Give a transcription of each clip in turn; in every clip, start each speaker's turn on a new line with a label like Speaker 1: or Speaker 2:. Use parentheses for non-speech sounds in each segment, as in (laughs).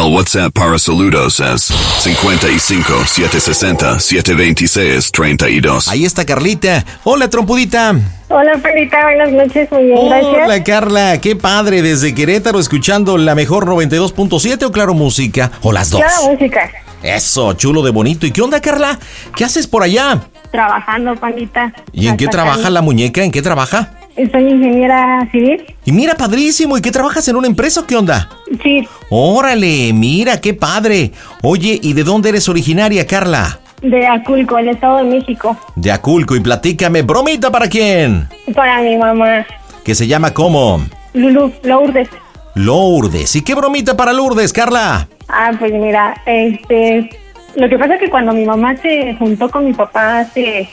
Speaker 1: El WhatsApp para saludos es 55 760 726 32.
Speaker 2: Ahí está Carlita. Hola, trompudita.
Speaker 3: Hola, Perita, buenas noches, muy bien, gracias.
Speaker 2: Hola, Carla. Qué padre. Desde Querétaro escuchando la mejor 92.7 o Claro Música. O las dos.
Speaker 3: Claro, música.
Speaker 2: Eso, chulo de bonito. ¿Y qué onda, Carla? ¿Qué haces por allá?
Speaker 3: Trabajando, pandita.
Speaker 2: ¿Y en qué trabaja la muñeca? ¿En qué trabaja?
Speaker 3: Soy ingeniera civil.
Speaker 2: Y mira, padrísimo. ¿Y qué trabajas en una empresa o qué onda?
Speaker 3: Sí,
Speaker 2: Órale, mira, qué padre. Oye, ¿y de dónde eres originaria, Carla?
Speaker 3: de Aculco, el Estado de México.
Speaker 2: De Aculco. Y platícame, bromita para quién?
Speaker 3: Para mi mamá,
Speaker 2: Que se llama como
Speaker 3: Lulu, Lourdes.
Speaker 2: Lourdes. ¿Y qué bromita para Lourdes, Carla?
Speaker 3: Ah, pues mira, este, lo que pasa es que cuando mi mamá se juntó con mi papá hace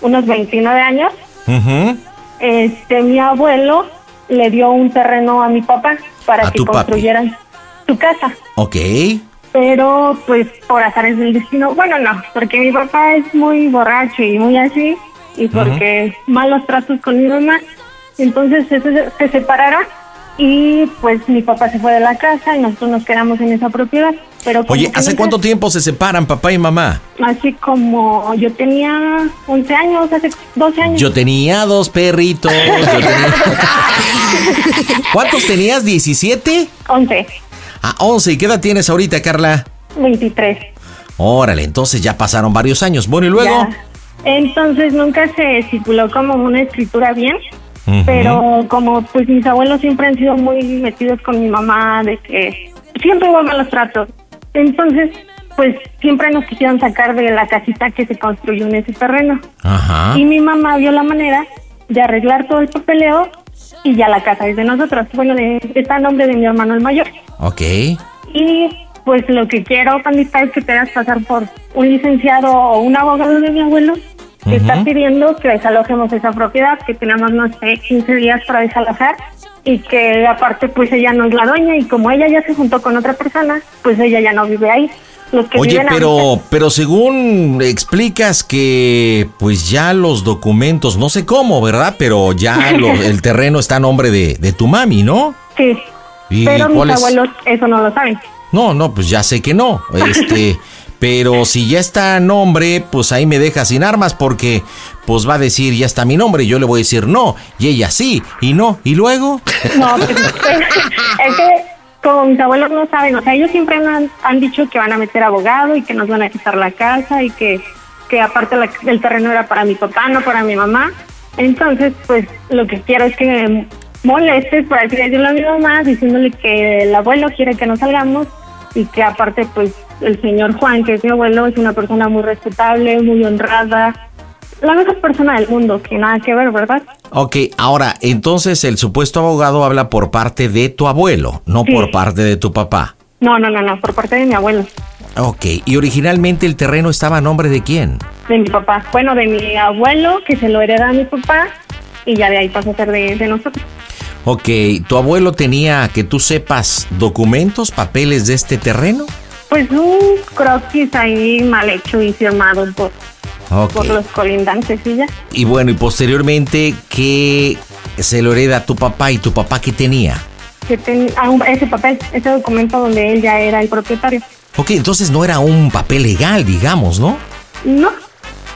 Speaker 3: unos 29 años,
Speaker 2: Ujú.
Speaker 3: Este, mi abuelo le dio un terreno a mi papá para que
Speaker 2: papi.
Speaker 3: construyeran su casa.
Speaker 2: Ok.
Speaker 3: Pero, pues, por azares del destino, bueno, no, porque mi papá es muy borracho y muy así, y porque malos tratos con mi mamá. Entonces se- se separaron y, pues, mi papá se fue de la casa y nosotros nos quedamos en esa propiedad. Pero como
Speaker 2: Oye, ¿hace
Speaker 3: nunca-
Speaker 2: cuánto tiempo se separan papá y mamá?
Speaker 3: Así como yo tenía 11 años, hace 12 años.
Speaker 2: Yo tenía dos perritos. yo tenía- (laughs) ¿Cuántos tenías? ¿17?
Speaker 3: 11,
Speaker 2: Ah, 11. ¿Y qué edad tienes ahorita, Carla?
Speaker 3: 23.
Speaker 2: Órale, entonces ya pasaron varios años. Bueno, y luego.
Speaker 3: Ya. Entonces nunca se estipuló como una escritura bien, pero como pues mis abuelos siempre han sido muy metidos con mi mamá, de que siempre hubo malos tratos. Entonces, pues siempre nos quisieron sacar de la casita que se construyó en ese terreno.
Speaker 2: Ajá.
Speaker 3: Y mi mamá vio la manera de arreglar todo el papeleo y ya la casa es de nosotros. Bueno, de, está a nombre de mi hermano el mayor.
Speaker 2: Ok.
Speaker 3: Y pues lo que quiero, pandita, es que te hagas pasar por un licenciado o un abogado de mi abuelo que está pidiendo que desalojemos esa propiedad, que tenemos, no sé, 15 días para desalojar y que aparte pues ella no es la dueña y como ella ya se juntó con otra persona, pues ella ya no vive ahí. Los que
Speaker 2: Oye, pero, pero según explicas que pues ya los documentos, no sé cómo, ¿verdad? Pero ya (laughs) lo- el terreno está a nombre de, de tu mami, ¿no?
Speaker 3: Sí,
Speaker 2: ¿Y
Speaker 3: pero mis
Speaker 2: es?
Speaker 3: abuelos eso no lo saben.
Speaker 2: No, no, pues ya sé que no. (laughs) Este, pero si ya está nombre, pues ahí me deja sin armas porque pues va a decir ya está mi nombre y yo le voy a decir no y ella sí y no y luego. (laughs)
Speaker 3: No, pues, es que como mis abuelos no saben, o sea, ellos siempre han, han dicho que van a meter abogado y que nos van a quitar la casa y que, que aparte la- el terreno era para mi papá, no para mi mamá. Entonces, pues lo que quiero es que molestes, por así decirlo a mi mamá, diciéndole que el abuelo quiere que nos salgamos y que aparte pues el señor Juan, que es mi abuelo, es una persona muy respetable, muy honrada, la mejor persona del mundo, que nada que ver, ¿verdad?
Speaker 2: Ok, ahora, entonces el supuesto abogado habla por parte de tu abuelo, no
Speaker 3: Sí.
Speaker 2: por parte de tu papá.
Speaker 3: No, no, no, no, por parte de mi abuelo,
Speaker 2: Ok, y originalmente el terreno estaba a nombre de quién?
Speaker 3: de mi papá. Bueno, de mi abuelo, que se lo hereda a mi papá, y ya de ahí pasó a ser de, de nosotros.
Speaker 2: Ok, ¿tu abuelo tenía, que tú sepas, documentos, papeles de este terreno?
Speaker 3: Pues un croquis ahí mal hecho y firmado por,
Speaker 2: Ok.
Speaker 3: por los colindantes y ya.
Speaker 2: Y bueno, y posteriormente, ¿qué se lo hereda a tu papá y tu papá qué tenía?
Speaker 3: Que ten, ah, ese papel, ese documento donde él ya era el propietario.
Speaker 2: Ok, entonces no era un papel legal, digamos, ¿no?
Speaker 3: No,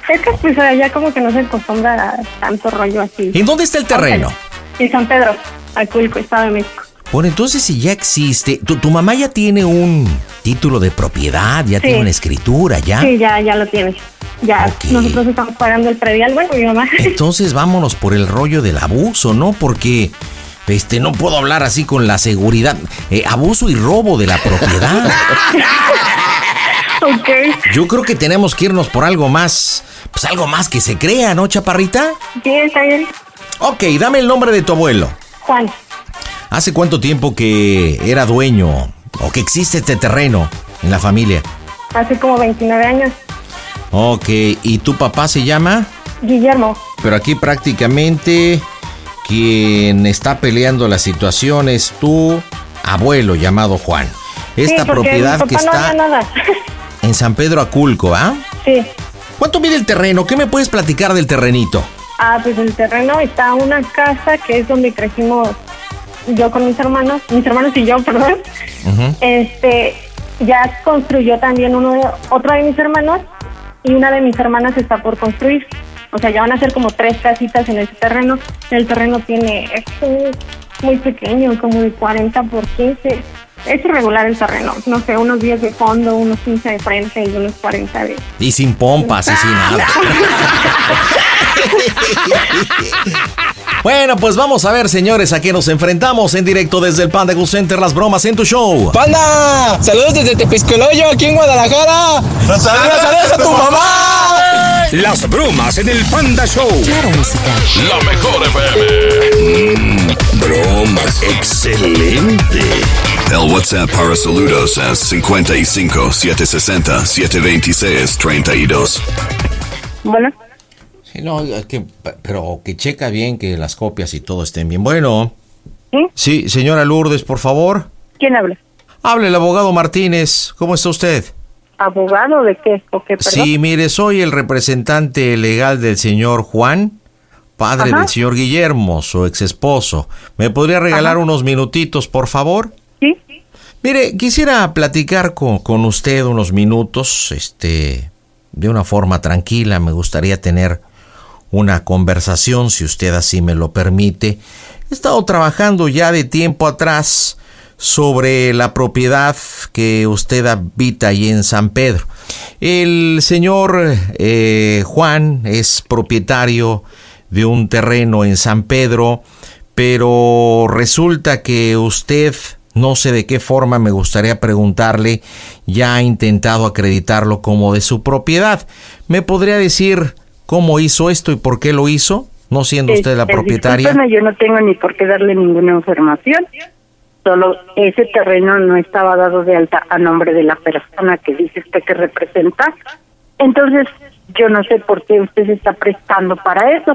Speaker 3: es que pues ya como que no se acostumbra a tanto rollo así.
Speaker 2: ¿En dónde está el terreno?
Speaker 3: En San Pedro, Aculco, Estado de México.
Speaker 2: Bueno, entonces si ya existe, tu, tu mamá ya tiene un título de propiedad, ya
Speaker 3: Sí.
Speaker 2: tiene una escritura, ¿ya?
Speaker 3: Sí, ya, ya lo tiene. Ya,
Speaker 2: Ok.
Speaker 3: nosotros estamos pagando el predial, bueno, mi mamá. (laughs)
Speaker 2: Entonces vámonos por el rollo del abuso, ¿no? Porque este no puedo hablar así con la seguridad. Eh, abuso y robo de la propiedad. (laughs)
Speaker 3: ok,
Speaker 2: Yo creo que tenemos que irnos por algo más, pues algo más que se crea, ¿no, chaparrita?
Speaker 3: sí, está bien.
Speaker 2: Ok, dame el nombre de tu abuelo.
Speaker 3: Juan,
Speaker 2: ¿Hace cuánto tiempo que era dueño o que existe este terreno en la familia?
Speaker 3: hace como 29 años.
Speaker 2: Ok, ¿y tu papá se llama?
Speaker 3: Guillermo,
Speaker 2: Pero aquí prácticamente quien está peleando la situación es tu abuelo llamado Juan. Esta
Speaker 3: sí,
Speaker 2: propiedad
Speaker 3: mi
Speaker 2: que
Speaker 3: papá no
Speaker 2: está
Speaker 3: había nada.
Speaker 2: en San Pedro Aculco, ¿ah?
Speaker 3: sí.
Speaker 2: ¿Cuánto mide el terreno? ¿Qué me puedes platicar del terrenito?
Speaker 3: Ah, pues el terreno está una casa que es donde crecimos yo con mis hermanos, mis hermanos y yo, perdón.
Speaker 2: Ujú.
Speaker 3: Este, ya construyó también uno de, otro de mis hermanos y una de mis hermanas está por construir. O sea, ya van a ser como tres casitas en ese terreno. El terreno tiene, es un- muy pequeño, como de 40 por 15. Es irregular el terreno. No sé, unos 10 de fondo, unos 15 de frente y unos 40 de...
Speaker 2: Y sin pompas y sin nada. (laughs) (laughs) Bueno, pues vamos a ver, señores, a qué nos enfrentamos en directo desde el Panda Cool Center, las bromas en tu show.
Speaker 4: ¡Panda! ¡Saludos desde Tepiscoloyo, aquí en Guadalajara! ¡Saludos, saludos a tu mamá!
Speaker 5: Las bromas en el Panda Show.
Speaker 1: La mejor FM.
Speaker 5: Mm, bromas. Excelente.
Speaker 1: El WhatsApp para saludos es 55 760 726 32.
Speaker 3: Bueno,
Speaker 2: Sí, no, es que- pero que checa bien que las copias y todo estén bien. Bueno.
Speaker 3: ¿Sí?
Speaker 2: Sí, señora Lourdes, por favor.
Speaker 3: ¿quién habla?
Speaker 2: Hable el abogado Martínez. ¿Cómo está usted?
Speaker 3: ¿Abogado de qué? ¿O qué, perdón?
Speaker 2: Sí, mire, soy el representante legal del señor Juan, padre
Speaker 3: Ajá.
Speaker 2: del señor Guillermo, su ex esposo. ¿Me podría regalar unos minutitos, por favor?
Speaker 3: ¿Sí?
Speaker 2: Mire, quisiera platicar con, con usted unos minutos, este, de una forma tranquila. Me gustaría tener una conversación, si usted así me lo permite. He estado trabajando ya de tiempo atrás sobre la propiedad que usted habita ahí en San Pedro. El señor eh, Juan es propietario de un terreno en San Pedro, pero resulta que usted, no sé de qué forma, me gustaría preguntarle, ya ha intentado acreditarlo como de su propiedad. ¿Me podría decir cómo hizo esto y por qué lo hizo? No siendo usted la
Speaker 6: Este,
Speaker 2: propietaria.
Speaker 6: yo no tengo ni por qué darle ninguna información. Solo ese terreno no estaba dado de alta a nombre de la persona que dice usted que representa. Entonces, yo no sé por qué usted se está prestando para eso.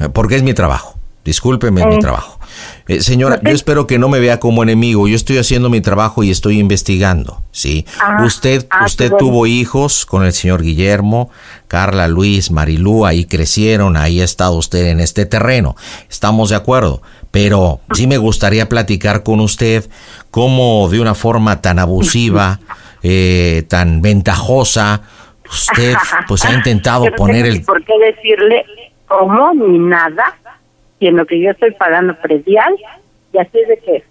Speaker 2: Eh, Porque es mi trabajo. Discúlpeme, mi
Speaker 6: Eh.
Speaker 2: trabajo. Eh, señora, yo espero que no me vea como enemigo. Yo estoy haciendo mi trabajo y estoy investigando. Sí.
Speaker 6: Ah,
Speaker 2: usted
Speaker 6: ah,
Speaker 2: usted
Speaker 6: bueno.
Speaker 2: tuvo hijos con el señor Guillermo, Carla, Luis, Marilú, ahí crecieron, ahí ha estado usted en este terreno. Estamos de acuerdo. Pero sí me gustaría platicar con usted cómo de una forma tan abusiva, eh, tan ventajosa, usted pues ha (laughs) intentado poner el
Speaker 6: por qué decirle cómo ni nada, siendo que yo estoy pagando predial y así es de que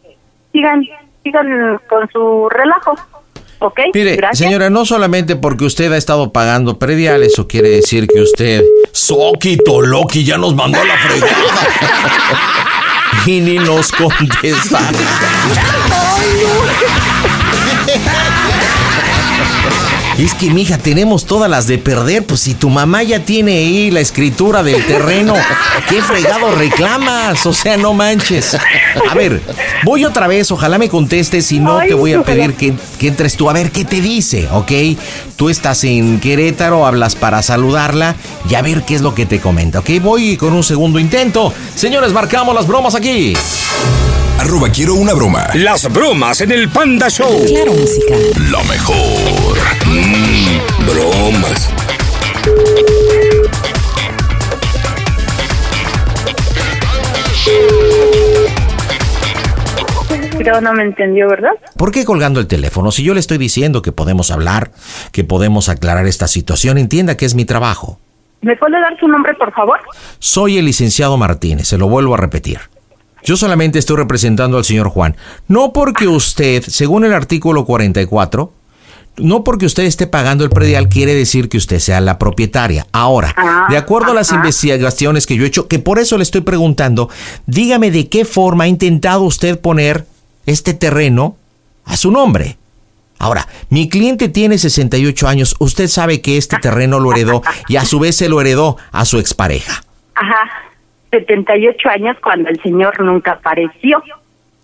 Speaker 6: sigan, sigan con su relajo. ¿Ok?
Speaker 2: Mire,
Speaker 6: Gracias.
Speaker 2: señora, no solamente porque usted ha estado pagando predial, eso quiere decir que usted... Soquito, Loki, ya nos mandó a la fregada. (laughs) y ni nos contesta. Es que, mija, tenemos todas las de perder. Pues si tu mamá ya tiene ahí la escritura del terreno, ¿qué fregado reclamas? O sea, no manches. A ver, voy otra vez, ojalá me contestes. Si no, te voy a pedir que, que entres tú. A ver qué te dice, ¿ok? Tú estás en Querétaro, hablas para saludarla y a ver qué es lo que te comenta, ¿ok? Voy con un segundo intento. Señores, marcamos las bromas aquí.
Speaker 7: Arroba quiero una broma.
Speaker 5: Las bromas en el Panda Show.
Speaker 8: Claro, música.
Speaker 7: Lo mejor.
Speaker 5: Mmm, bromas.
Speaker 6: Creo no me entendió, ¿verdad?
Speaker 2: ¿Por qué colgando el teléfono? Si yo le estoy diciendo que podemos hablar, que podemos aclarar esta situación, entienda que es mi trabajo.
Speaker 6: ¿Me puede dar su nombre, por favor?
Speaker 2: Soy el licenciado Martínez, se lo vuelvo a repetir. Yo solamente estoy representando al señor Juan. No porque usted, según el artículo 44, no porque usted esté pagando el predial quiere decir que usted sea la propietaria. Ahora, de acuerdo a las investigaciones que yo he hecho, que por eso le estoy preguntando, dígame de qué forma ha intentado usted poner este terreno a su nombre. Ahora, mi cliente tiene 68 años, usted sabe que este terreno lo heredó y a su vez se lo heredó a su expareja.
Speaker 6: Ajá. 78 años cuando el señor nunca apareció.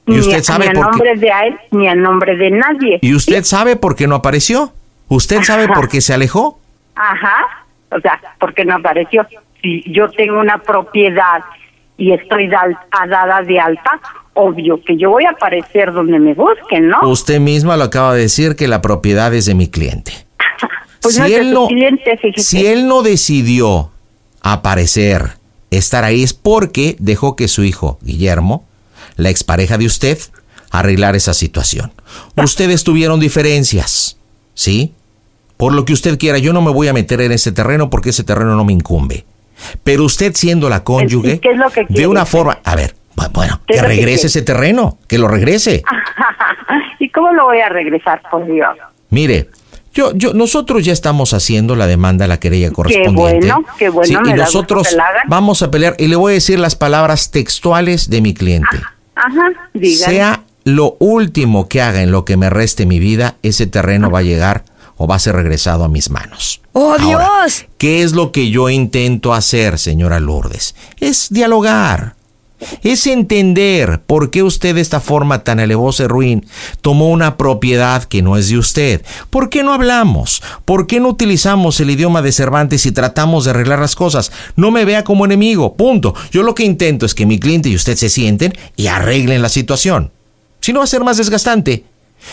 Speaker 2: ¿Y
Speaker 6: Ni
Speaker 2: usted
Speaker 6: a-
Speaker 2: sabe
Speaker 6: ni a
Speaker 2: por qué?
Speaker 6: nombre de a él, ni a nombre de nadie.
Speaker 2: ¿Y usted sabe por qué no apareció? ¿Usted sabe por qué se alejó?
Speaker 6: Ajá. O sea, porque no apareció. Si yo tengo una propiedad y estoy dada de alta, obvio que yo voy a aparecer donde me busquen, ¿no?
Speaker 2: Usted misma lo acaba de decir que la propiedad es de mi cliente. (laughs)
Speaker 6: Pues no cliente,
Speaker 2: si él no decidió aparecer, estar ahí, es porque dejó que su hijo, Guillermo, la expareja de usted, arreglar esa situación. Ustedes tuvieron diferencias, ¿sí? Por lo que usted quiera, yo no me voy a meter en ese terreno porque ese terreno no me incumbe. Pero usted siendo la cónyuge,
Speaker 6: ¿Y qué es lo que
Speaker 2: de una forma, a ver, bu- bueno,
Speaker 6: ¿Qué
Speaker 2: que regrese ese terreno, que lo regrese. (laughs)
Speaker 6: ¿Y cómo lo voy a regresar, por Dios?
Speaker 2: Mire, yo, yo, nosotros ya estamos haciendo la demanda, la querella correspondiente.
Speaker 6: bueno, qué bueno,
Speaker 2: Sí,
Speaker 6: me
Speaker 2: y nosotros vamos a pelear y le voy a decir las palabras textuales de mi cliente.
Speaker 6: Ajá, diga.
Speaker 2: Sea lo último que haga en lo que me reste mi vida, ese terreno va a llegar o va a ser regresado a mis manos.
Speaker 9: ¡Oh,
Speaker 2: Ahora,
Speaker 9: Dios!
Speaker 2: ¿Qué es lo que yo intento hacer, señora Lourdes? Es dialogar. Es entender por qué usted de esta forma tan alevosa y ruin tomó una propiedad que no es de usted. ¿Por qué no hablamos? ¿Por qué no utilizamos el idioma de Cervantes y tratamos de arreglar las cosas? No me vea como enemigo, punto. Yo lo que intento es que mi cliente y usted se sienten y arreglen la situación. Si no va a ser más desgastante.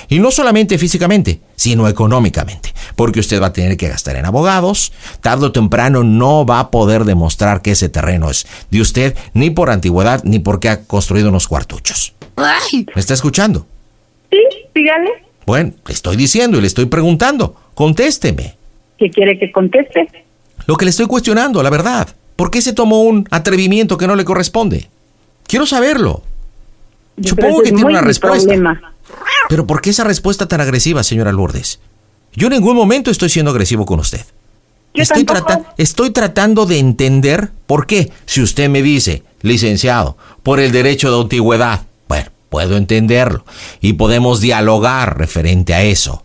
Speaker 2: Y no solamente físicamente, sino económicamente. Porque usted va a tener que gastar en abogados. Tarde o temprano no va a poder demostrar que ese terreno es de usted, ni por antigüedad, ni porque ha construido unos cuartuchos.
Speaker 9: ¡Ay!
Speaker 2: ¿Me está escuchando?
Speaker 6: Sí, dígale.
Speaker 2: Bueno, le estoy diciendo y le estoy preguntando. Contésteme.
Speaker 6: ¿Qué quiere que conteste?
Speaker 2: Lo que le estoy cuestionando, la verdad. ¿Por qué se tomó un atrevimiento que no le corresponde? Quiero saberlo. Supongo que tiene una respuesta.
Speaker 6: problema.
Speaker 2: Pero ¿por qué esa respuesta tan agresiva, señora Lourdes? Yo en ningún momento estoy siendo agresivo con usted. Estoy, trata- estoy tratando de entender por qué. Si usted me dice, licenciado, por el derecho de antigüedad, bueno, puedo entenderlo y podemos dialogar referente a eso.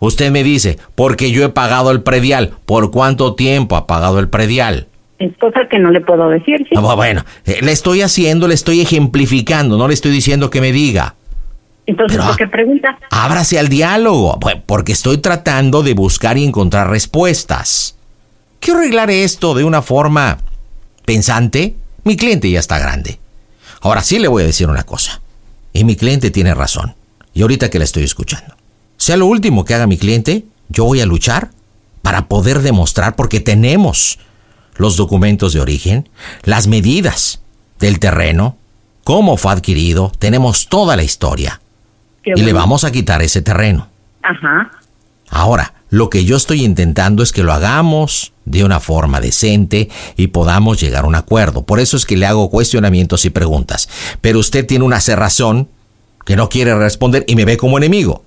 Speaker 2: Usted me dice, porque yo he pagado el predial. ¿Por cuánto tiempo ha pagado el predial?
Speaker 6: Es cosa que no le puedo decir, ¿sí?
Speaker 2: Ah, Bueno, eh, le estoy haciendo, le estoy ejemplificando, no le estoy diciendo que me diga.
Speaker 6: Entonces,
Speaker 2: pero-
Speaker 6: ¿por qué pregunta?
Speaker 2: Ábrase al diálogo, bueno, porque estoy tratando de buscar y encontrar respuestas. Quiero arreglar esto de una forma pensante. Mi cliente ya está grande. Ahora sí le voy a decir una cosa. Y mi cliente tiene razón. Y ahorita que le estoy escuchando. Sea lo último que haga mi cliente, yo voy a luchar para poder demostrar, porque tenemos los documentos de origen, las medidas del terreno, cómo fue adquirido, tenemos toda la historia
Speaker 6: Qué
Speaker 2: y le vamos a quitar ese terreno.
Speaker 6: Ajá.
Speaker 2: Ahora, lo que yo estoy intentando es que lo hagamos de una forma decente y podamos llegar a un acuerdo. Por eso es que le hago cuestionamientos y preguntas. Pero usted tiene una cerrazón que no quiere responder y me ve como enemigo.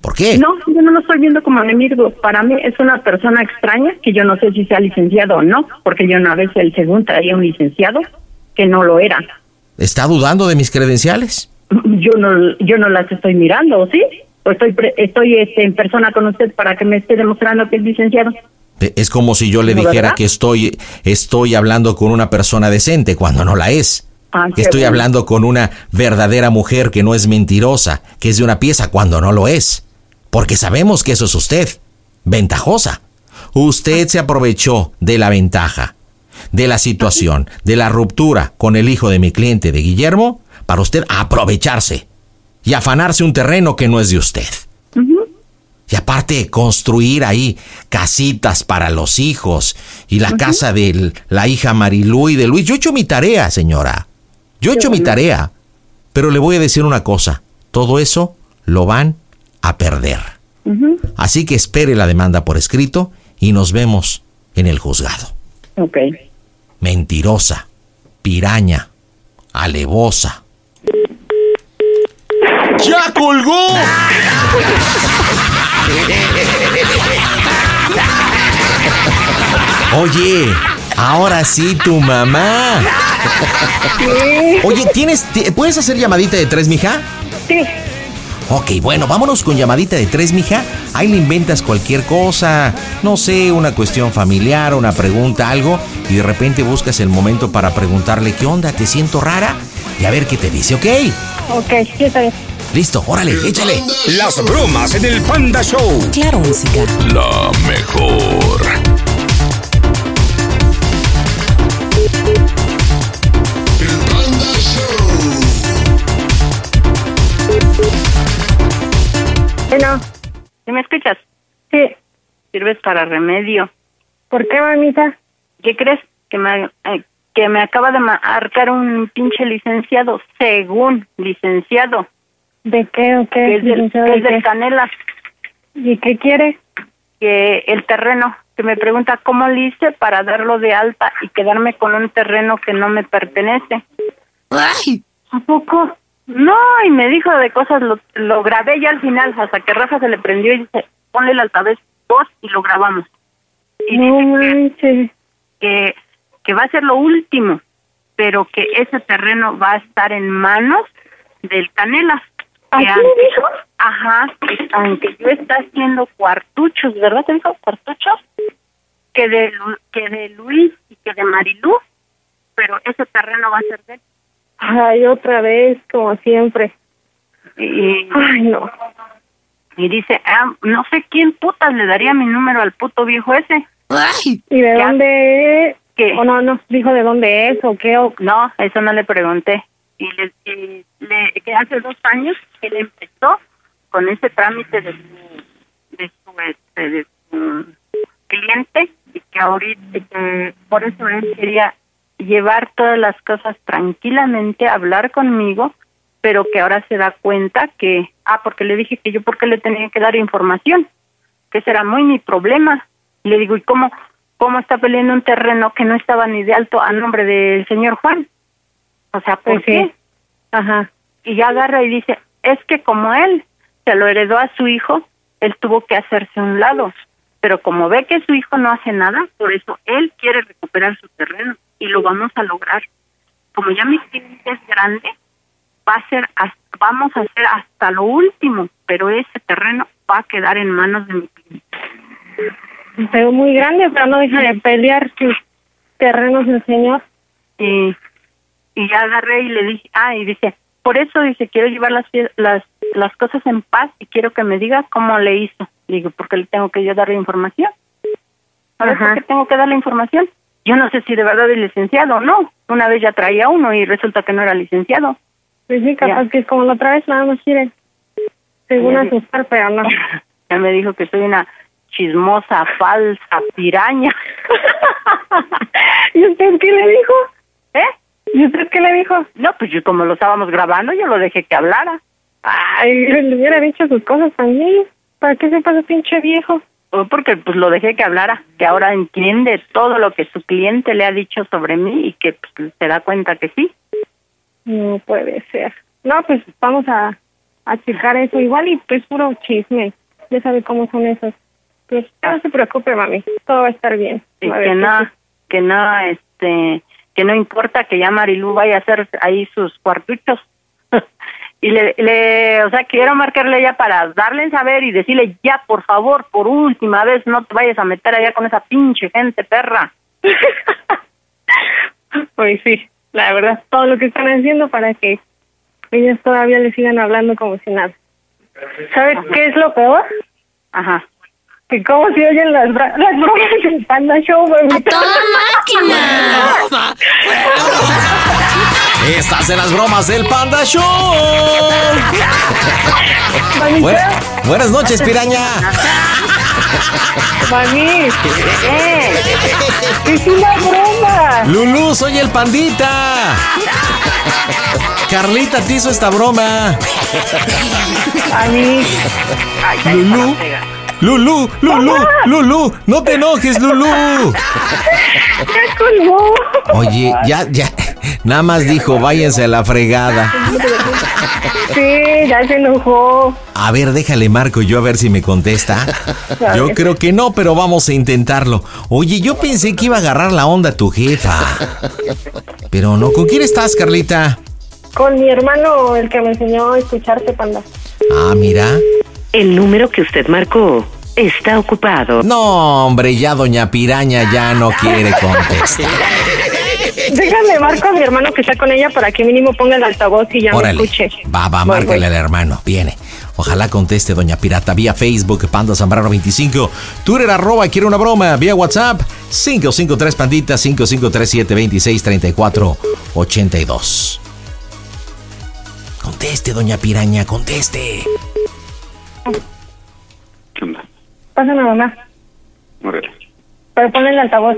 Speaker 2: ¿Por qué?
Speaker 6: No, yo no lo estoy viendo como enemigo. Para mí es una persona extraña que yo no sé si sea licenciado o no, porque yo una vez el según traía un licenciado que no lo era.
Speaker 2: ¿Está dudando de mis credenciales?
Speaker 6: Yo no, yo no las estoy mirando, ¿sí? O estoy, pre- estoy este, en persona con usted para que me esté demostrando que es licenciado.
Speaker 2: Eh, Es como si yo le
Speaker 6: ¿No,
Speaker 2: dijera
Speaker 6: verdad?
Speaker 2: que estoy, estoy hablando con una persona decente cuando no la es.
Speaker 6: Ah,
Speaker 2: Que estoy
Speaker 6: bueno.
Speaker 2: hablando con una verdadera mujer que no es mentirosa, que es de una pieza cuando no lo es. Porque sabemos que eso es usted. Ventajosa. Usted se aprovechó de la ventaja, de la situación, de la ruptura con el hijo de mi cliente, de Guillermo, para usted aprovecharse y afanarse un terreno que no es de usted. Y aparte, construir ahí casitas para los hijos y la casa de la hija Marilú y de Luis. Yo he hecho mi tarea, señora. Yo he hecho mi tarea. Pero le voy a decir una cosa. Todo eso lo van a perder. Así que espere la demanda por escrito y nos vemos en el juzgado.
Speaker 6: Ok.
Speaker 2: Mentirosa, piraña, alevosa. ¡Ya colgó! Oye, ahora sí tu mamá. Oye, ¿tienes, ti- ¿puedes hacer llamadita de tres, mija?
Speaker 3: Sí.
Speaker 2: Ok, bueno, vámonos con llamadita de tres, mija. Ahí le inventas cualquier cosa, no sé, una cuestión familiar, una pregunta, algo, y de repente buscas el momento para preguntarle, ¿qué onda? ¿Te siento rara? Y a ver qué te dice, ¿ok?
Speaker 3: Ok, sí, está bien.
Speaker 2: Listo, órale, échale.
Speaker 5: Las bromas en el Panda Show.
Speaker 8: Claro, música.
Speaker 1: La mejor.
Speaker 3: Bueno,
Speaker 6: ¿Sí me escuchas?
Speaker 3: sí.
Speaker 6: Sirves para remedio.
Speaker 3: ¿Por qué, mamita?
Speaker 6: ¿Qué crees? Que me, eh, que me acaba de marcar un pinche licenciado, según licenciado,
Speaker 3: ¿De qué o qué?
Speaker 6: que es del, que
Speaker 3: de
Speaker 6: es del
Speaker 3: ¿Y qué quiere?
Speaker 6: que el terreno, que me pregunta cómo le hice para darlo de alta y quedarme con un terreno que no me pertenece.
Speaker 3: ¿A poco?
Speaker 6: No, y me dijo de cosas, lo, lo grabé ya al final, hasta que Rafa se le prendió y dice, ponle el altavoz voz y lo grabamos. Y
Speaker 3: No
Speaker 6: dice que- que, que va a ser lo último, pero que ese terreno va a estar en manos del Canela.
Speaker 3: ¿Así
Speaker 6: Que
Speaker 3: me
Speaker 6: aunque-
Speaker 3: dijo?
Speaker 6: Ajá, que aunque yo está haciendo cuartuchos, ¿verdad? ¿Te dijo cuartuchos? Que de, Lu- que de Luis y que de Marilú, pero ese terreno va a ser de él.
Speaker 3: Ay, otra vez, como siempre.
Speaker 6: Y,
Speaker 3: Ay, no.
Speaker 6: y dice, ah, no sé quién putas le daría mi número al puto viejo ese.
Speaker 3: ¿Y de
Speaker 6: ¿Qué
Speaker 3: dónde?
Speaker 6: ¿Qué?
Speaker 3: O no, no, dijo de dónde es o qué. O...
Speaker 6: No, eso no le pregunté. Y le, y le- que hace dos años él empezó con ese trámite de su, de su, este, de su cliente y que ahorita, que por eso él quería llevar todas las cosas tranquilamente, hablar conmigo, pero que ahora se da cuenta que, ah, porque le dije que yo porque le tenía que dar información, que ese era muy mi problema. Le digo, ¿y cómo, cómo está peleando un terreno que no estaba ni de alto a nombre del señor Juan? O sea, ¿por
Speaker 3: Pues
Speaker 6: qué?
Speaker 3: Ajá.
Speaker 6: Y ya agarra y dice, es que como él se lo heredó a su hijo, él tuvo que hacerse a un lado. Pero como ve que su hijo no hace nada, por eso él quiere recuperar su terreno y lo vamos a lograr. Como ya mi cliente es grande, va a ser, hasta- vamos a hacer hasta lo último, pero ese terreno va a quedar en manos de mi cliente.
Speaker 3: Pero muy grande, pero no deja de pelear sus terrenos el señor.
Speaker 6: y, y ya agarré y le dije, ah, y dice, por eso dice, quiero llevar las, las, las cosas en paz y quiero que me diga cómo le hizo. Digo, porque le tengo que yo darle información.
Speaker 3: Ajá.
Speaker 6: ¿por qué tengo que darle información? Yo no sé si de verdad es licenciado o no. Una vez ya traía uno y resulta que no era licenciado.
Speaker 3: Pues sí, capaz
Speaker 6: Ya.
Speaker 3: que es como la otra vez, nada más quiere. Según asustar, pero no. (laughs)
Speaker 6: Ya me dijo que soy una chismosa, falsa, piraña. (laughs)
Speaker 3: ¿Y usted qué le dijo?
Speaker 6: ¿Eh?
Speaker 3: ¿Y usted qué le dijo?
Speaker 6: No, pues yo como lo estábamos grabando, yo lo dejé que hablara.
Speaker 3: Ay, le hubiera dicho sus cosas también. ¿Para qué se pasa pinche viejo?
Speaker 6: Fue porque pues lo dejé que hablara, que ahora entiende todo lo que su cliente le ha dicho sobre mí y que pues, se da cuenta que sí.
Speaker 3: No puede ser. No, pues vamos a, a checar eso. Igual y pues puro chisme. Ya sabe cómo son esos. Pues no se preocupe, mami. Todo va a estar bien. A ver,
Speaker 6: que no, que no, este, que no importa que ya Marilú vaya a hacer ahí sus cuartuchos. (laughs) y le, le, o sea, quiero marcarle ya para darle en saber y decirle ya, por favor, por última vez, no te vayas a meter allá con esa pinche gente perra. (laughs)
Speaker 3: pues sí, la verdad, todo lo que están haciendo para que ellos todavía le sigan hablando como si nada. ¿Sabes qué es lo peor?
Speaker 6: Ajá.
Speaker 3: Que cómo se oyen las, bra- las bromas del Panda Show, güey.
Speaker 10: ¡A toda máquina!
Speaker 2: Estás en las bromas del Panda Show. Buenas noches, piraña.
Speaker 3: mami,
Speaker 6: ¿Qué?
Speaker 3: es una broma.
Speaker 2: Lulú, soy el pandita. Carlita te hizo esta broma.
Speaker 3: Mami,
Speaker 2: Lulú. Lulú, Lulú, Lulú, no te enojes, Lulú.
Speaker 3: ya colgó.
Speaker 2: Oye, ya, ya, nada más dijo, váyanse a la fregada.
Speaker 3: Sí, ya se enojó.
Speaker 2: A ver, déjale marco yo a ver si me contesta. Yo creo que no, pero vamos a intentarlo. Oye, yo pensé que iba a agarrar la onda tu jefa. Pero no, ¿con quién estás, Carlita?
Speaker 3: Con mi hermano, el que me enseñó a escucharte, Panda.
Speaker 2: Ah, mira.
Speaker 9: El número que usted marcó está ocupado.
Speaker 2: No, hombre, ya doña Piraña ya no quiere contestar. (laughs)
Speaker 3: Déjame, marco a mi hermano que está con ella para que mínimo ponga el altavoz y ya
Speaker 2: Órale.
Speaker 3: me escuche.
Speaker 2: Va, va,
Speaker 3: Voy,
Speaker 2: márcale
Speaker 3: voy.
Speaker 2: al hermano. Viene. Ojalá conteste Doña Pirata vía Facebook, Panda Zambrano 25. Twitter, arroba, quiere una broma. Vía WhatsApp, 553 Pandita, 5537 26 34 82. Conteste, Doña Piraña, conteste.
Speaker 11: ¿Qué onda?
Speaker 3: Pásame, mamá.
Speaker 11: Órale.
Speaker 3: Pero ponle el altavoz.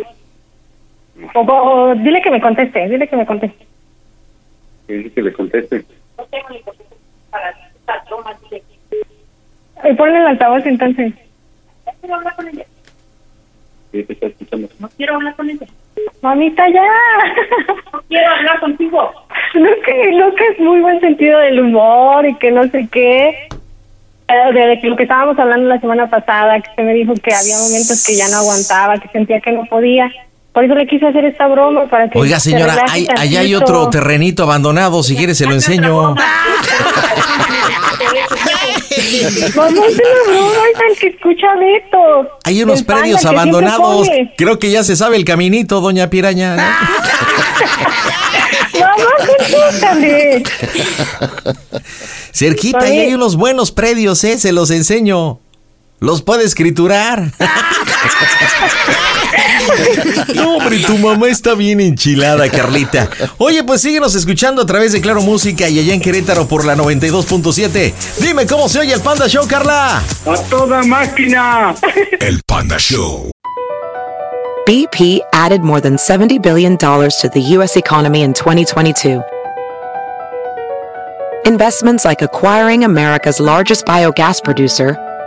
Speaker 3: O, o- o dile que me conteste, dile que me conteste.
Speaker 11: ¿Qué dice que le conteste?
Speaker 3: Y ponle el altavoz entonces.
Speaker 11: ¿Qué te está escuchando?
Speaker 3: quiero hablar con ella. Mamita, ya. No quiero hablar contigo. No que, no que es muy buen sentido del humor y que no sé qué. Eh, De lo que estábamos hablando la semana pasada, que usted me dijo que había momentos que ya no aguantaba, que sentía que no podía. Por eso le quise hacer esta broma para que
Speaker 2: Oiga,
Speaker 3: se
Speaker 2: señora,
Speaker 3: relaje
Speaker 2: hay, allá hay otro terrenito abandonado. Si quiere, se lo enseño. (laughs)
Speaker 3: Mamá, es una broma, es el que escucha Beto.
Speaker 2: Hay unos predios abandonados. Creo que ya se sabe el caminito, Doña Piraña. (laughs) ¿no?
Speaker 3: Mamá.
Speaker 2: Cerquita, ahí hay unos buenos predios, ¿eh? Se los enseño. Los puede escriturar. (laughs) No, hombre, tu mamá está bien enchilada, Carlita. Oye, pues síguenos escuchando a través de Claro Música y allá en Querétaro por la 92.7. Dime cómo se oye el Panda Show, Carla.
Speaker 11: ¡A toda máquina! (laughs)
Speaker 5: El Panda Show.
Speaker 8: BP added more than $70 billion to the U.S. economy in 2022. Investments like acquiring America's largest biogas producer,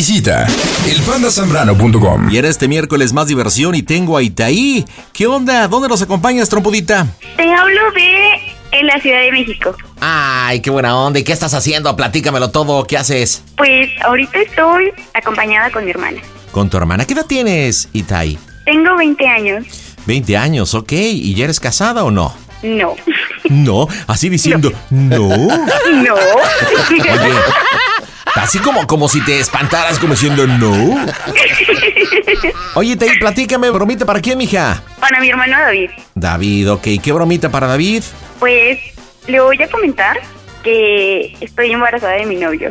Speaker 7: Visita elpandasambrano.com.
Speaker 2: Y era este miércoles más diversión y tengo a Itaí. ¿Qué onda? ¿Dónde nos acompañas, trompudita?
Speaker 12: Te hablo de en la Ciudad de México.
Speaker 2: Ay, qué buena onda. ¿Y qué estás haciendo? Platícamelo todo. ¿Qué haces?
Speaker 12: Pues ahorita estoy acompañada con mi hermana.
Speaker 2: Con tu hermana. ¿Qué edad tienes, Itai?
Speaker 12: Tengo 20 años.
Speaker 2: 20 años, ok. ¿Y ya eres casada o no?
Speaker 12: No.
Speaker 2: No, así diciendo, no.
Speaker 12: No. (laughs)
Speaker 2: Oye, así como, como si te espantaras como diciendo no. Oye, Itai, platícame, bromita para quién, mija.
Speaker 12: Para mi hermano David.
Speaker 2: David, ok. ¿Qué bromita para David?
Speaker 12: Pues le voy a comentar que estoy embarazada de mi novio.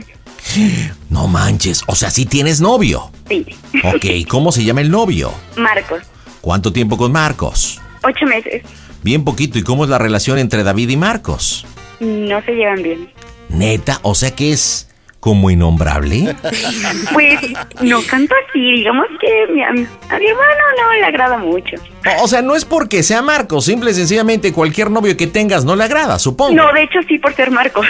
Speaker 2: No manches, o sea, sí tienes novio.
Speaker 13: Sí.
Speaker 2: Ok, ¿cómo se llama el novio?
Speaker 13: Marcos,
Speaker 2: ¿Cuánto tiempo con Marcos?
Speaker 13: ocho meses.
Speaker 2: Bien poquito, ¿y cómo es la relación entre David y Marcos?
Speaker 13: No se llevan bien.
Speaker 2: Neta, o sea que es como innombrable.
Speaker 13: Pues no tanto así, digamos que mi- a, mi hermano no le agrada mucho.
Speaker 2: O sea, no es porque sea Marcos, simple y sencillamente cualquier novio que tengas no le agrada, supongo.
Speaker 13: No, de hecho sí por ser Marcos.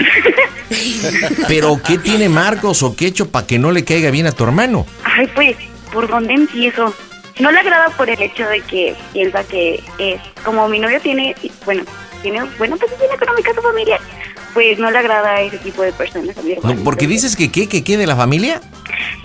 Speaker 13: (laughs)
Speaker 2: Pero ¿qué tiene Marcos o qué he hecho para que no le caiga bien a tu hermano?
Speaker 13: Ay, pues, ¿por dónde empiezo? No le agrada por el hecho de que piensa que es, como mi novio tiene, bueno, tiene buena posición económica su familia, pues no le agrada ese tipo de personas a mi
Speaker 2: No,
Speaker 13: hermano.
Speaker 2: porque dices que qué, que qué de la familia.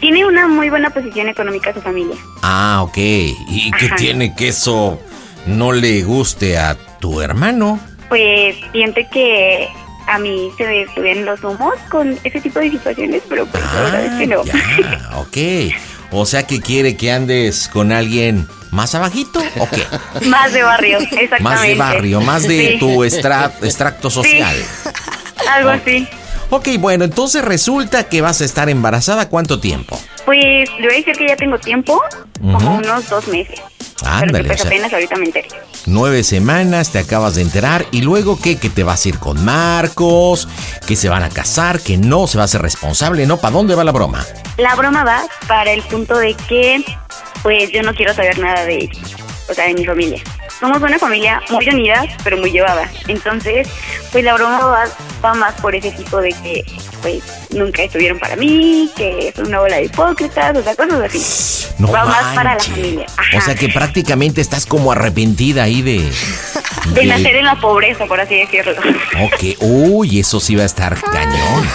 Speaker 13: Tiene una muy buena posición económica su familia.
Speaker 2: Ah, ok. ¿Y qué
Speaker 13: Ajá.
Speaker 2: tiene que eso no le guste a tu hermano?
Speaker 13: Pues siente que a mí se me suben los humos con ese tipo de situaciones, pero pues la verdad es que no.
Speaker 2: Ah, ok. O sea que quiere que andes con alguien más abajito o qué? (laughs)
Speaker 13: Más de barrio, exactamente. (laughs)
Speaker 2: Más de barrio, más de
Speaker 13: Sí.
Speaker 2: tu extracto social. (laughs)
Speaker 13: Algo así.
Speaker 2: Ok, bueno, entonces resulta que vas a estar embarazada cuánto tiempo?
Speaker 13: Pues le voy a decir que ya tengo tiempo, como unos dos meses. pero
Speaker 2: Ándale,
Speaker 13: que pues
Speaker 2: o sea,
Speaker 13: apenas ahorita me enteré.
Speaker 2: nueve semanas, te acabas de enterar y luego qué, que te vas a ir con Marcos, que se van a casar, que no se va a hacer responsable, ¿no? ¿Para dónde va la broma?
Speaker 13: La broma va para el punto de que, pues yo no quiero saber nada de ellos, o sea, de mi familia. Somos una familia muy unida, pero muy llevada. Entonces, pues la broma va, va más por ese tipo de que, pues, nunca estuvieron para mí, que son una bola de hipócritas, o sea, cosas así.
Speaker 2: No
Speaker 13: va más para la familia.
Speaker 2: O sea que prácticamente estás como arrepentida ahí de...
Speaker 13: De nacer en la pobreza, por así decirlo.
Speaker 2: Ok, uy, eso sí va a estar cañón.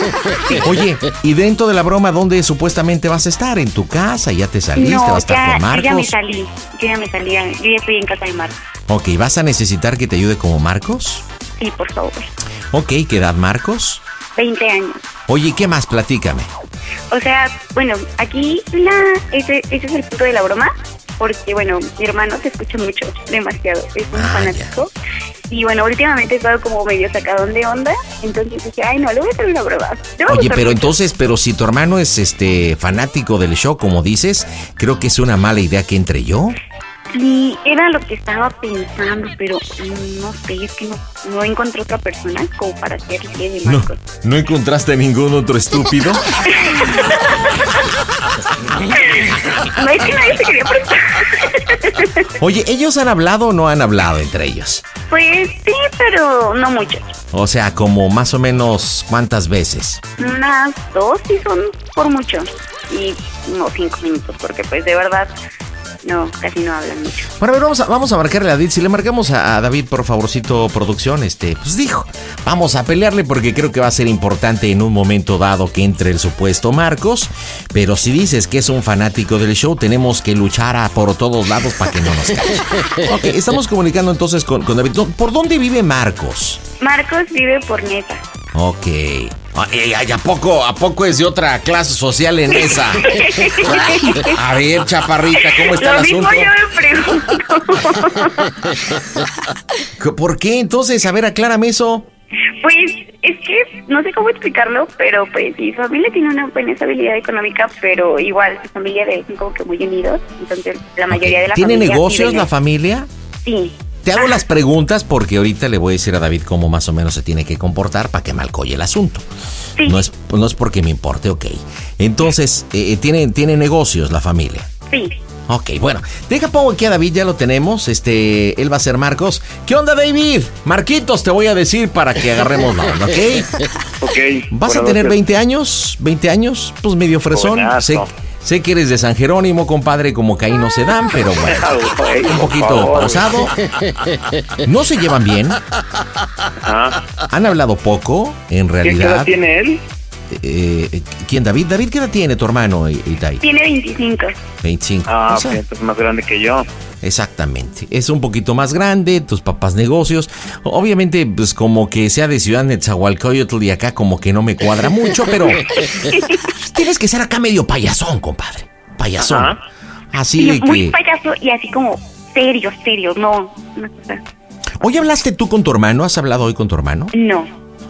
Speaker 2: Oye, y dentro de la broma, ¿dónde supuestamente vas a estar? ¿En tu casa? ¿Ya te saliste? ¿Vas a estar
Speaker 13: ya,
Speaker 2: con
Speaker 13: yo ya me
Speaker 2: Marcos?
Speaker 13: salí, yo ya me salí, yo ya estoy en casa de Marcos.
Speaker 2: Ok, ¿vas a necesitar que te ayude como Marcos?
Speaker 13: Sí, por favor.
Speaker 2: Ok, ¿qué edad Marcos?
Speaker 13: 20 años.
Speaker 2: Oye, ¿qué más? Platícame.
Speaker 13: O sea, bueno, aquí la, ese, ese es el punto de la broma, porque bueno, mi hermano te escucha mucho, demasiado, es un
Speaker 2: Ah,
Speaker 13: fanático. Y bueno, últimamente he estado como medio sacadón de onda, entonces dije, ay no, le voy a hacer una broma. Le va a
Speaker 2: Oye, pero
Speaker 13: mucho.
Speaker 2: entonces, pero si tu hermano es este fanático del show, como dices, creo que es una mala idea que entre yo.
Speaker 13: Sí, era lo que estaba pensando, pero no sé, es que no, no encontré otra persona como para hacerle de
Speaker 2: No,
Speaker 13: Marcos.
Speaker 2: ¿no encontraste ningún otro estúpido? (laughs)
Speaker 13: No es que nadie se quería prestar.
Speaker 2: Oye, ¿ellos han hablado o no han hablado entre ellos?
Speaker 13: Pues sí, pero no mucho.
Speaker 2: O sea, como más o menos cuántas veces.
Speaker 13: Unas dos sí son por mucho. Y no cinco minutos, porque pues de verdad no, casi no hablan mucho.
Speaker 2: Bueno, a ver, vamos a, vamos a marcarle a David. Si le marcamos a, a David, por favorcito, producción, este, pues dijo, vamos a pelearle porque creo que va a ser importante en un momento dado que entre el supuesto Marcos. Pero si dices que es un fanático del show, tenemos que luchar a por todos lados para que no nos cache. (laughs) Ok, estamos comunicando entonces con, con David. ¿Por dónde vive Marcos?
Speaker 13: Marcos vive por neta.
Speaker 2: Ok. Ay, ay, ¿a poco, ¿A poco es de otra clase social en esa? (laughs) A ver, chaparrita, ¿cómo está
Speaker 13: Lo
Speaker 2: el
Speaker 13: mismo
Speaker 2: asunto?
Speaker 13: yo me pregunto. (laughs)
Speaker 2: ¿Por qué entonces? A ver, aclárame eso.
Speaker 13: Pues es que no sé cómo explicarlo, pero pues su familia tiene una buena estabilidad económica, pero igual su familia de son como que muy unidos, entonces la mayoría de la
Speaker 2: ¿Tiene
Speaker 13: familia
Speaker 2: negocios
Speaker 13: vive
Speaker 2: la familia?
Speaker 13: Sí.
Speaker 2: Te hago las preguntas porque ahorita le voy a decir a David cómo más o menos se tiene que comportar para que malcolle el asunto. No, es, no es porque me importe, ok. Entonces, eh, ¿tiene, ¿tiene negocios la familia?
Speaker 13: Sí.
Speaker 2: Ok, bueno, deja pongo aquí a David, ya lo tenemos. Este, él va a ser Marcos. ¿Qué onda, David? Marquitos, te voy a decir para que agarremos la onda, ¿ok? (laughs)
Speaker 11: Ok.
Speaker 2: ¿Vas a tener
Speaker 11: noches.
Speaker 2: 20 años? ¿20 años? Pues medio fresón.
Speaker 11: Buenazo.
Speaker 2: Sé que eres de San Jerónimo, compadre, como que ahí no se dan, pero bueno. (laughs) Un poquito
Speaker 11: favor.
Speaker 2: pausado. ¿No se llevan bien?
Speaker 11: Ah.
Speaker 2: ¿Han hablado poco, en
Speaker 11: ¿Qué
Speaker 2: realidad?
Speaker 11: edad tiene él?
Speaker 2: Eh, ¿Quién, David? ¿David qué edad tiene tu hermano, I- Itai?
Speaker 13: Tiene 25.
Speaker 2: 25.
Speaker 11: Ah,
Speaker 2: O sea,
Speaker 11: entonces más grande que yo.
Speaker 2: Exactamente. Es un poquito más grande, tus papás negocios. Obviamente, pues como que sea de Ciudad Netzahualcoyotl y acá como que no me cuadra (laughs) mucho, pero tienes que ser acá medio payasón, compadre. Payasón.
Speaker 11: Ajá.
Speaker 2: Así
Speaker 13: Sí,
Speaker 2: de
Speaker 13: muy
Speaker 2: que...
Speaker 13: payaso y así como serio, serio, no.
Speaker 2: Oye, ¿hablaste tú con tu hermano? ¿Has hablado hoy con tu hermano?
Speaker 13: No.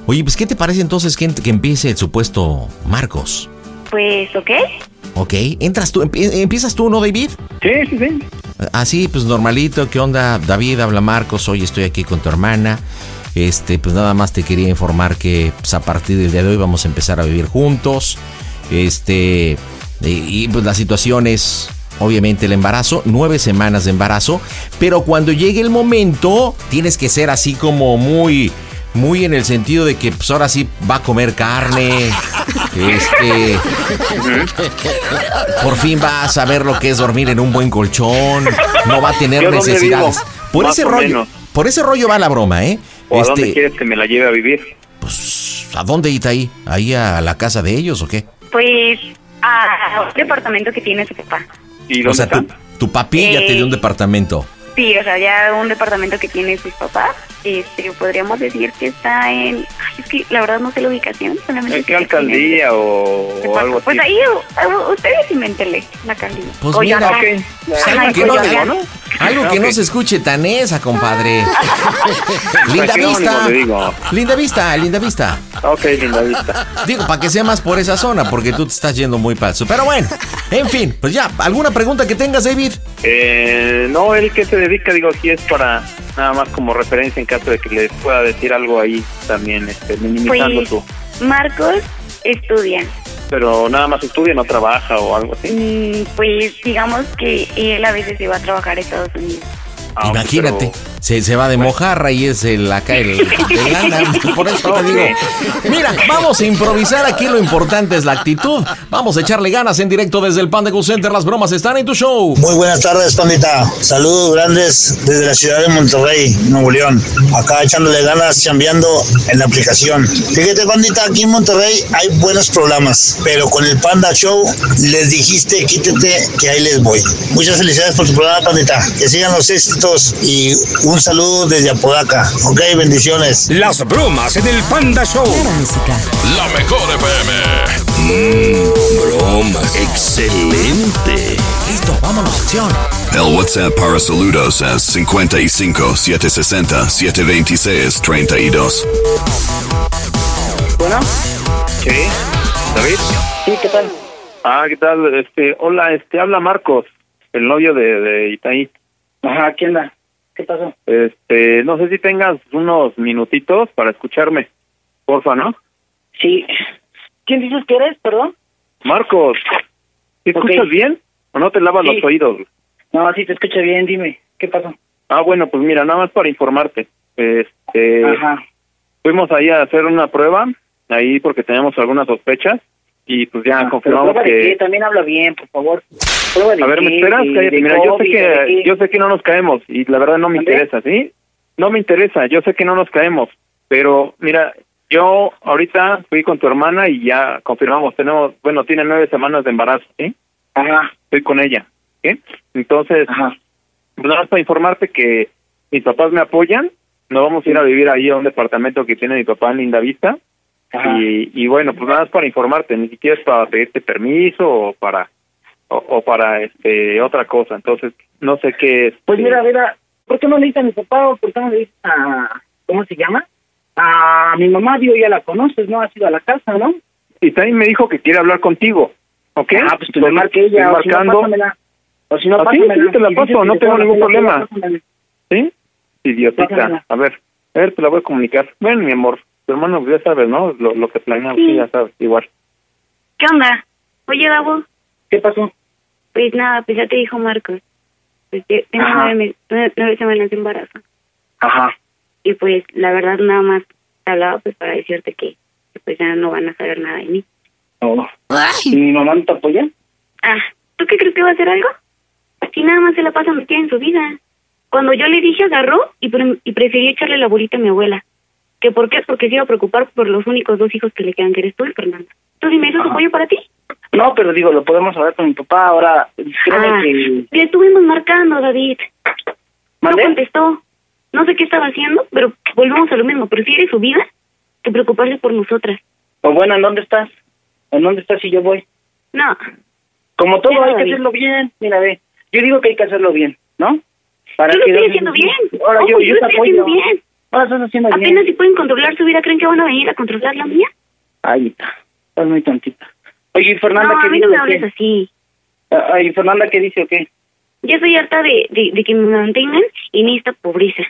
Speaker 2: Oye, pues ¿qué te parece entonces que, que empiece el supuesto Marcos?
Speaker 12: Pues, ok.
Speaker 2: Ok, entras tú, empie- empiezas tú, ¿no, David?
Speaker 11: Sí, sí, sí.
Speaker 2: Así, pues normalito, ¿qué onda? David, habla Marcos, hoy estoy aquí con tu hermana. Este, pues nada más te quería informar que pues, a partir del día de hoy vamos a empezar a vivir juntos. Este, y, y, pues la situación es obviamente el embarazo, nueve semanas de embarazo, pero cuando llegue el momento tienes que ser así como muy, muy en el sentido de que pues ahora sí va a comer carne. Este, por fin va a saber lo que es dormir en un buen colchón, no va a tener
Speaker 11: ¿Yo dónde
Speaker 2: necesidades.
Speaker 11: vivo?
Speaker 2: Por ese rollo,
Speaker 11: menos.
Speaker 2: por ese rollo va la broma, ¿eh?
Speaker 11: ¿O a dónde
Speaker 2: Este,
Speaker 11: quieres que me la lleve a vivir?
Speaker 2: ¿a dónde ir ahí? ¿Ahí a la casa de ellos o qué?
Speaker 12: Pues a un departamento que tiene su papá.
Speaker 11: ¿Y
Speaker 2: O sea, tu, tu papi ya te dio un
Speaker 12: Eh,
Speaker 2: departamento.
Speaker 12: Sí, o sea, ya un departamento que tiene sus papás. Este, podríamos decir que está en. Ay, es que la verdad no sé la ubicación. Solamente
Speaker 11: ¿En qué alcaldía o, o algo así?
Speaker 12: Pues ahí, ustedes invéntenle la alcaldía.
Speaker 2: Pues
Speaker 12: Coyoacán.
Speaker 2: mira,
Speaker 12: Ajá,
Speaker 2: algo que, no,
Speaker 12: Coyoacán.
Speaker 2: algo que no se escuche tan esa, compadre. (laughs) linda
Speaker 11: Jerónimo,
Speaker 2: vista. Linda vista, linda vista.
Speaker 11: Ok, linda vista.
Speaker 2: Digo, para que sea más por esa zona, porque tú te estás yendo muy paso. Pero bueno, en fin, pues ya, ¿alguna pregunta que tengas, David?
Speaker 11: Eh, no, él que se dedica, digo, aquí es para nada más como referencia en caso de que les pueda decir algo ahí también, este, minimizando
Speaker 12: Pues
Speaker 11: su...
Speaker 12: Marcos estudia.
Speaker 11: Pero nada más estudia, no trabaja o algo así.
Speaker 12: Mm, Pues digamos que él a veces se va a trabajar a Estados Unidos.
Speaker 11: Ah,
Speaker 2: Imagínate, se, se va de mojarra y es el acá el (laughs) lana. Por eso te digo. Mira, vamos a improvisar aquí. Lo importante es la actitud. Vamos a echarle ganas en directo desde el Panda Cool Center. Las bromas están en tu show.
Speaker 14: Muy buenas tardes, pandita. Saludos grandes desde la ciudad de Monterrey, Nuevo León. Acá echándole ganas, chambeando en la aplicación. Fíjate, pandita, aquí en Monterrey hay buenos programas, pero con el Panda Show les dijiste quítate que ahí les voy. Muchas felicidades por tu programa, pandita. Que sigan los éxitos y un saludo desde Apodaca. Ok, bendiciones.
Speaker 5: Las bromas en el Panda Show.
Speaker 1: La mejor FM. Mmm, bromas. Excelente.
Speaker 2: Listo, vámonos, acción.
Speaker 1: El WhatsApp para saludos es 55 760 726 32.
Speaker 11: Bueno. Sí. ¿David?
Speaker 15: Sí, ¿qué tal?
Speaker 11: Ah, ¿qué tal? Este, hola, este, habla Marcos, el novio de, de Itaí.
Speaker 15: Ajá, ¿qué onda? ¿Qué pasó?
Speaker 11: Este, no sé si tengas unos minutitos para escucharme. Porfa, ¿no?
Speaker 15: Sí. ¿Quién dices que eres, perdón?
Speaker 11: Marcos, ¿te escuchas bien? ¿O no te lavas
Speaker 15: Sí.
Speaker 11: los oídos?
Speaker 15: No, sí te escucho bien, dime. ¿Qué pasó?
Speaker 11: Ah, bueno, pues mira, nada más para informarte. Este,
Speaker 15: Ajá.
Speaker 11: fuimos ahí a hacer una prueba, ahí porque teníamos algunas sospechas, y pues ya
Speaker 15: Ah, Pero
Speaker 11: confirmamos
Speaker 15: prueba de qué,
Speaker 11: que...
Speaker 15: también habla bien, por favor. De
Speaker 11: A ver, ¿me esperas? Cállate. Mira, yo sé que yo sé que no nos caemos y la verdad no me interesa, ¿sí? No me interesa, yo sé que no nos caemos, pero mira, yo ahorita fui con tu hermana y ya confirmamos, tenemos, bueno, tiene nueve semanas de embarazo, ¿sí?
Speaker 15: Ajá.
Speaker 11: Estoy con ella, ¿sí? Entonces, pues nada más para informarte que mis papás me apoyan, nos vamos a ir a vivir ahí a un departamento que tiene mi papá en Linda Vista, y, y bueno, pues nada más para informarte, ni siquiera es para pedirte permiso o para o, o para este otra cosa, entonces no sé qué es.
Speaker 15: Pues mira, mira, ¿por qué no le dices a mi papá o por qué no le dices a... ¿Cómo se llama? A mi mamá, digo, ya la conoces, ¿no? Has ido a la casa, ¿no?
Speaker 11: Y también me dijo que quiere hablar contigo, ¿ok?
Speaker 15: Ah, pues tú le marque ella, o si no, pásamela. O si no,
Speaker 11: ¿Ah, sí? Sí, te la paso, no
Speaker 15: te
Speaker 11: tengo ningún problema. ¿Sí? Idiotita. A ver, a ver, te la voy a comunicar. Bueno, mi amor, hermano pues, ya sabes, ¿no? Lo, lo que planeamos,
Speaker 12: Sí.
Speaker 11: sí, ya sabes, igual.
Speaker 12: ¿Qué onda? Oye, Gabo.
Speaker 15: ¿Qué pasó?
Speaker 12: Pues nada, pues ya te dijo Marcos. Pues tengo nueve, mes- nueve, nueve semanas de embarazo.
Speaker 15: Ajá.
Speaker 12: Y pues la verdad nada más te hablaba pues para decirte que, que, pues ya no van a saber nada de mí.
Speaker 15: No. ¿Y mi mamá no te apoya?
Speaker 12: Ah, ¿tú qué crees que va a hacer algo? Si nada más se la pasa metida en su vida. Cuando yo le dije agarró y, pre- y prefirió echarle la bolita a mi abuela. ¿Que por qué? Porque se iba a preocupar por los únicos dos hijos que le quedan, que eres tú y Fernanda. ¿Tú dime, ¿eso es apoyo para ti?
Speaker 15: No, pero digo, lo podemos hablar con mi papá. Ahora,
Speaker 12: Ah,
Speaker 15: que...
Speaker 12: Le estuvimos marcando, David. No contestó. No sé qué estaba haciendo, pero volvemos a lo mismo. Prefiere su vida que preocuparse por nosotras.
Speaker 15: O bueno, ¿en dónde estás? ¿En dónde estás si yo voy?
Speaker 12: No.
Speaker 15: Como todo, hay que hacerlo bien. Mira, ve. Yo digo que hay que hacerlo bien, ¿no?
Speaker 12: Yo lo
Speaker 15: que-
Speaker 12: estoy haciendo bien.
Speaker 15: Ahora,
Speaker 12: Ojo,
Speaker 15: yo,
Speaker 12: yo
Speaker 15: yo
Speaker 12: lo
Speaker 15: te
Speaker 12: estoy
Speaker 15: apoyo.
Speaker 12: haciendo bien.
Speaker 15: Ahora estás haciendo
Speaker 12: Apenas si pueden controlar su vida, ¿creen que van a venir a controlar la mía?
Speaker 15: Ay, estás muy tontita. Oye, ¿y Fernanda,
Speaker 12: no,
Speaker 15: ¿qué
Speaker 12: a mí no me hables así.
Speaker 15: Ah, ¿Y Fernanda qué dice o qué?
Speaker 12: Ya estoy harta de, de, de que me mantengan en esta pobreza.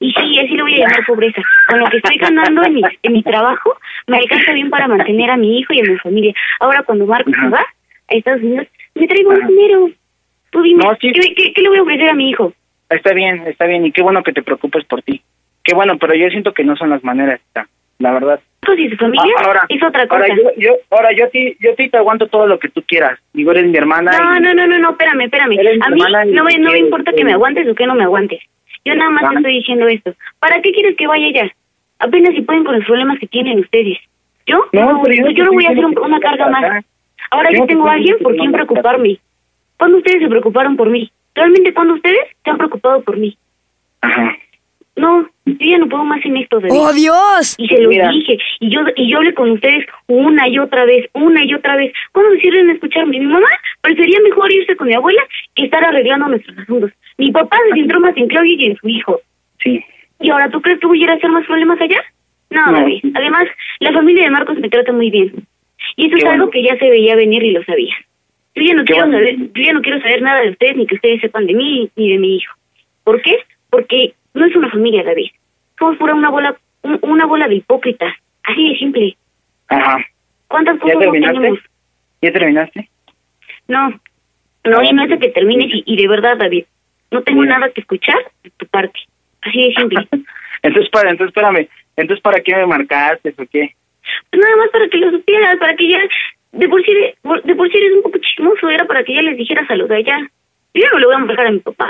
Speaker 12: Y sí, así lo voy a llamar pobreza. Con lo que estoy ganando en mi, en mi trabajo, me alcanza bien para mantener a mi hijo y a mi familia. Ahora, cuando Marco se va a Estados Unidos, me traigo un dinero. Tú dime,
Speaker 15: No, sí.
Speaker 12: ¿qué, qué, qué le voy a ofrecer a mi hijo?
Speaker 15: Está bien, está bien, y qué bueno que te preocupes por ti. Qué bueno, pero yo siento que no son las maneras, la verdad.
Speaker 12: Pues y su familia
Speaker 15: Ah, ahora,
Speaker 12: es otra cosa.
Speaker 15: Ahora yo, yo, ahora yo a ti, yo a ti te aguanto todo lo que tú quieras. Digo, eres mi hermana.
Speaker 12: No,
Speaker 15: y-
Speaker 12: no, no, no, no, espérame, espérame. A mí no me, no me
Speaker 15: que-
Speaker 12: importa que me aguantes o que no me aguantes. Yo nada más te estoy diciendo esto. ¿Para qué quieres que vaya ella? Apenas si pueden con los problemas que tienen ustedes. ¿Yo?
Speaker 15: No, pero yo
Speaker 12: yo,
Speaker 15: no
Speaker 12: voy a hacer un-
Speaker 15: que
Speaker 12: una carga más. Ahora
Speaker 15: Yo
Speaker 12: tengo a alguien por
Speaker 15: que
Speaker 12: quien preocuparme. ¿Cuándo ustedes se preocuparon por mí? ¿Realmente cuándo ustedes se han preocupado por mí?
Speaker 15: Ajá.
Speaker 12: No, yo ya no puedo más en esto, David.
Speaker 16: ¡Oh, Dios!
Speaker 12: Y se lo
Speaker 15: Mira.
Speaker 12: dije. Y yo y yo hablé con ustedes una y otra vez, una y otra vez. ¿Cuándo decidieron escucharme? Mi mamá prefería mejor irse con mi abuela que estar arreglando nuestros asuntos. Mi papá se centró más en Claudia y en su hijo.
Speaker 15: Sí.
Speaker 12: ¿Y ahora tú crees que voy a ir a hacer más problemas allá? No,
Speaker 15: No.
Speaker 12: David. Además, la familia de Marcos me trata muy bien. Y eso
Speaker 15: Qué
Speaker 12: es algo que ya se veía venir y lo sabía. Yo ya no
Speaker 15: Qué
Speaker 12: quiero
Speaker 15: bueno.
Speaker 12: saber, yo ya no quiero saber nada de ustedes ni que ustedes sepan de mí ni de mi hijo. ¿Por qué? Porque no es una familia, David. Somos pura una bola, un- una bola de hipócritas. Así de simple.
Speaker 15: Ajá.
Speaker 12: ¿Cuántas
Speaker 15: ¿Ya
Speaker 12: cosas no
Speaker 15: terminaste?
Speaker 12: tenemos?
Speaker 15: ¿Ya terminaste?
Speaker 12: No, no, y no es de que termines y, y de verdad, David, no tengo nada que escuchar de tu parte. Así de simple. (laughs)
Speaker 15: Entonces, para, entonces, espérame. Entonces, ¿para qué me marcaste o qué?
Speaker 12: Pues nada más para que lo supieras, para que ya, de por sí, de, de por sí eres un poco chismoso, era para que ya les dijeras a los de allá. Yo ya no le voy a marcar a mi papá.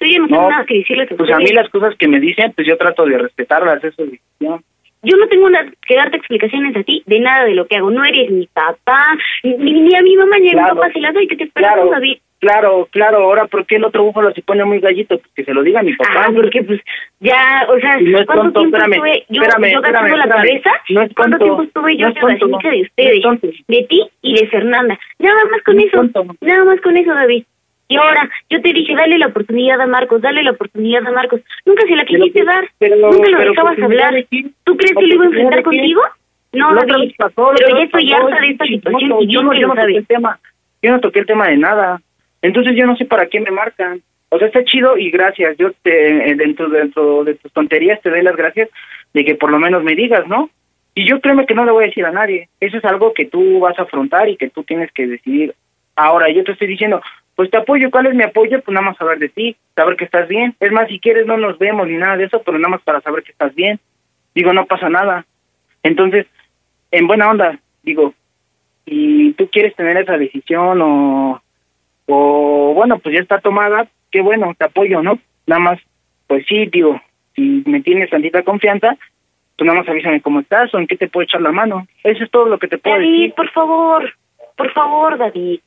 Speaker 12: Yo ya no tengo
Speaker 15: No,
Speaker 12: nada que decirles a
Speaker 15: Pues a mí las cosas que me dicen, pues yo trato de respetarlas, eso es decisión.
Speaker 12: Yo no tengo nada que darte explicaciones a ti de nada de lo que hago. No eres mi papá, ni, ni a mi mamá ni a
Speaker 15: Claro.
Speaker 12: mi papá se las doy. que te esperas,
Speaker 15: Claro,
Speaker 12: David?
Speaker 15: claro, claro. Ahora, ¿por qué el otro búfalo se pone muy gallito? Pues que se lo diga a mi papá.
Speaker 12: Ah, porque pues ya, o sea,
Speaker 15: no es
Speaker 12: ¿cuánto
Speaker 15: tonto,
Speaker 12: tiempo
Speaker 15: espérame,
Speaker 12: estuve yo,
Speaker 15: espérame,
Speaker 12: yo
Speaker 15: espérame,
Speaker 12: la cabeza?
Speaker 15: No es
Speaker 12: ¿Cuánto
Speaker 15: tonto,
Speaker 12: tiempo estuve yo
Speaker 15: no es tonto,
Speaker 12: vacinita de ustedes? de ti y de Fernanda. Nada más con eso, nada más con eso, David. Y ahora, yo te dije, dale la oportunidad a Marcos, dale la oportunidad a Marcos. Nunca se la
Speaker 15: Pero,
Speaker 12: quisiste dar,
Speaker 15: pero,
Speaker 12: nunca lo
Speaker 15: pero,
Speaker 12: dejabas hablar.
Speaker 15: qué?
Speaker 12: ¿Tú crees que lo iba a enfrentar contigo? No,
Speaker 15: otra
Speaker 12: David,
Speaker 15: pasó,
Speaker 12: pero ya estoy harta de esta situación
Speaker 15: no,
Speaker 12: y
Speaker 15: yo no, yo no toqué el tema, yo no toqué el tema de nada. Entonces yo no sé para qué me marcan. O sea, está chido y gracias. Yo te, eh, dentro, dentro de tus tonterías te doy las gracias de que por lo menos me digas, ¿no? Y yo créeme que no le voy a decir a nadie. Eso es algo que tú vas a afrontar y que tú tienes que decidir. Ahora, yo te estoy diciendo, pues te apoyo. ¿Cuál es mi apoyo? Pues nada más saber de ti, saber que estás bien. Es más, si quieres no nos vemos ni nada de eso, pero nada más para saber que estás bien. Digo, no pasa nada. Entonces, en buena onda, digo, si tú quieres tener esa decisión o, o bueno, pues ya está tomada, qué bueno, te apoyo, ¿no? Nada más, pues sí, digo, si me tienes tantita confianza, pues nada más avísame cómo estás o en qué te puedo echar la mano. Eso es todo lo que te puedo
Speaker 12: David,
Speaker 15: decir.
Speaker 12: por favor, por favor, David,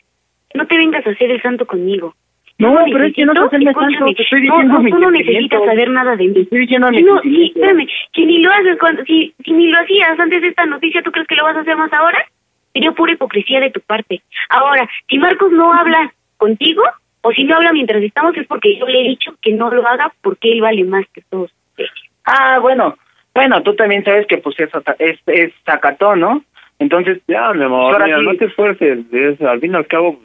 Speaker 12: no te vengas a hacer el santo conmigo.
Speaker 15: No, pero es que no te el santo, te estoy
Speaker 12: no,
Speaker 15: diciendo
Speaker 12: no,
Speaker 15: mis
Speaker 12: tú no necesitas saber nada de mí.
Speaker 15: Estoy diciendo
Speaker 12: Si no, si,
Speaker 15: sentimientos.
Speaker 12: espérame, si ni lo haces cuando, si, si ni lo hacías antes de esta noticia, ¿tú crees que lo vas a hacer más ahora? Sería pura hipocresía de tu parte. Ahora, si Marcos no habla contigo, o si no habla mientras estamos, es porque yo le he dicho que no lo haga porque él vale más que todos. ustedes.
Speaker 15: Ah, bueno, bueno, tú también sabes que pues es, es, es sacatón, ¿no? Entonces,
Speaker 11: Ya, mi amor,
Speaker 15: ahora
Speaker 11: mira,
Speaker 15: sí.
Speaker 11: no te esfuerces. es- al fin y al cabo,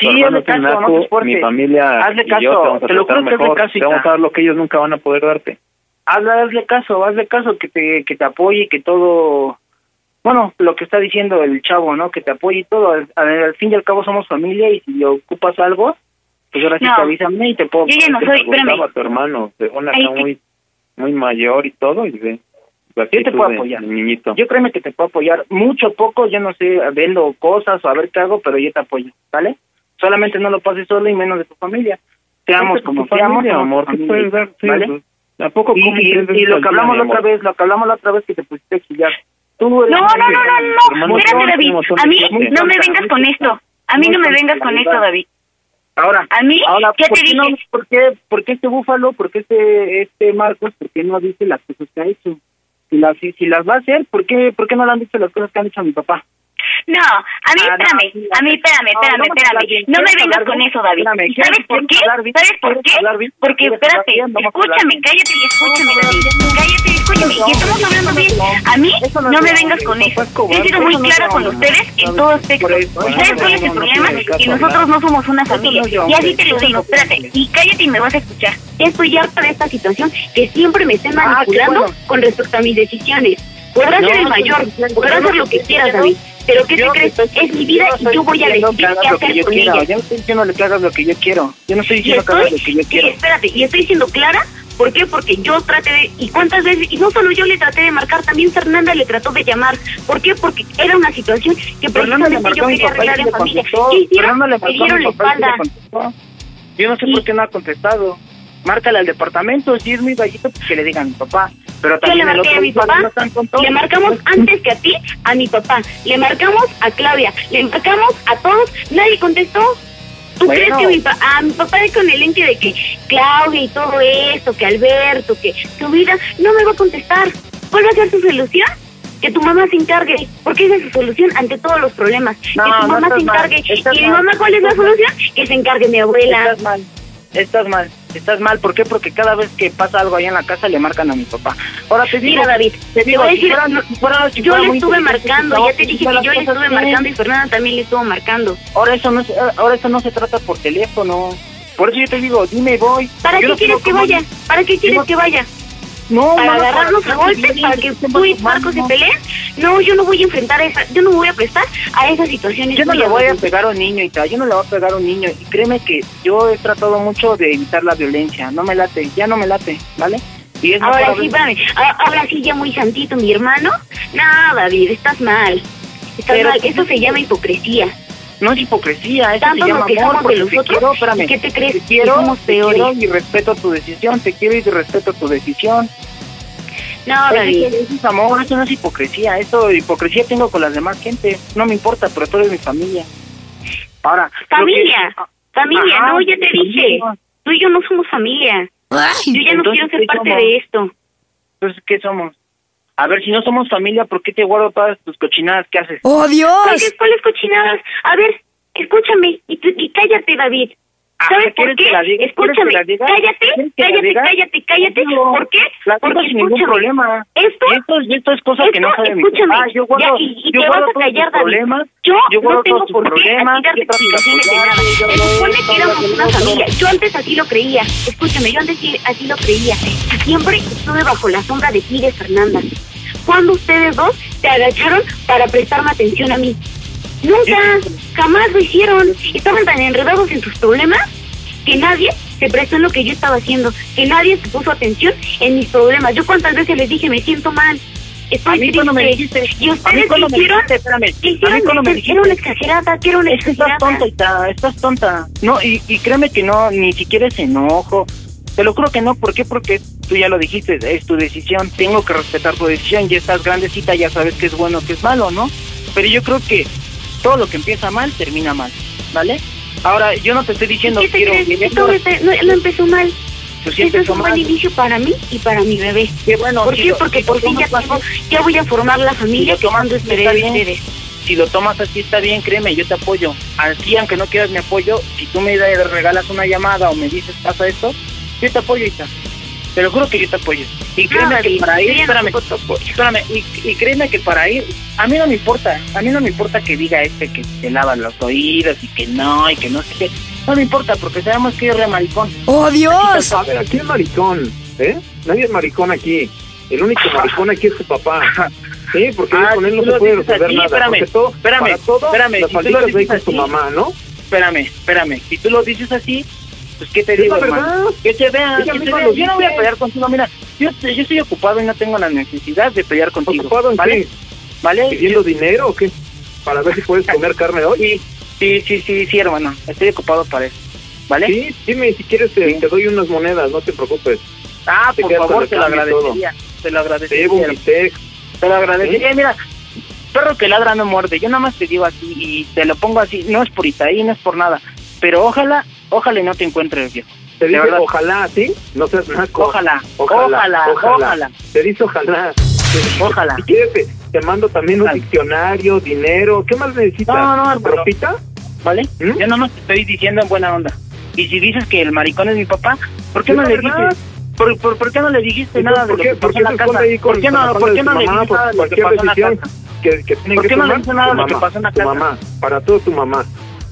Speaker 15: Sí, hazle caso, no
Speaker 11: naco,
Speaker 15: te esfuerces.
Speaker 11: mi familia
Speaker 15: Hazle
Speaker 11: y
Speaker 15: caso,
Speaker 11: yo te vamos a
Speaker 15: te lo juro que hazle
Speaker 11: mejor.
Speaker 15: caso,
Speaker 11: te vamos a dar lo que ellos nunca van a poder darte.
Speaker 15: hazle, hazle caso, hazle caso, que te, que te apoye, que todo, bueno, lo que está diciendo el chavo, ¿no? Que te apoye y todo. Al, al- al fin y al cabo somos familia y si ocupas algo, pues ahora sí
Speaker 12: No.
Speaker 15: te avísame y te puedo...
Speaker 12: Yo ya no soy, espérame.
Speaker 11: gustaba tu hermano, de una
Speaker 12: Ay,
Speaker 11: muy, muy mayor y todo, y ve.
Speaker 15: Yo te puedo apoyar.
Speaker 11: niñito.
Speaker 15: Yo créeme que te puedo apoyar. Mucho, poco, yo no sé, vendo cosas o a ver qué hago, pero yo te apoyo, ¿vale? Solamente no lo pases solo y menos de tu familia. Seamos como seamos,
Speaker 11: amor, ¿qué
Speaker 15: familia,
Speaker 11: puedes dar? Sí,
Speaker 15: ¿vale?
Speaker 11: pues, ¿A poco
Speaker 15: Y, lo que hablamos la otra vez, lo que hablamos la otra vez que te pusiste a chillar. Tú
Speaker 12: No,
Speaker 15: eres
Speaker 12: no, no, no, no, espérate, David. A mí no me vengas con esto. A mí no me vengas con esto, David.
Speaker 15: Ahora,
Speaker 12: A mí,
Speaker 15: ahora ¿por
Speaker 12: te
Speaker 15: qué
Speaker 12: dije.
Speaker 15: no- ¿por, qué, ¿por qué este búfalo, por qué este, este Marcos, por qué no dice las cosas que ha hecho? Si las, si, si las va a hacer, ¿por qué, ¿por qué no le han dicho las cosas que han hecho a mi papá?
Speaker 12: No, a mí, espérame, a mí, espérame, espérame, espérame. No me vengas con eso, David. ¿Y ¿Sabes por qué? ¿Sabes por qué? Porque, espérate, escúchame, cállate y escúchame, David. Cállate y escúchame. Y estamos hablando bien. A mí, no me vengas con eso. He sido muy clara con ustedes en todo aspecto. ¿Sabes cuál es el problema? Que nosotros no somos una familia. Y así te lo digo, espérate. Y cállate y me vas a escuchar. Estoy harta de esta situación que siempre me estén manipulando con respecto a mis decisiones. Podrás ser el mayor, podrás hacer lo que quieras, David. Pero ¿qué te crees? Es mi vida y yo voy a decidir qué hacer con ella.
Speaker 15: Yo no estoy diciendo que hagas lo que yo quiero. Yo no estoy diciendo que hagas lo que yo quiero.
Speaker 12: Sí, espérate, y estoy siendo clara. ¿Por qué? Porque yo traté de... ¿Y cuántas veces? Y no solo yo le traté de marcar, también Fernanda le trató de llamar. ¿Por qué? Porque era una situación que precisamente yo quería arreglar en familia. ¿Qué hicieron?
Speaker 15: Le
Speaker 12: dieron la espalda.
Speaker 15: Yo no sé por qué no ha contestado. Márcale al departamento, si es muy bajito, pues que le digan papá. Pero
Speaker 12: Yo le marqué a mi papá, le marcamos antes que a ti, a mi papá, le marcamos a Claudia, le marcamos a todos, nadie contestó. ¿Tú
Speaker 15: Bueno.
Speaker 12: crees que mi pa a mi papá es con el ente de que Claudia y todo esto, que Alberto, que tu vida, no me va a contestar? ¿Cuál va a ser su solución? Que tu mamá se encargue, porque esa es su solución ante todos los problemas.
Speaker 15: No,
Speaker 12: que tu mamá se encargue. ¿Y mi mamá cuál es la solución? Que se encargue mi abuela.
Speaker 15: Estás mal, estás mal, estás mal. ¿Por qué? Porque cada vez que pasa algo ahí en la casa le marcan a mi papá. Ahora te digo,
Speaker 12: Mira, David,
Speaker 15: te digo,
Speaker 12: voy a
Speaker 15: si
Speaker 12: decir,
Speaker 15: fuera- fuera- si
Speaker 12: yo le estuve marcando, ya te dije que yo le estuve marcando y Fernanda también le estuvo marcando.
Speaker 15: Ahora eso no, se- ahora eso no se trata por teléfono. Por eso yo te digo, dime voy.
Speaker 12: ¿Para
Speaker 15: Yo
Speaker 12: qué
Speaker 15: no
Speaker 12: quieres que vaya? ¿Para qué quieres que vaya?
Speaker 15: No,
Speaker 12: ¿Para
Speaker 15: no, no,
Speaker 12: agarrarnos a golpes? ¿Para que tú y Marco se peleen? No, yo no voy a enfrentar esa, yo no me voy a prestar a esas situaciones.
Speaker 15: Yo no le voy a pegar a un niño y tal, yo no le voy a pegar a un niño. Y créeme que yo he tratado mucho de evitar la violencia. No me late, ya no me late, ¿vale? Y es
Speaker 12: Ahora sí, espérame, ahora sí ya muy santito mi hermano. No, David, estás mal. Estás
Speaker 15: Pero-
Speaker 12: mal, eso se llama hipocresía.
Speaker 15: No es hipocresía, eso
Speaker 12: Tanto
Speaker 15: se llama amor. porque
Speaker 12: los
Speaker 15: te
Speaker 12: otros,
Speaker 15: quiero, espérame,
Speaker 12: ¿y qué te crees?
Speaker 15: Te quiero,
Speaker 12: somos
Speaker 15: te
Speaker 12: peores.
Speaker 15: quiero y respeto tu decisión. Te quiero y respeto tu decisión.
Speaker 12: No,
Speaker 15: Eso,
Speaker 12: David.
Speaker 15: eso es amor, eso no es hipocresía. Eso, hipocresía tengo con las demás gente. No me importa, pero tú eres mi familia. Ahora, que-
Speaker 12: Familia, familia,
Speaker 15: Ajá,
Speaker 12: no, ya te dije.
Speaker 15: familia.
Speaker 12: Tú y yo no somos familia. Yo ya no quiero ser
Speaker 15: ¿qué
Speaker 12: parte
Speaker 15: somos?
Speaker 12: de esto.
Speaker 15: Entonces, ¿qué somos? A ver, si no somos familia, ¿por qué te guardo todas tus cochinadas que haces?
Speaker 12: ¿Cuál es- ¿Cuáles cochinadas? A ver, escúchame y, tú- y cállate, David. ¿Sabes por
Speaker 15: ¿quieres
Speaker 12: qué?
Speaker 15: la
Speaker 12: Escúchame,
Speaker 15: que la diga?
Speaker 12: cállate,
Speaker 15: ¿Quieres que la
Speaker 12: cállate, cállate, cállate. ¿Por qué?
Speaker 15: la
Speaker 12: Porque
Speaker 15: sin ningún problema.
Speaker 12: Esto,
Speaker 15: esto, esto es cosa que no
Speaker 12: esto,
Speaker 15: sabe mi
Speaker 12: escúchame,
Speaker 15: papá. Yo guardo,
Speaker 12: ya, y, y
Speaker 15: yo
Speaker 12: te vas a callar, David.
Speaker 15: problemas.
Speaker 12: Yo,
Speaker 15: yo
Speaker 12: no tengo por qué explicaciones de nada. Se supone
Speaker 15: esto,
Speaker 12: que éramos una familia.
Speaker 15: esto.
Speaker 12: Yo antes así lo creía. Escúchame, yo antes sí- así lo creía. Y siempre estuve bajo la sombra de de Fernanda. Cuando ustedes dos se agacharon para prestarme atención a mí. Nunca, jamás lo hicieron. Estaban tan enredados en sus problemas que nadie se prestó en lo que yo estaba haciendo, que nadie se puso atención en mis problemas. Yo cuántas veces les dije, me siento mal, estoy
Speaker 15: A mí cuando me
Speaker 12: triste.
Speaker 15: dijiste-
Speaker 12: y
Speaker 15: a mí
Speaker 12: ustedes
Speaker 15: cuando
Speaker 12: ¿qué
Speaker 15: me
Speaker 12: hicieron?
Speaker 15: dijiste, espérame,
Speaker 12: ¿Qué
Speaker 15: a mí
Speaker 12: hicieron?
Speaker 15: cuando me
Speaker 12: Era una exagerada, que era una
Speaker 15: Es que estás tonta, Ita, estás tonta. No, y, y créeme que no, ni siquiera es enojo. Te lo juro que no, ¿por qué? Porque tú ya lo dijiste, es tu decisión, tengo que respetar tu decisión, ya estás grandecita, ya sabes qué es bueno, qué es malo, ¿no? Pero yo creo que todo lo que empieza mal, termina mal, ¿vale? Ahora, yo no te estoy diciendo
Speaker 12: ¿Qué te
Speaker 15: quiero
Speaker 12: crees? Esto no, no empezó mal.
Speaker 15: Pues
Speaker 12: Esto es un buen
Speaker 15: mal.
Speaker 12: inicio para mí y para mi bebé.
Speaker 15: Qué bueno,
Speaker 12: ¿Por
Speaker 15: si
Speaker 12: qué?
Speaker 15: lo-
Speaker 12: Porque
Speaker 15: si
Speaker 12: por
Speaker 15: lo
Speaker 12: fin ya, tengo, ya voy a formar la
Speaker 15: si
Speaker 12: familia
Speaker 15: lo
Speaker 12: que
Speaker 15: tomas así
Speaker 12: esperé de ustedes.
Speaker 15: Si lo tomas así está bien, créeme, yo te apoyo. Así, aunque no quieras mi apoyo, si tú me regalas una llamada o me dices pasa esto, yo te apoyo, Ita. Te lo juro que yo te apoyo. Y créeme
Speaker 12: No,
Speaker 15: que
Speaker 12: David,
Speaker 15: para
Speaker 12: yo
Speaker 15: ir, espérame, espérame, y, y créeme que para ir, a mí no me importa, a mí no me importa que diga este que se lava los oídos y que no, y que no sé qué. No me importa, porque sabemos que es re maricón.
Speaker 16: ¡Oh, Dios! A ver, aquí es maricón, ¿eh? Nadie es maricón aquí. El único maricón aquí es tu papá. Sí, porque
Speaker 15: Ah,
Speaker 16: con él no se puede resolver
Speaker 15: así,
Speaker 16: nada.
Speaker 15: espérame,
Speaker 16: todo,
Speaker 15: espérame,
Speaker 16: para todo,
Speaker 15: espérame,
Speaker 16: las
Speaker 15: si tú lo dices
Speaker 16: con tu mamá, ¿no?
Speaker 15: Espérame, espérame, si tú lo dices así, pues ¿qué te digo, hermano? Que te vean, que te Yo no voy a pelear contigo, mira, yo, yo estoy ocupado y no tengo la necesidad de pelear contigo.
Speaker 16: ¿Ocupado en
Speaker 15: ¿vale?
Speaker 16: qué?
Speaker 15: ¿Vale?
Speaker 16: ¿Pidiendo dinero o qué? Para ver si puedes (laughs) comer carne hoy.
Speaker 15: Sí, sí, sí, sí, hermano, estoy ocupado para eso, ¿vale?
Speaker 16: Sí, dime, si quieres te, te doy unas monedas, no te preocupes.
Speaker 15: Ah,
Speaker 16: Te
Speaker 15: por favor, te lo agradecería, te lo agradecería.
Speaker 16: bistec.
Speaker 15: Te lo agradecería. Mira, perro que ladra no muerde. Yo nada más te digo así y te lo pongo así. No es por Itaí, no es por nada. Pero ojalá, ojalá y no te encuentres, viejo.
Speaker 16: Te dice ojalá, ¿sí? No seas naco.
Speaker 15: Ojalá, ojalá, ojalá.
Speaker 16: Te dice ojalá.
Speaker 15: Ojalá.
Speaker 16: Si quieres, te,
Speaker 11: mando también un diccionario, dinero. ¿Qué más necesitas?
Speaker 15: No, no, hermano.
Speaker 11: ¿Ropita?
Speaker 15: ¿Vale?
Speaker 11: ¿Mm?
Speaker 15: Yo nomás te estoy diciendo en buena onda. Y si dices que el maricón es mi papá, ¿por qué no le dijiste? ¿Por, por, por qué no le dijiste
Speaker 11: ¿Y
Speaker 15: nada de
Speaker 11: ¿Por
Speaker 15: lo que pasó en la casa? ¿Por qué no, por qué no le dijiste nada de lo que pasó en la casa? ¿Por qué no le dices nada de lo que pasó en la casa?
Speaker 11: para todo tu mamá.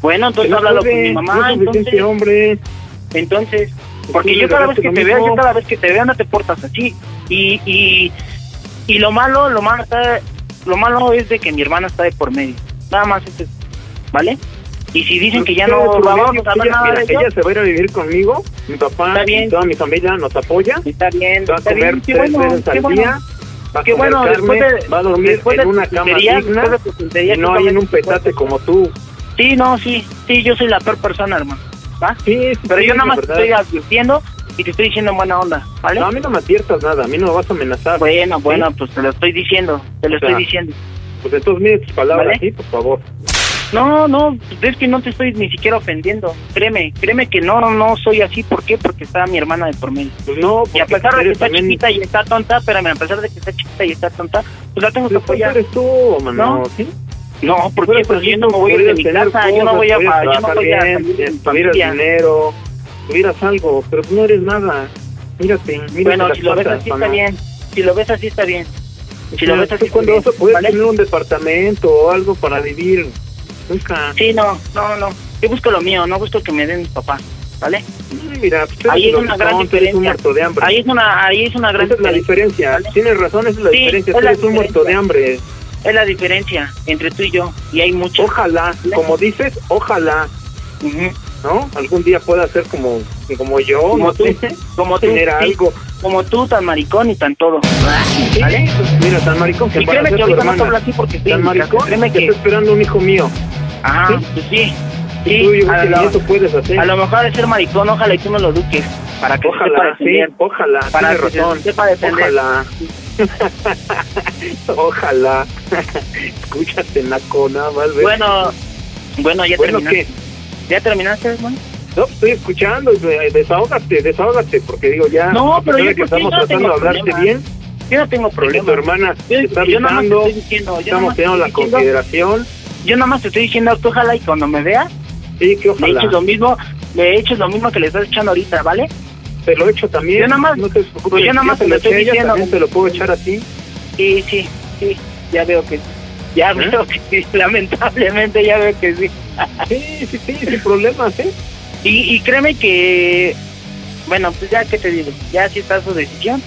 Speaker 15: Bueno, entonces
Speaker 11: no
Speaker 15: háblalo
Speaker 11: puede,
Speaker 15: con mi mamá,
Speaker 11: no
Speaker 15: entonces.
Speaker 11: hombre.
Speaker 15: Entonces, porque
Speaker 11: Sí,
Speaker 15: yo cada vez que te veo, yo cada vez que te veo no te portas así. Y, y, y lo malo, lo malo está, lo malo es de que mi hermana está de por medio. Nada más es eso, ¿vale? Y si dicen que ya
Speaker 11: ¿Qué
Speaker 15: no
Speaker 11: medio?
Speaker 15: a hablar nada
Speaker 11: mira,
Speaker 15: de
Speaker 11: ella se va a ir a vivir conmigo, mi papá y toda mi familia nos apoya.
Speaker 15: Está bien,
Speaker 11: Va a comer tres
Speaker 15: bueno,
Speaker 11: veces al
Speaker 15: bueno.
Speaker 11: día. Va a comer
Speaker 15: bueno,
Speaker 11: carne,
Speaker 15: después de-
Speaker 11: va a dormir en una cama digna y no hay en un petate como tú.
Speaker 15: Sí, no, sí, sí, yo soy la peor persona, hermano. ¿Va?
Speaker 11: Sí, sí,
Speaker 15: Pero
Speaker 11: sí,
Speaker 15: yo nada más te estoy advirtiendo y te estoy diciendo en buena onda, ¿vale?
Speaker 11: No, a mí no me adviertas nada, a mí no me vas a amenazar.
Speaker 15: Bueno, bueno, pues te lo estoy diciendo, te lo
Speaker 11: O sea,
Speaker 15: estoy diciendo.
Speaker 11: Pues entonces mire tus palabras
Speaker 15: ¿Vale?
Speaker 11: así, por favor.
Speaker 15: No, no, es que no te estoy ni siquiera ofendiendo. Créeme, créeme que no, no soy así. ¿Por qué? Porque está mi hermana de por medio.
Speaker 11: Pues no,
Speaker 15: Y a pesar de que está
Speaker 11: también-
Speaker 15: chiquita y está tonta, espérame, a pesar de que está chiquita y está tonta, pues la tengo que
Speaker 11: Pues
Speaker 15: apoyar.
Speaker 11: eres tú, mano,
Speaker 15: ¿No?
Speaker 11: ¿sí?
Speaker 15: No, ¿por qué?
Speaker 11: Puedes
Speaker 15: Pues yo no me voy a ir de mi casa, yo no
Speaker 11: cosas,
Speaker 15: voy a, yo no voy a
Speaker 11: bien, dinero, tuvieras algo, pero no eres nada. Mírate, mírate
Speaker 15: Bueno, si lo ves así está bien. Si lo ves así está bien. Si lo ves
Speaker 11: ¿tú
Speaker 15: así bien.
Speaker 11: vas a poder tener un departamento o algo para vivir? Nunca.
Speaker 15: Sí, no, no, no. Yo busco lo mío, no busco que me den mis papás, ¿vale?
Speaker 11: Mira, pues
Speaker 15: Ahí es una gran
Speaker 11: tú
Speaker 15: diferencia.
Speaker 11: muerto de hambre.
Speaker 15: Ahí es una, ahí es una gran
Speaker 11: Esa es la diferencia. Tienes razón, esa es la diferencia. Tú eres un muerto de hambre.
Speaker 15: Es la diferencia entre tú y yo. Y hay mucho.
Speaker 11: Ojalá, como dices, ojalá, ¿no? Algún día pueda ser como, como yo,
Speaker 15: Como tú, (laughs) como tú,
Speaker 11: tener
Speaker 15: sí.
Speaker 11: algo.
Speaker 15: Como tú, tan maricón y tan todo. ¿Vale?
Speaker 11: Mira, tan maricón que
Speaker 15: Y créeme que ahorita no te
Speaker 11: hermana.
Speaker 15: hablo así porque estoy
Speaker 11: Tan maricón
Speaker 15: Créeme
Speaker 11: que
Speaker 15: que...
Speaker 11: está esperando un hijo mío.
Speaker 15: Ajá,
Speaker 11: ¿Sí?
Speaker 15: pues sí.
Speaker 11: Y tú,
Speaker 15: a lo-
Speaker 11: eso puedes hacer.
Speaker 15: A lo mejor de ser maricón, ojalá y tú no lo eduques. Para que se sepa
Speaker 11: Ojalá, sí,
Speaker 15: defender.
Speaker 11: ojalá,
Speaker 15: Para que
Speaker 11: razón.
Speaker 15: sepa defender.
Speaker 11: Ojalá. (laughs) ojalá. (laughs) Escúchate, Naco, nada más.
Speaker 15: Bueno, bueno, ya
Speaker 11: Bueno,
Speaker 15: terminaste. ¿Ya terminaste, hermano?
Speaker 11: No, estoy escuchando, eh, desahógate, desahógate, porque digo ya,
Speaker 15: No, pero yo
Speaker 11: que estamos
Speaker 15: no
Speaker 11: tratando de hablarte
Speaker 15: problema.
Speaker 11: bien,
Speaker 15: Yo no tengo problema.
Speaker 11: tu hermana
Speaker 15: Yo-
Speaker 11: te está
Speaker 15: yo nada más te estoy diciendo, yo nada
Speaker 11: estamos
Speaker 15: te
Speaker 11: teniendo la
Speaker 15: diciendo-
Speaker 11: consideración,
Speaker 15: Yo nada más te estoy diciendo ojalá y cuando me veas,
Speaker 11: sí, que ojalá,
Speaker 15: eches lo mismo, le eches lo mismo que le estás echando ahorita, ¿vale?
Speaker 11: te lo echo también,
Speaker 15: Yo nada más-
Speaker 11: no te preocupes,
Speaker 15: pues yo nada más
Speaker 11: te lo
Speaker 15: estoy diciendo.
Speaker 11: te lo puedo echar a ti,
Speaker 15: Sí, sí, sí, ya veo que ya
Speaker 11: ¿Eh?
Speaker 15: veo que sí, (laughs) lamentablemente ya veo que sí.
Speaker 11: sí, sí, sí, sin problemas, ¿eh?
Speaker 15: Y, y créeme que, bueno, pues ya, ¿qué te digo? Ya si está su decisión,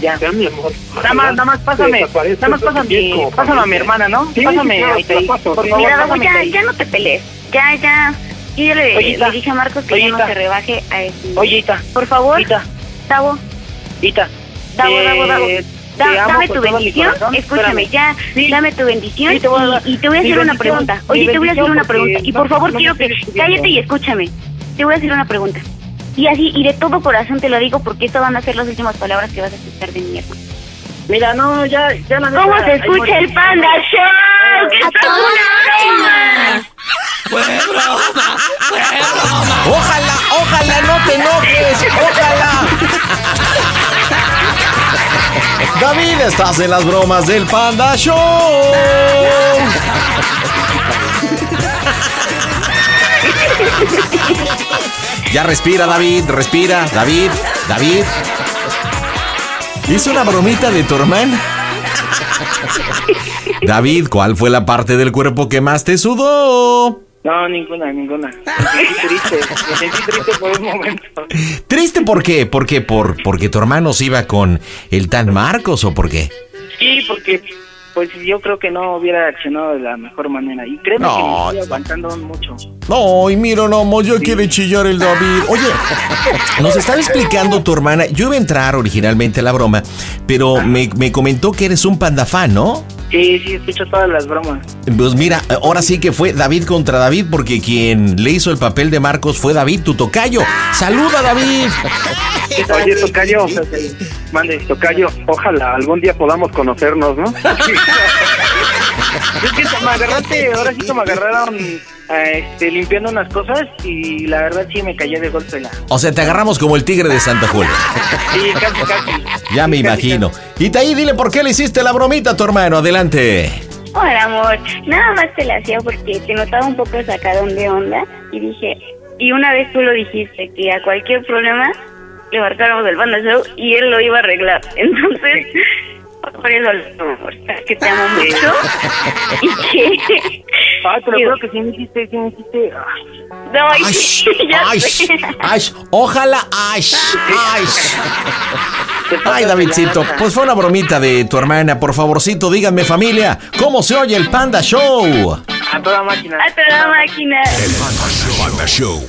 Speaker 15: ya.
Speaker 11: Ya, mi amor,
Speaker 15: Nada más, nada más pásame, nada más pásame, pásame a mi hermana, ¿no?
Speaker 11: Sí,
Speaker 15: pásame,
Speaker 11: claro,
Speaker 15: ahí,
Speaker 11: paso.
Speaker 15: por favor,
Speaker 12: Mira, ya,
Speaker 15: ahí.
Speaker 12: ya no te pelees. Ya, ya. Yo ya le, le dije a Marcos que ya no se rebaje a ese.
Speaker 15: Oye, Ita,
Speaker 12: Por favor,
Speaker 15: Ita,
Speaker 12: Davo,
Speaker 15: Ita.
Speaker 12: Davo,
Speaker 15: te-
Speaker 12: Davo, Da- dame tu bendición. Escúchame,
Speaker 15: Espérame.
Speaker 12: ya.
Speaker 15: Sí.
Speaker 12: Dame tu bendición
Speaker 15: Sí, te a
Speaker 12: y, y te voy a hacer una pregunta. Oye, te voy a hacer una pregunta. Y por favor, quiero que cállate y escúchame. Te voy a hacer una pregunta. Y así, y de todo corazón te lo digo porque estas van a ser las últimas palabras que vas a escuchar de mi hermano.
Speaker 15: Mira, no, ya, ya la
Speaker 12: ¿Cómo se escucha el Panda Show? ¡Que esto es una broma!
Speaker 2: Ojalá, ojalá no te enojes, ojalá. David, estás en las bromas del Panda Show. (laughs) Ya respira, David, respira, David, David. ¿Hizo una bromita de tu hermana? (laughs) David, ¿cuál fue la parte del cuerpo que más te sudó?
Speaker 15: No, ninguna, ninguna. Me sentí triste, me sentí triste por un momento.
Speaker 2: ¿Triste por qué? ¿Por qué? ¿Por, ¿Porque tu hermano se iba con el tan Marcos o por qué?
Speaker 15: Sí, porque pues yo creo que no hubiera accionado de la mejor manera. Y créeme que
Speaker 2: No,
Speaker 15: me estoy aguantando mucho.
Speaker 2: Ay, mira nomás, ya quiere chillar el David. Oye, nos estaba explicando tu hermana. Yo iba a entrar originalmente a la broma, pero me, me comentó que eres un panda fan, ¿no?
Speaker 15: Sí, sí, escucho todas las bromas.
Speaker 2: Pues mira, ahora sí que fue David contra David, porque quien le hizo el papel de Marcos fue David, tu tocayo. ¡Saluda, David!
Speaker 11: Oye, Tocayo,
Speaker 15: Mande.
Speaker 11: Tocayo, ojalá algún día podamos conocernos, ¿no? (laughs)
Speaker 15: Es que me agarraste, (laughs) ahora sí que me agarraron este, limpiando unas cosas y la verdad sí me callé de golpe la...
Speaker 2: O sea, te agarramos como el tigre de Santa Julia.
Speaker 15: Sí, casi, casi.
Speaker 2: Ya me imagino. Y de ahí dile por qué le hiciste la bromita a tu hermano. Adelante.
Speaker 12: Hola, amor. Nada más te la hacía porque te notaba un poco sacadón de onda y dije, y una vez tú lo dijiste, que a cualquier problema le marcáramos el Panda Show y él lo iba a arreglar. (laughs) Entonces, por eso, amor, sabes que te amo mucho (laughs) (laughs) y que...
Speaker 15: Ah, te lo juro que sí me hiciste, sí me hiciste...
Speaker 12: No, ay,
Speaker 2: Ay,
Speaker 12: sí, ya
Speaker 2: ay,
Speaker 12: sé.
Speaker 2: ay, ojalá, ay, ay. Ay, Davidcito, pues fue una bromita de tu hermana. Por favorcito, díganme, familia, ¿cómo se oye el Panda Show?
Speaker 15: A toda máquina.
Speaker 12: A toda máquina.
Speaker 7: Panda Show.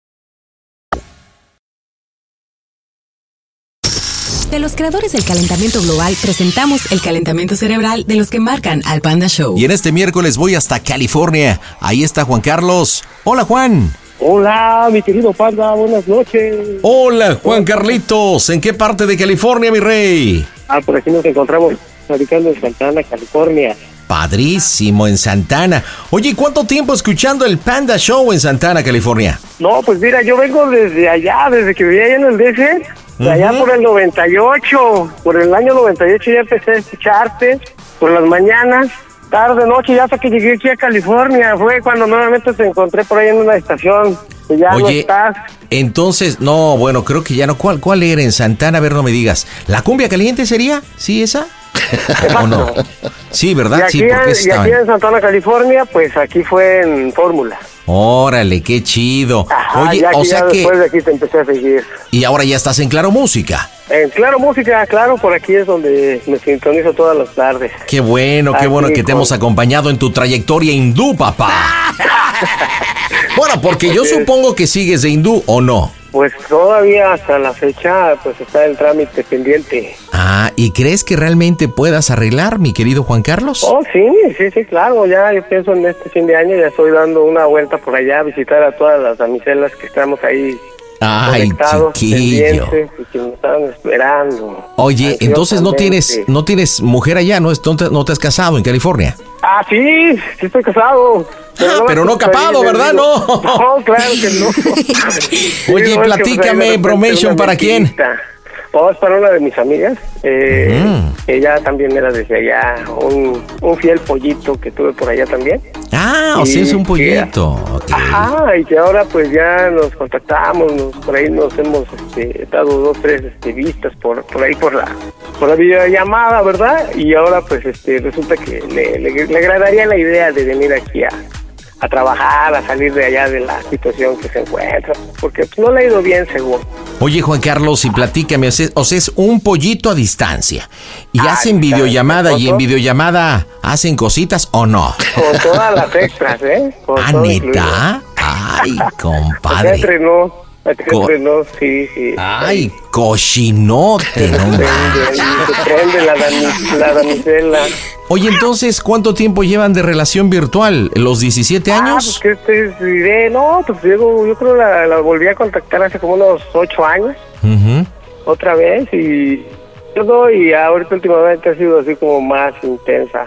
Speaker 17: De los creadores del calentamiento global, presentamos el calentamiento cerebral de los que marcan al Panda Show.
Speaker 2: Y en este miércoles voy hasta California. Ahí está Juan Carlos. Hola, Juan.
Speaker 18: Hola, mi querido Panda, buenas noches.
Speaker 2: Hola, Juan Carlitos. ¿En qué parte de California, mi rey?
Speaker 18: Ah, por aquí nos encontramos radicando en Santana, California.
Speaker 2: Padrísimo, en Santana. Oye, ¿cuánto tiempo escuchando el Panda Show en Santana, California?
Speaker 18: No, pues mira, yo vengo desde allá, desde que vivía allá en el DC, de allá por el 98, por el año 98 ya empecé a escucharte, por las mañanas, tarde, noche, ya hasta que llegué aquí a California, fue cuando nuevamente te encontré por ahí en una estación, y ya no
Speaker 2: Oye,
Speaker 18: estás.
Speaker 2: entonces, no, bueno, creo que ya no. ¿Cuál, cuál era en Santana? A ver, no me digas. ¿La cumbia caliente sería? ¿Sí, esa? (laughs) ¿O no? Sí,
Speaker 18: Y
Speaker 2: ¿verdad?
Speaker 18: aquí,
Speaker 2: Sí, porque
Speaker 18: en, y aquí en Santana, California, pues aquí fue en Fórmula.
Speaker 2: Órale, qué chido.
Speaker 18: Ajá,
Speaker 2: Oye,
Speaker 18: ya
Speaker 2: o sea
Speaker 18: ya
Speaker 2: que.
Speaker 18: después de aquí te empecé a seguir.
Speaker 2: Y ahora ya estás en Claro Música.
Speaker 18: En Claro Música, claro, por aquí es donde me sintonizo todas las tardes.
Speaker 2: Qué bueno, qué bueno que te hemos acompañado en tu trayectoria hindú, papá. (laughs) bueno, porque yo supongo que sigues de hindú o no.
Speaker 18: Pues todavía hasta la fecha, pues está el trámite pendiente.
Speaker 2: Ah, ¿y crees que realmente puedas arreglar, mi querido Juan Carlos?
Speaker 18: Oh, sí, sí, sí, claro, ya yo pienso en este fin de año, ya estoy dando una vuelta por allá a visitar a todas las damiselas que estamos ahí
Speaker 2: Ay, chiquillo.
Speaker 18: y que nos estaban esperando.
Speaker 2: Oye, entonces no tienes, no tienes mujer allá, ¿no? No te, has casado en California.
Speaker 18: Ah, sí, sí estoy casado.
Speaker 2: Ah, pero no capado, ¿verdad? No. (laughs)
Speaker 18: No, claro que no. (laughs)
Speaker 2: Oye,
Speaker 18: no, pues,
Speaker 2: platícame, bromation, ¿para quién?
Speaker 18: Oh, es para una de mis amigas. Eh, Ella también era desde allá, un, un fiel pollito que tuve por allá también.
Speaker 2: Ah, o sea, es un pollito. ok.
Speaker 18: Ajá, y que ahora pues ya nos contactamos, nos, por ahí nos hemos este, dado dos, tres este, vistas por, por ahí por la por la videollamada, ¿verdad? Y ahora pues este resulta que le, le, le agradaría la idea de venir aquí a, a trabajar, a salir de allá de la situación que se encuentra, porque pues, no le ha ido bien seguro.
Speaker 2: Oye, Juan Carlos, y platícame, o sea, es un pollito a distancia. ¿Y
Speaker 18: Ah,
Speaker 2: hacen videollamada y en videollamada hacen cositas o no?
Speaker 18: Con todas las extras, ¿eh? Con
Speaker 2: ¿Ah, neta? Ay, (laughs) compadre. Co-
Speaker 18: entrenó, sí, sí.
Speaker 2: Ay, cochinote, no manches.
Speaker 18: la, la damisela.
Speaker 2: Oye, entonces, ¿cuánto tiempo llevan de relación virtual? ¿Los 17
Speaker 18: Ah,
Speaker 2: años?
Speaker 18: pues que te diré, no, pues yo, yo creo la, la volví a contactar hace como unos ocho años,
Speaker 2: Ujú.
Speaker 18: otra vez, y todo, y ahorita últimamente ha sido así como más intensa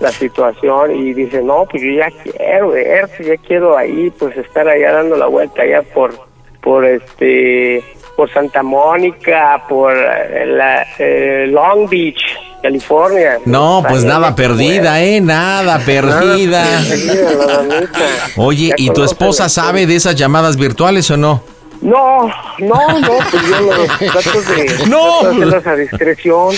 Speaker 18: la situación, y dice, no, pues yo ya quiero ver, ya quiero ahí, pues estar allá dando la vuelta allá por, por este, por Santa Mónica, por eh, la, eh, Long Beach, California.
Speaker 2: No, pues nada perdida, ¿eh? Nada perdida. Oye, ¿y tu esposa sabe de esas llamadas virtuales o no?
Speaker 18: No, no, no, pues yo los (laughs) trato de,
Speaker 2: No.
Speaker 18: hacerlas a discreción.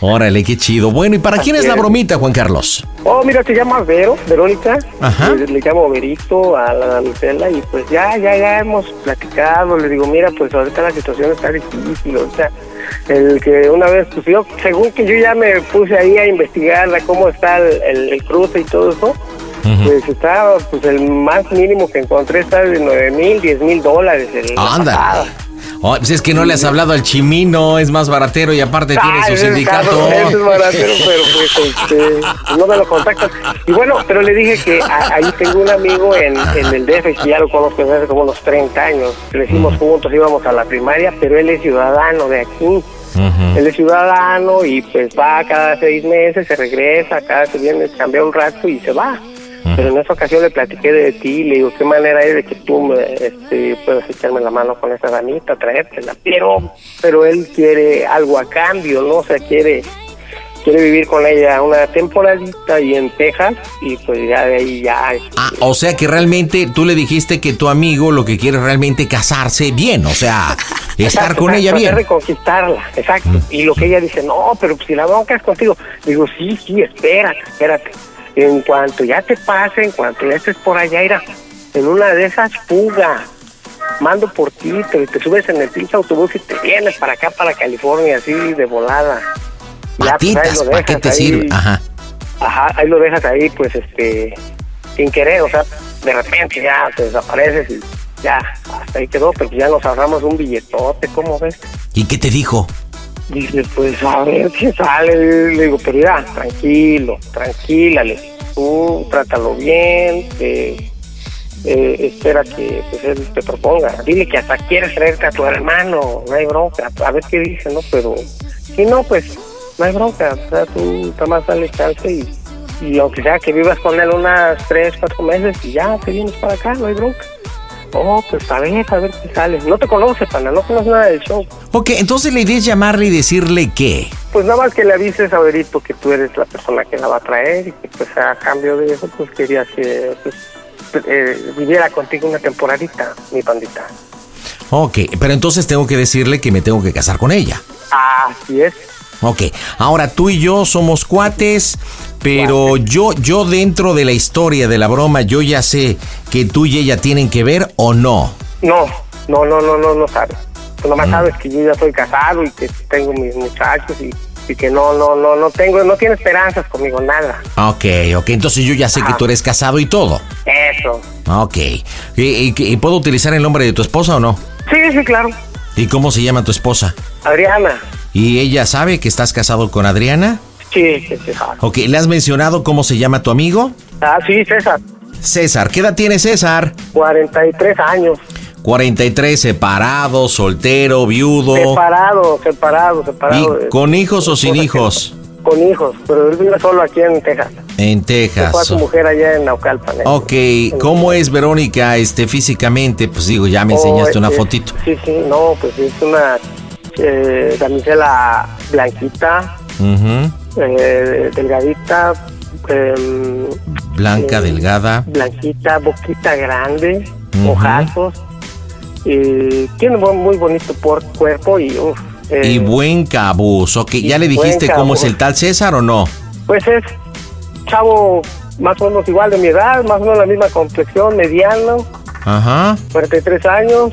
Speaker 2: Órale, qué chido. Bueno, ¿y para quién es la bromita, Juan Carlos?
Speaker 18: Oh, mira, se llama Vero, Verónica.
Speaker 2: Ajá.
Speaker 18: Le, le llamo Verito a la damisela y pues ya, ya, ya hemos platicado. Le digo, mira, pues ahorita la situación está difícil. O sea, el que una vez, pues yo, según que yo ya me puse ahí a investigar la- cómo está el, el- el cruce y todo eso, pues está, pues el más mínimo que encontré está de 9 mil, 10 mil dólares. el-
Speaker 2: Anda. Oh, pues es que no le has hablado al chimino, es más baratero y aparte tiene su
Speaker 18: es
Speaker 2: sindicato.
Speaker 18: Es baratero, pero pues este, no me lo contactan. Y bueno, pero le dije que a- ahí tengo un amigo en, en el DF, que ya lo conozco desde hace como unos 30 años. Crecimos juntos, íbamos a la primaria, pero él es ciudadano de aquí. Él es ciudadano y pues va cada seis meses, se regresa, cada se viene, cambia un rato y se va. Pero en esa ocasión le platiqué de ti, le digo, ¿qué manera hay de que tú me, este, puedas echarme la mano con esa damita, traértela? Pero, pero él quiere algo a cambio, ¿no? O sea, quiere, quiere vivir con ella una temporadita y en Texas y pues ya de ahí ya...
Speaker 2: Ah, o sea que realmente tú le dijiste que tu amigo lo que quiere es realmente casarse bien, o sea, (laughs) estar
Speaker 18: Exacto,
Speaker 2: con ella bien.
Speaker 18: tratar de conquistarla, exacto. Y lo que ella dice, no, pero si la bronca es contigo. Digo, sí, sí, espérate, espérate. En cuanto ya te pase, en cuanto ya estés por allá, irá, en una de esas fuga, mando por ti, te, te subes en el pinche autobús y te vienes para acá, para California, así de volada. Ya, pues,
Speaker 2: Patitas,
Speaker 18: lo
Speaker 2: ¿para qué
Speaker 18: dejas
Speaker 2: te
Speaker 18: ahí.
Speaker 2: sirve? Ajá.
Speaker 18: Ajá, ahí lo dejas ahí, pues, este, sin querer, o sea, de repente ya te desapareces y ya, hasta ahí quedó, pero ya nos ahorramos un billetote, ¿cómo ves?
Speaker 2: ¿Y qué te dijo?
Speaker 18: Dice, pues a ver qué sale. Le digo, pero ya, tranquilo, tranquila, le tú trátalo bien, eh, eh, espera que pues, él te proponga. Dile que hasta quieres traerte a tu hermano, no hay bronca, a ver qué dice, ¿no? Pero si no, pues no hay bronca, o sea, tú nada más dale y, y aunque sea que vivas con él unas tres, cuatro meses y ya te vienes para acá, no hay bronca. Oh, pues a ver, a ver qué sale. No te conoce, pana, no conoces nada del show.
Speaker 2: Ok, entonces la idea es llamarle y decirle qué.
Speaker 18: Pues nada más que le avises a Verito que tú eres la persona que la va a traer y que pues a cambio de eso pues querías que pues, eh, viviera contigo una temporadita, mi pandita.
Speaker 2: Ok, pero entonces tengo que decirle que me tengo que casar con ella.
Speaker 18: Así es.
Speaker 2: Ok, ahora tú y yo somos cuates, pero yo, yo dentro de la historia de la broma, yo ya sé que tú y ella tienen que ver o no.
Speaker 18: No, no, no, no, no, no sabes. Tú nomás sabes que yo ya soy casado y que tengo mis muchachos y, y que no, no, no, no tengo, no tiene esperanzas conmigo, nada.
Speaker 2: Ok, ok, entonces yo ya sé que tú eres casado y todo.
Speaker 18: Eso.
Speaker 2: Ok, ¿Y, y- y puedo utilizar el nombre de tu esposa o no?
Speaker 18: Sí, sí, claro.
Speaker 2: ¿Y cómo se llama tu esposa?
Speaker 18: Adriana.
Speaker 2: ¿Y ella sabe que estás casado con Adriana?
Speaker 18: Sí, sabe.
Speaker 2: Ok, ¿le has mencionado cómo se llama tu amigo?
Speaker 18: Ah, sí, César.
Speaker 2: César, ¿qué edad tiene César?
Speaker 18: 43 años.
Speaker 2: 43, separado, soltero, viudo.
Speaker 18: Separado, separado, separado.
Speaker 2: ¿Y con hijos o sin hijos?
Speaker 18: Con hijos, pero él vive solo aquí en Texas.
Speaker 2: En
Speaker 18: Se fue a
Speaker 2: Texas.
Speaker 18: su mujer allá en Naucalpan. ¿eh?
Speaker 2: Ok, ¿cómo es Verónica este físicamente? Pues digo, ya me
Speaker 18: Oh,
Speaker 2: enseñaste una
Speaker 18: eh,
Speaker 2: fotito.
Speaker 18: Sí, sí, no, pues es una eh, damisela blanquita,
Speaker 2: Ujú.
Speaker 18: Eh, delgadita, em,
Speaker 2: Blanca,
Speaker 18: eh,
Speaker 2: delgada.
Speaker 18: blanquita, boquita grande,
Speaker 2: Ujú.
Speaker 18: ojazos. y tiene un muy bonito por cuerpo y uf, eh,
Speaker 2: Y buen cabuz. Ok, ¿ya le dijiste cómo es el tal César o no?
Speaker 18: Pues es chavo más o menos igual de mi edad, más o menos la misma complexión, mediano,
Speaker 2: Ajá.
Speaker 18: 43 años.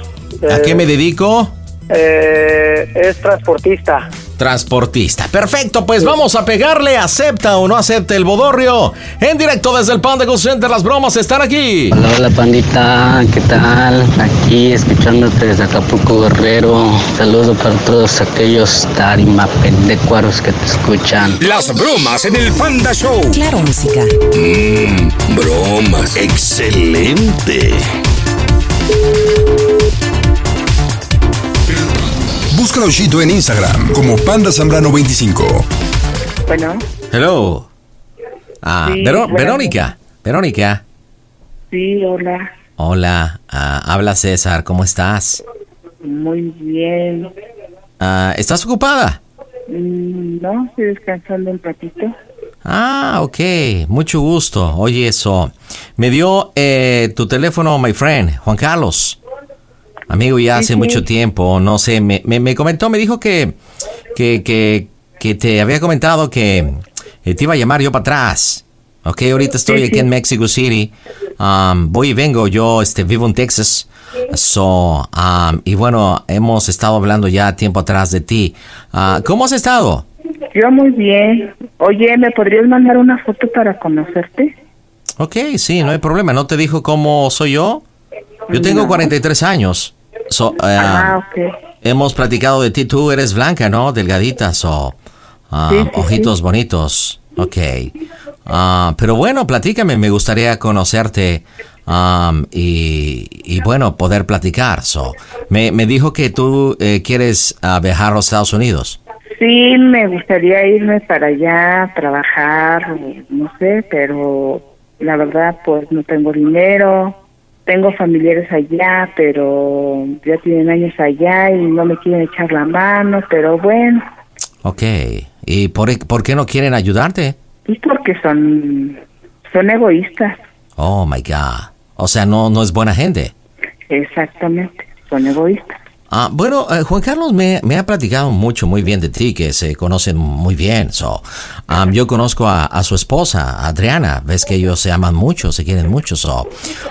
Speaker 2: ¿A
Speaker 18: eh,
Speaker 2: qué me dedico?
Speaker 18: eh, es transportista.
Speaker 2: Transportista. Perfecto, pues vamos a pegarle. ¿Acepta o no acepta el bodorrio? En directo desde el Panda Go Center, las bromas están aquí.
Speaker 19: Hola, hola pandita, ¿qué tal? Aquí escuchándote desde Acapulco Guerrero. Saludo para todos aquellos tarima pendecuaros que te escuchan.
Speaker 5: Las bromas en el Panda Show.
Speaker 17: Claro, música.
Speaker 1: Mmm, bromas. Excelente.
Speaker 7: Búscalo Chito en Instagram como Panda Zambrano25.
Speaker 6: Bueno,
Speaker 2: Hello. Ah,
Speaker 6: Sí, bueno.
Speaker 2: Verónica. Verónica.
Speaker 6: sí, hola,
Speaker 2: Hola. ah, habla César. ¿Cómo estás?
Speaker 6: muy bien.
Speaker 2: Ah, ¿Estás ocupada?
Speaker 20: Mm, No, estoy descansando un ratito.
Speaker 2: Ah, ok, mucho gusto. Oye, eso. Me dio eh, tu teléfono, my friend, Juan Carlos. Amigo, ya hace
Speaker 20: sí.
Speaker 2: mucho tiempo, no sé, me, me, me comentó, me dijo que, que, que, que te había comentado que eh, te iba a llamar yo para atrás. Ok, ahorita estoy
Speaker 20: Sí,
Speaker 2: aquí en Mexico City. Um, voy y vengo, yo este, vivo en Texas. So, um, y bueno, hemos estado hablando ya tiempo atrás de ti. Ah, ¿Cómo has estado?
Speaker 20: Yo muy bien. Oye, ¿me podrías mandar una foto para conocerte?
Speaker 2: Ok, sí, no hay problema. ¿No te dijo cómo soy yo? Yo tengo
Speaker 20: No.
Speaker 2: 43 años. So, eh,
Speaker 20: Ah, ok.
Speaker 2: Hemos platicado de ti. Tú eres blanca, ¿no? Delgadita, so, ah,
Speaker 20: Sí, sí,
Speaker 2: ojitos bonitos. Ok. Ah, pero bueno, platícame. Me gustaría conocerte um, y, y, bueno, poder platicar. So, me, me dijo que tú eh, quieres ah, viajar a los Estados Unidos.
Speaker 20: Sí, me gustaría irme para allá a trabajar, no sé, pero la verdad pues no tengo dinero. Tengo familiares allá, pero ya tienen años allá y no me quieren echar la mano, pero bueno,
Speaker 2: Ok. ¿Y por, por qué no quieren ayudarte?
Speaker 20: es porque son son egoístas,
Speaker 2: Oh, my God. O sea, no, no es buena gente.
Speaker 20: exactamente, son egoístas.
Speaker 2: Ah, bueno, eh, Juan Carlos me, ha platicado mucho, muy bien de ti, que se conocen muy bien. So, um, yo conozco a, a su esposa, Adriana. Ves que ellos se aman mucho, se quieren mucho. So,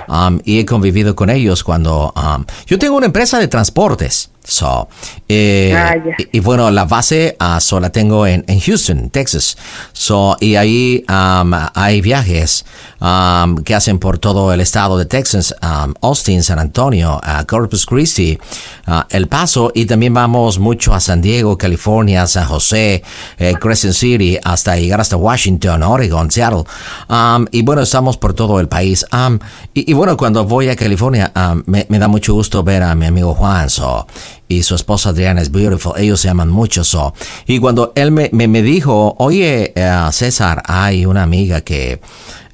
Speaker 2: um, y he convivido con ellos cuando... um, yo tengo una empresa de transportes. So, eh,
Speaker 20: Ah,
Speaker 2: y, y bueno, la base ah, so, la tengo en, en Houston, Texas. So, y ahí um, hay viajes um, que hacen por todo el estado de Texas, um, Austin, San Antonio, ah, Corpus Christi, ah, El Paso, y también vamos mucho a San Diego, California, San José, eh, Crescent City, hasta llegar hasta Washington, Oregon, Seattle. Um, y bueno, estamos por todo el país. Um, y, y bueno, cuando voy a California, um, me, me da mucho gusto ver a mi amigo Juan. So, y su esposa Adriana es beautiful. Ellos se aman mucho. So. Y cuando él me, me, me dijo, oye, eh, César, hay una amiga que,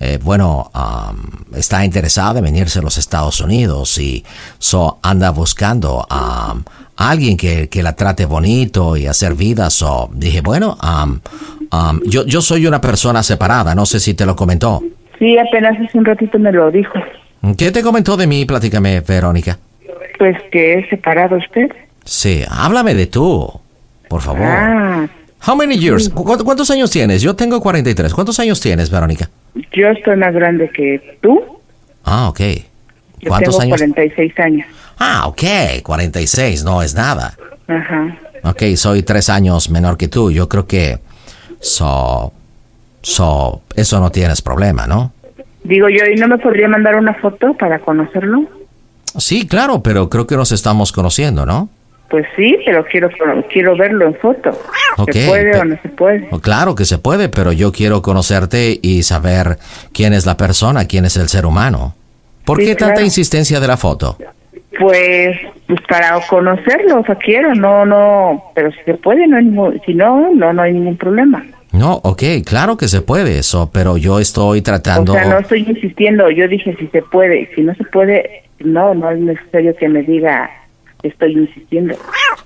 Speaker 2: eh, bueno, um, está interesada en venirse a los Estados Unidos y so, anda buscando um, a alguien que, que la trate bonito y hacer vida. So, dije, bueno, um, um, yo, yo soy una persona separada. No sé si te lo comentó.
Speaker 20: Sí, apenas hace un ratito me lo dijo.
Speaker 2: ¿Qué te comentó de mí? Platícame, Verónica.
Speaker 20: Pues que es separado usted.
Speaker 2: Sí, háblame de tú, por favor.
Speaker 20: Ah,
Speaker 2: How many years? ¿Cu- ¿Cuántos años tienes? Yo tengo 43. ¿Cuántos años tienes, Verónica?
Speaker 20: yo estoy más grande que tú.
Speaker 2: Ah, ok.
Speaker 20: Yo
Speaker 2: ¿Cuántos
Speaker 20: tengo
Speaker 2: años?
Speaker 20: 46 años.
Speaker 2: Ah, ok. 46, no es nada.
Speaker 20: Ajá.
Speaker 2: Ok, soy tres años menor que tú. Yo creo que... So... So... Eso no tienes problema, ¿no?
Speaker 20: Digo yo, ¿y no me podría mandar una foto para conocerlo?
Speaker 2: Sí, claro, pero creo que nos estamos conociendo, ¿no?
Speaker 20: Pues sí, pero quiero quiero verlo en foto.
Speaker 2: Ok,
Speaker 20: ¿Se puede o no se puede?
Speaker 2: Oh, Claro que se puede, pero yo quiero conocerte y saber quién es la persona, quién es el ser humano. ¿Por
Speaker 20: Sí,
Speaker 2: qué tanta
Speaker 20: claro.
Speaker 2: insistencia de la foto?
Speaker 20: Pues, pues para conocerlo, o sea, quiero, no, no, pero si se puede, no hay ningún, si no, no, no hay ningún problema.
Speaker 2: No, ok, claro que se puede eso, pero yo estoy tratando...
Speaker 20: O sea, no estoy insistiendo, yo dije si se puede, si no se puede, no, no es necesario que me diga estoy insistiendo.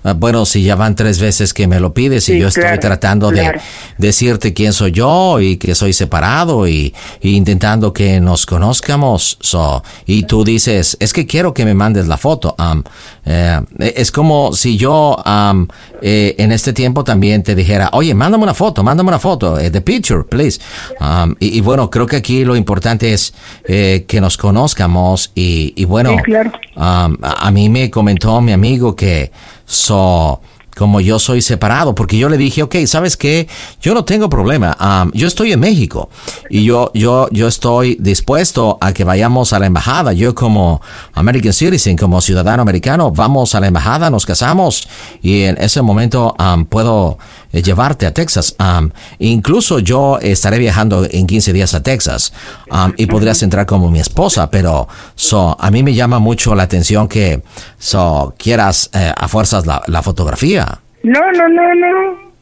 Speaker 2: Ah, Bueno, si ya van tres veces que me lo pides y
Speaker 20: Sí,
Speaker 2: yo estoy
Speaker 20: claro,
Speaker 2: tratando
Speaker 20: claro.
Speaker 2: de decirte quién soy yo y que soy separado y, y intentando que nos conozcamos. So, y tú dices, es que quiero que me mandes la foto. Am, eh, es como si yo am, eh, en este tiempo también te dijera, oye, mándame una foto, mándame una foto, eh, the picture, please. Am, y, y bueno, creo que aquí lo importante es eh, que nos conozcamos y, y bueno,
Speaker 20: Sí, claro.
Speaker 2: Um, a, a mí me comentó mi amigo que so, como yo soy separado, porque yo le dije, ok, ¿sabes qué? Yo no tengo problema. Um, yo estoy en México y yo, yo, yo estoy dispuesto a que vayamos a la embajada. Yo como American Citizen, como ciudadano americano, vamos a la embajada, nos casamos y en ese momento um, puedo llevarte a Texas. Um, incluso yo estaré viajando en 15 días a Texas um, y podrías entrar como mi esposa, pero so, a mí me llama mucho la atención que so, quieras eh, a fuerzas la, la fotografía.
Speaker 20: No, no, no, no.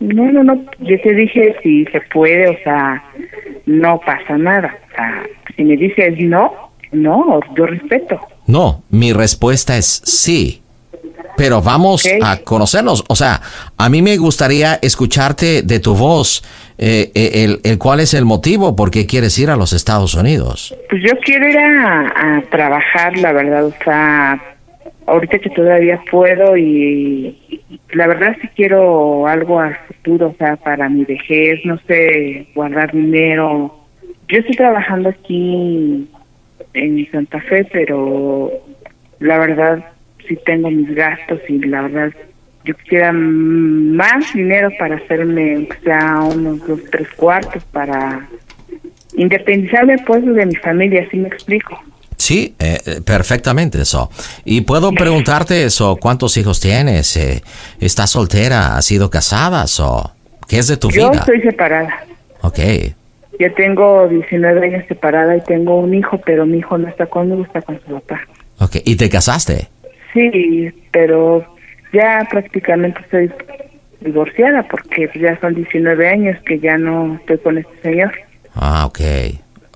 Speaker 20: No, no, no. Yo te dije si se puede, o sea, no pasa nada. O sea, si me dices no, no, yo respeto.
Speaker 2: No, mi respuesta es sí. Pero vamos a conocernos. O sea, a mí me gustaría escucharte de tu voz. Eh, eh, el, el, ¿Cuál es el motivo? ¿Por qué quieres ir a los Estados Unidos?
Speaker 20: Pues yo quiero ir a, a trabajar, la verdad. O sea, ahorita que todavía puedo y la verdad sí quiero algo al futuro, o sea, para mi vejez, no sé, guardar dinero. Yo estoy trabajando aquí en Santa Fe, pero la verdad sí tengo mis gastos y la verdad yo quisiera más dinero para hacerme, o sea, unos dos, tres cuartos para independizarme pues de mi familia, así me explico.
Speaker 2: Sí, eh, eh, perfectamente eso. Y puedo preguntarte eso, ¿cuántos hijos tienes? Eh, ¿Estás soltera? ¿Has sido casada? O ¿Qué es de tu vida?
Speaker 20: Yo estoy separada.
Speaker 2: Ok.
Speaker 20: Yo tengo 19 años separada y tengo un hijo, pero mi hijo no está conmigo, está con su papá.
Speaker 2: Ok, ¿y te casaste?
Speaker 20: Sí, pero ya prácticamente estoy divorciada porque ya son 19 años que ya no estoy con este señor.
Speaker 2: Ah, ok.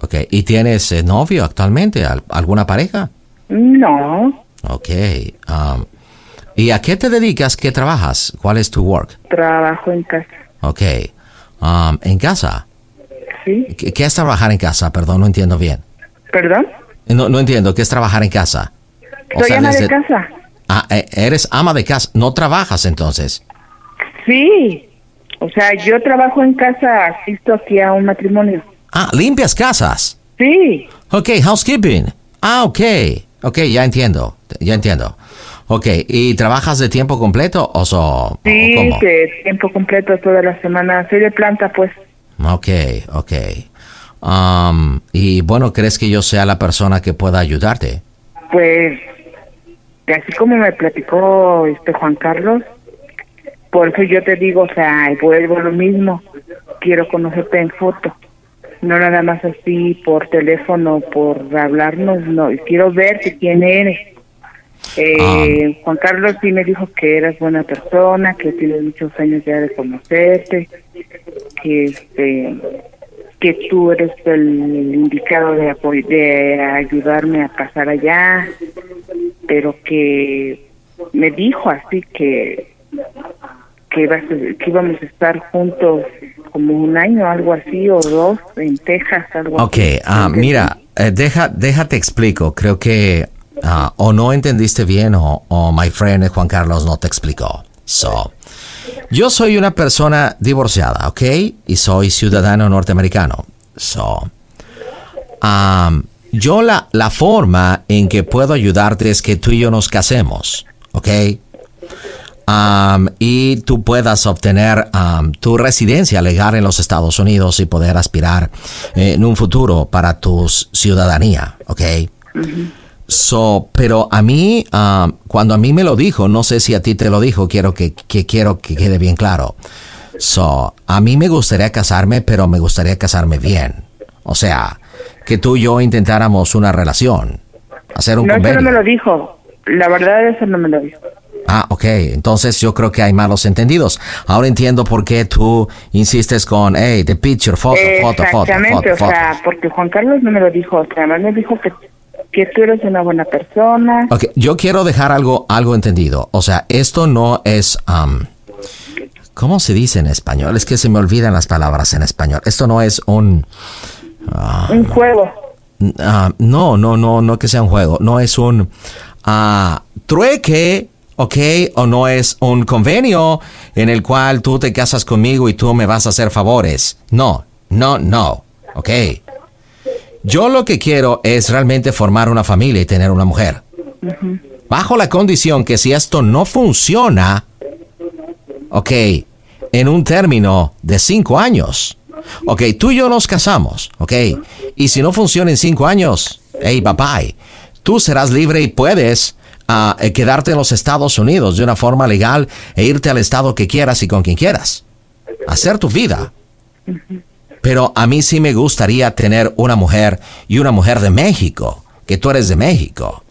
Speaker 2: Ok. ¿Y tienes eh, novio actualmente? ¿Alguna pareja?
Speaker 20: No.
Speaker 2: Ok. Um, ¿Y a qué te dedicas? ¿Qué trabajas? ¿Cuál es tu work?
Speaker 20: Trabajo en casa.
Speaker 2: Ok. Um, ¿En casa?
Speaker 20: Sí.
Speaker 2: ¿Qué, es trabajar en casa? Perdón, no entiendo bien.
Speaker 20: ¿Perdón?
Speaker 2: No, no entiendo. ¿Qué es trabajar en casa?
Speaker 20: Soy ama de casa.
Speaker 2: Ah, eh, eres ama de casa. ¿No trabajas entonces?
Speaker 20: Sí. O sea, yo trabajo en casa, asisto aquí a un matrimonio.
Speaker 2: Ah, limpias casas.
Speaker 20: Sí.
Speaker 2: Ok, housekeeping. Ah, ok. Ok, ya entiendo. Ya entiendo. Ok, ¿y trabajas de tiempo completo o so,
Speaker 20: Sí, de tiempo completo toda la semana. Soy de planta, pues.
Speaker 2: Ok, ok. Um, y bueno, ¿crees que yo sea la persona que pueda ayudarte?
Speaker 20: Pues, así como me platicó este Juan Carlos, por eso yo te digo, o sea, vuelvo lo mismo. Quiero conocerte en foto no nada más así por teléfono, por hablarnos, no, quiero verte quién eres. Eh, Juan Carlos sí me dijo que eras buena persona, que tienes muchos años ya de conocerte, que este que tú eres el indicado de, de ayudarme a pasar allá, pero que me dijo así que que, que íbamos a estar juntos como un año, algo así, o dos, en Texas, algo
Speaker 2: así. Ok, ah, mira, eh, deja, déjate explico. Creo que ah, o no entendiste bien o, o my friend Juan Carlos no te explicó. So, yo soy una persona divorciada, ¿ok? Y soy ciudadano norteamericano. So, um, yo la, la forma en que puedo ayudarte es que tú y yo nos casemos, ¿ok? y tú puedas obtener tu residencia legal en los Estados Unidos y poder aspirar eh, en un futuro para tu ciudadanía, ¿ok? So, pero a mí, cuando a mí me lo dijo, no sé si a ti te lo dijo, quiero que, que, quiero que quede bien claro. So, a mí me gustaría casarme, pero me gustaría casarme bien. O sea, que tú y yo intentáramos una relación, hacer un
Speaker 20: no, eso no me lo dijo. La verdad, eso no me lo dijo.
Speaker 2: Ah, ok. Entonces yo creo que hay malos entendidos. Ahora entiendo por qué tú insistes con, hey, the picture, foto, foto, foto.
Speaker 20: Exactamente, o sea, porque Juan Carlos no me lo dijo. O sea, además me dijo que, que tú eres una buena persona.
Speaker 2: Ok, yo quiero dejar algo, algo entendido. O sea, esto no es... Um, ¿Cómo se dice en español? Es que se me olvidan las palabras en español. Esto no es un...
Speaker 20: Ah, un juego.
Speaker 2: Uh, no, no, no, no que sea un juego. No es un uh, trueque ¿ok? O no es un convenio en el cual tú te casas conmigo y tú me vas a hacer favores. No, no, no, ¿ok? Yo lo que quiero es realmente formar una familia y tener una mujer. Bajo la condición que si esto no funciona, ok, en un término de cinco años, ok, tú y yo nos casamos, ok, y si no funciona en cinco años, hey, bye bye, tú serás libre y puedes a eh, quedarte en los Estados Unidos de una forma legal e irte al estado que quieras y con quien quieras. Hacer tu vida. Pero a mí sí me gustaría tener una mujer y una mujer de México, que tú eres de México.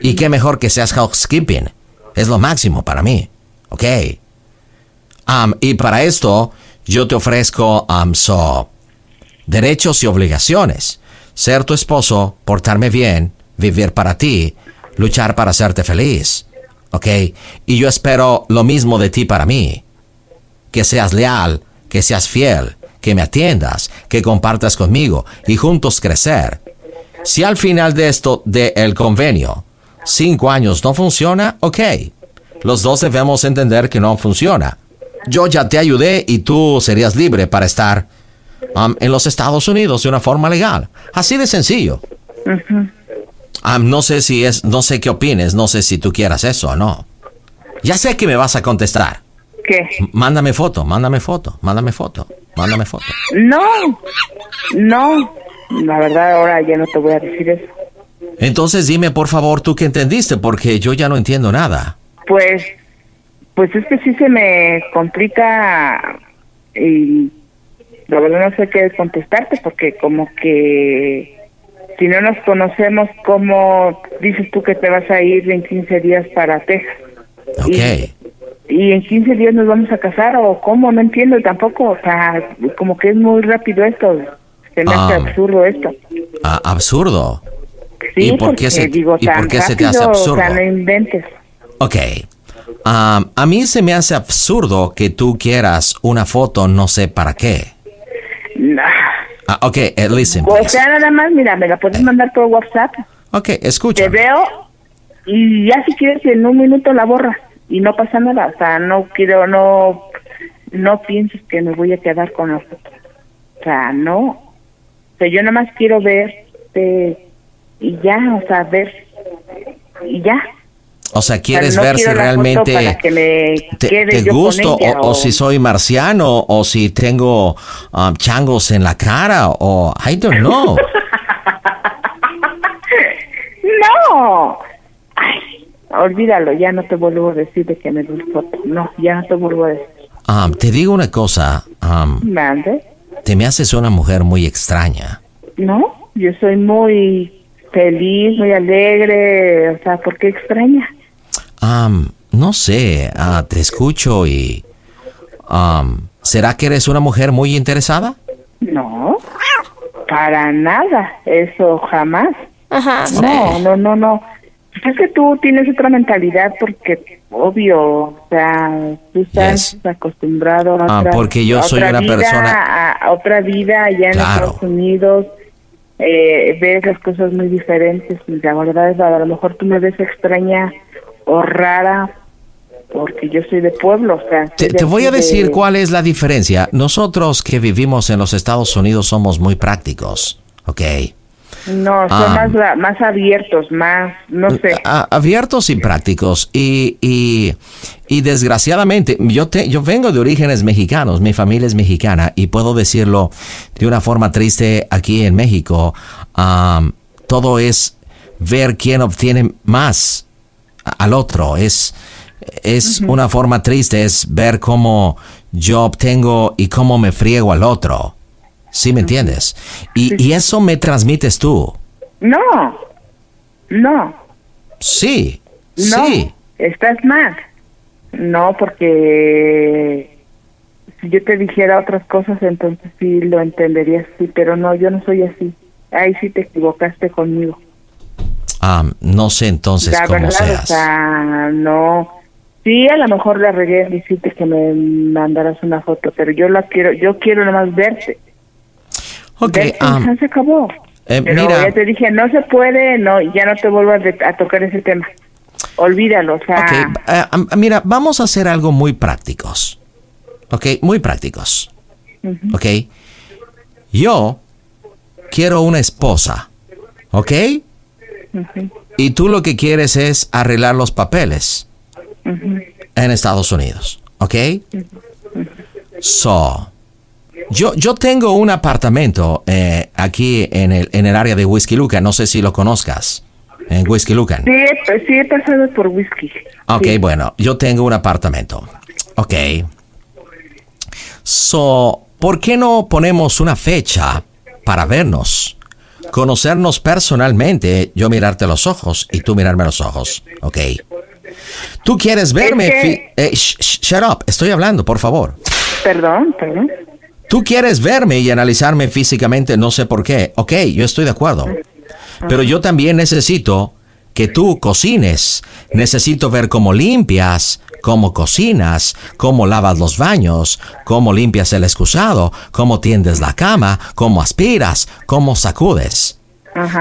Speaker 2: Y qué mejor que seas housekeeping. Es lo máximo para mí. ¿Ok? y para esto yo te ofrezco um, so, derechos y obligaciones. Ser tu esposo, portarme bien, vivir para ti luchar para hacerte feliz. ¿ok? Y yo espero lo mismo de ti para mí. Que seas leal, que seas fiel, que me atiendas, que compartas conmigo y juntos crecer. Si al final de esto, del el convenio, cinco años no funciona, ok. Los dos debemos entender que no funciona. Yo ya te ayudé y tú serías libre para estar um, en los Estados Unidos de una forma legal. Así de sencillo. Um, no sé si es, no sé qué opines, no sé si tú quieras eso o no. Ya sé que me vas a contestar. Mándame foto, mándame foto, mándame foto, mándame foto.
Speaker 20: No, no. La verdad, ahora ya no te voy a decir eso.
Speaker 2: Entonces dime por favor tú qué entendiste, porque yo ya no entiendo nada.
Speaker 20: Pues, pues es que sí se me complica y la verdad no sé qué contestarte porque como que si no nos conocemos, ¿cómo dices tú que te vas a ir en 15 días para Texas?
Speaker 2: Ok.
Speaker 20: ¿Y en 15 días nos vamos a casar o cómo? No entiendo tampoco, o sea, como que es muy rápido esto, se me hace
Speaker 2: Ah.
Speaker 20: absurdo esto.
Speaker 2: Ah, absurdo.
Speaker 20: Sí,
Speaker 2: ¿Y por qué
Speaker 20: porque
Speaker 2: se,
Speaker 20: digo,
Speaker 2: y por qué se te hace
Speaker 20: rápido,
Speaker 2: absurdo?
Speaker 20: O sea, no inventes.
Speaker 2: Ok. Um, a mí se me hace absurdo que tú quieras una foto no sé para qué.
Speaker 20: No.
Speaker 2: Ah, ok, eh, listen.
Speaker 20: O
Speaker 2: please.
Speaker 20: sea, nada más, mira, me la puedes mandar por WhatsApp.
Speaker 2: Ok, escucha.
Speaker 20: Te veo y ya si quieres en un minuto la borras y no pasa nada. O sea, no quiero, no, no pienses que me voy a quedar con foto. O sea, no. O sea, yo nada más quiero verte y ya, o sea, ver y ya.
Speaker 2: O sea,
Speaker 20: O
Speaker 2: ¿quieres
Speaker 20: sea, no
Speaker 2: ver si realmente te, te gusto
Speaker 20: ella,
Speaker 2: o, o si soy marciano o si tengo um, changos en la cara o I don't know. (laughs)
Speaker 20: ¡No! Ay, olvídalo, ya no te vuelvo a decir de que me des foto. No, ya no te vuelvo a decir.
Speaker 2: Um, te digo una cosa, um,
Speaker 20: Mande.
Speaker 2: te me haces una mujer muy extraña.
Speaker 20: No, yo soy muy feliz, muy alegre. O sea, ¿por qué extraña?
Speaker 2: Um, no sé, ah, te escucho y... um, ¿Será que eres una mujer muy interesada?
Speaker 20: No, para nada. Eso jamás.
Speaker 10: Ajá.
Speaker 20: No, no, no, no. Es que tú tienes otra mentalidad porque, obvio, o sea, tú estás acostumbrado a
Speaker 2: Ah,
Speaker 20: otra,
Speaker 2: porque yo soy
Speaker 20: otra
Speaker 2: una
Speaker 20: vida,
Speaker 2: persona-
Speaker 20: A, otra vida allá en
Speaker 2: Claro.
Speaker 20: Estados Unidos. Eh, ves las cosas muy diferentes y la verdad es a lo mejor tú me ves extraña o rara porque yo soy de pueblo, o sea,
Speaker 2: Te, te voy a decir
Speaker 20: de-
Speaker 2: cuál es la diferencia. Nosotros que vivimos en los Estados Unidos somos muy prácticos, ¿ok?
Speaker 20: No, son
Speaker 2: Ah.
Speaker 20: más, más abiertos, más, no sé.
Speaker 2: A- abiertos y prácticos. Y, y, y desgraciadamente, yo, te, yo vengo de orígenes mexicanos, mi familia es mexicana y puedo decirlo de una forma triste aquí en México. am, todo es ver quién obtiene más al otro. Es, es una forma triste, es ver cómo yo obtengo y cómo me friego al otro. ¿Sí me entiendes? Y, y eso me transmites tú.
Speaker 20: No, no,
Speaker 2: Sí,
Speaker 20: no,
Speaker 2: sí.
Speaker 20: estás mal. No, porque si yo te dijera otras cosas, entonces sí lo entenderías, sí, pero no, yo no soy así. Ahí sí te equivocaste conmigo.
Speaker 2: Ah, no sé entonces
Speaker 20: la
Speaker 2: cómo
Speaker 20: verdad, o
Speaker 2: seas.
Speaker 20: sea, no. Sí, a lo mejor en decirte que me mandaras una foto, pero yo la quiero, yo quiero nada más verte.
Speaker 2: Ok,
Speaker 20: ya se acabó.
Speaker 2: eh,
Speaker 20: Pero
Speaker 2: mira,
Speaker 20: ya te dije, no se puede, no, ya no te vuelvo a, tocar ese tema. Olvídalo, o sea,
Speaker 2: ok, eh, mira, vamos a hacer algo muy prácticos. Ok, muy prácticos.
Speaker 20: ujú.
Speaker 2: Ok. Yo quiero una esposa. Ok. Y tú lo que quieres es arreglar los papeles en Estados Unidos. Ok. So, yo, yo tengo un apartamento eh, aquí en el, en el área de Whisky Lucan. No sé si lo conozcas. En Whisky Lucan.
Speaker 20: Sí, sí he pasado por whisky.
Speaker 2: Ok,
Speaker 20: Sí.
Speaker 2: bueno, yo tengo un apartamento. Ok. So, ¿por qué no ponemos una fecha para vernos? Conocernos personalmente, yo mirarte los ojos y tú mirarme los ojos. Ok. ¿Tú quieres verme?
Speaker 20: Es que-
Speaker 2: eh, sh- sh- shut up, estoy hablando, por favor.
Speaker 20: Perdón, perdón.
Speaker 2: Tú quieres verme y analizarme físicamente, no sé por qué. Ok, yo estoy de acuerdo. Pero yo también necesito que tú cocines. Necesito ver cómo limpias, cómo cocinas, cómo lavas los baños, cómo limpias el excusado, cómo tiendes la cama, cómo aspiras, cómo sacudes.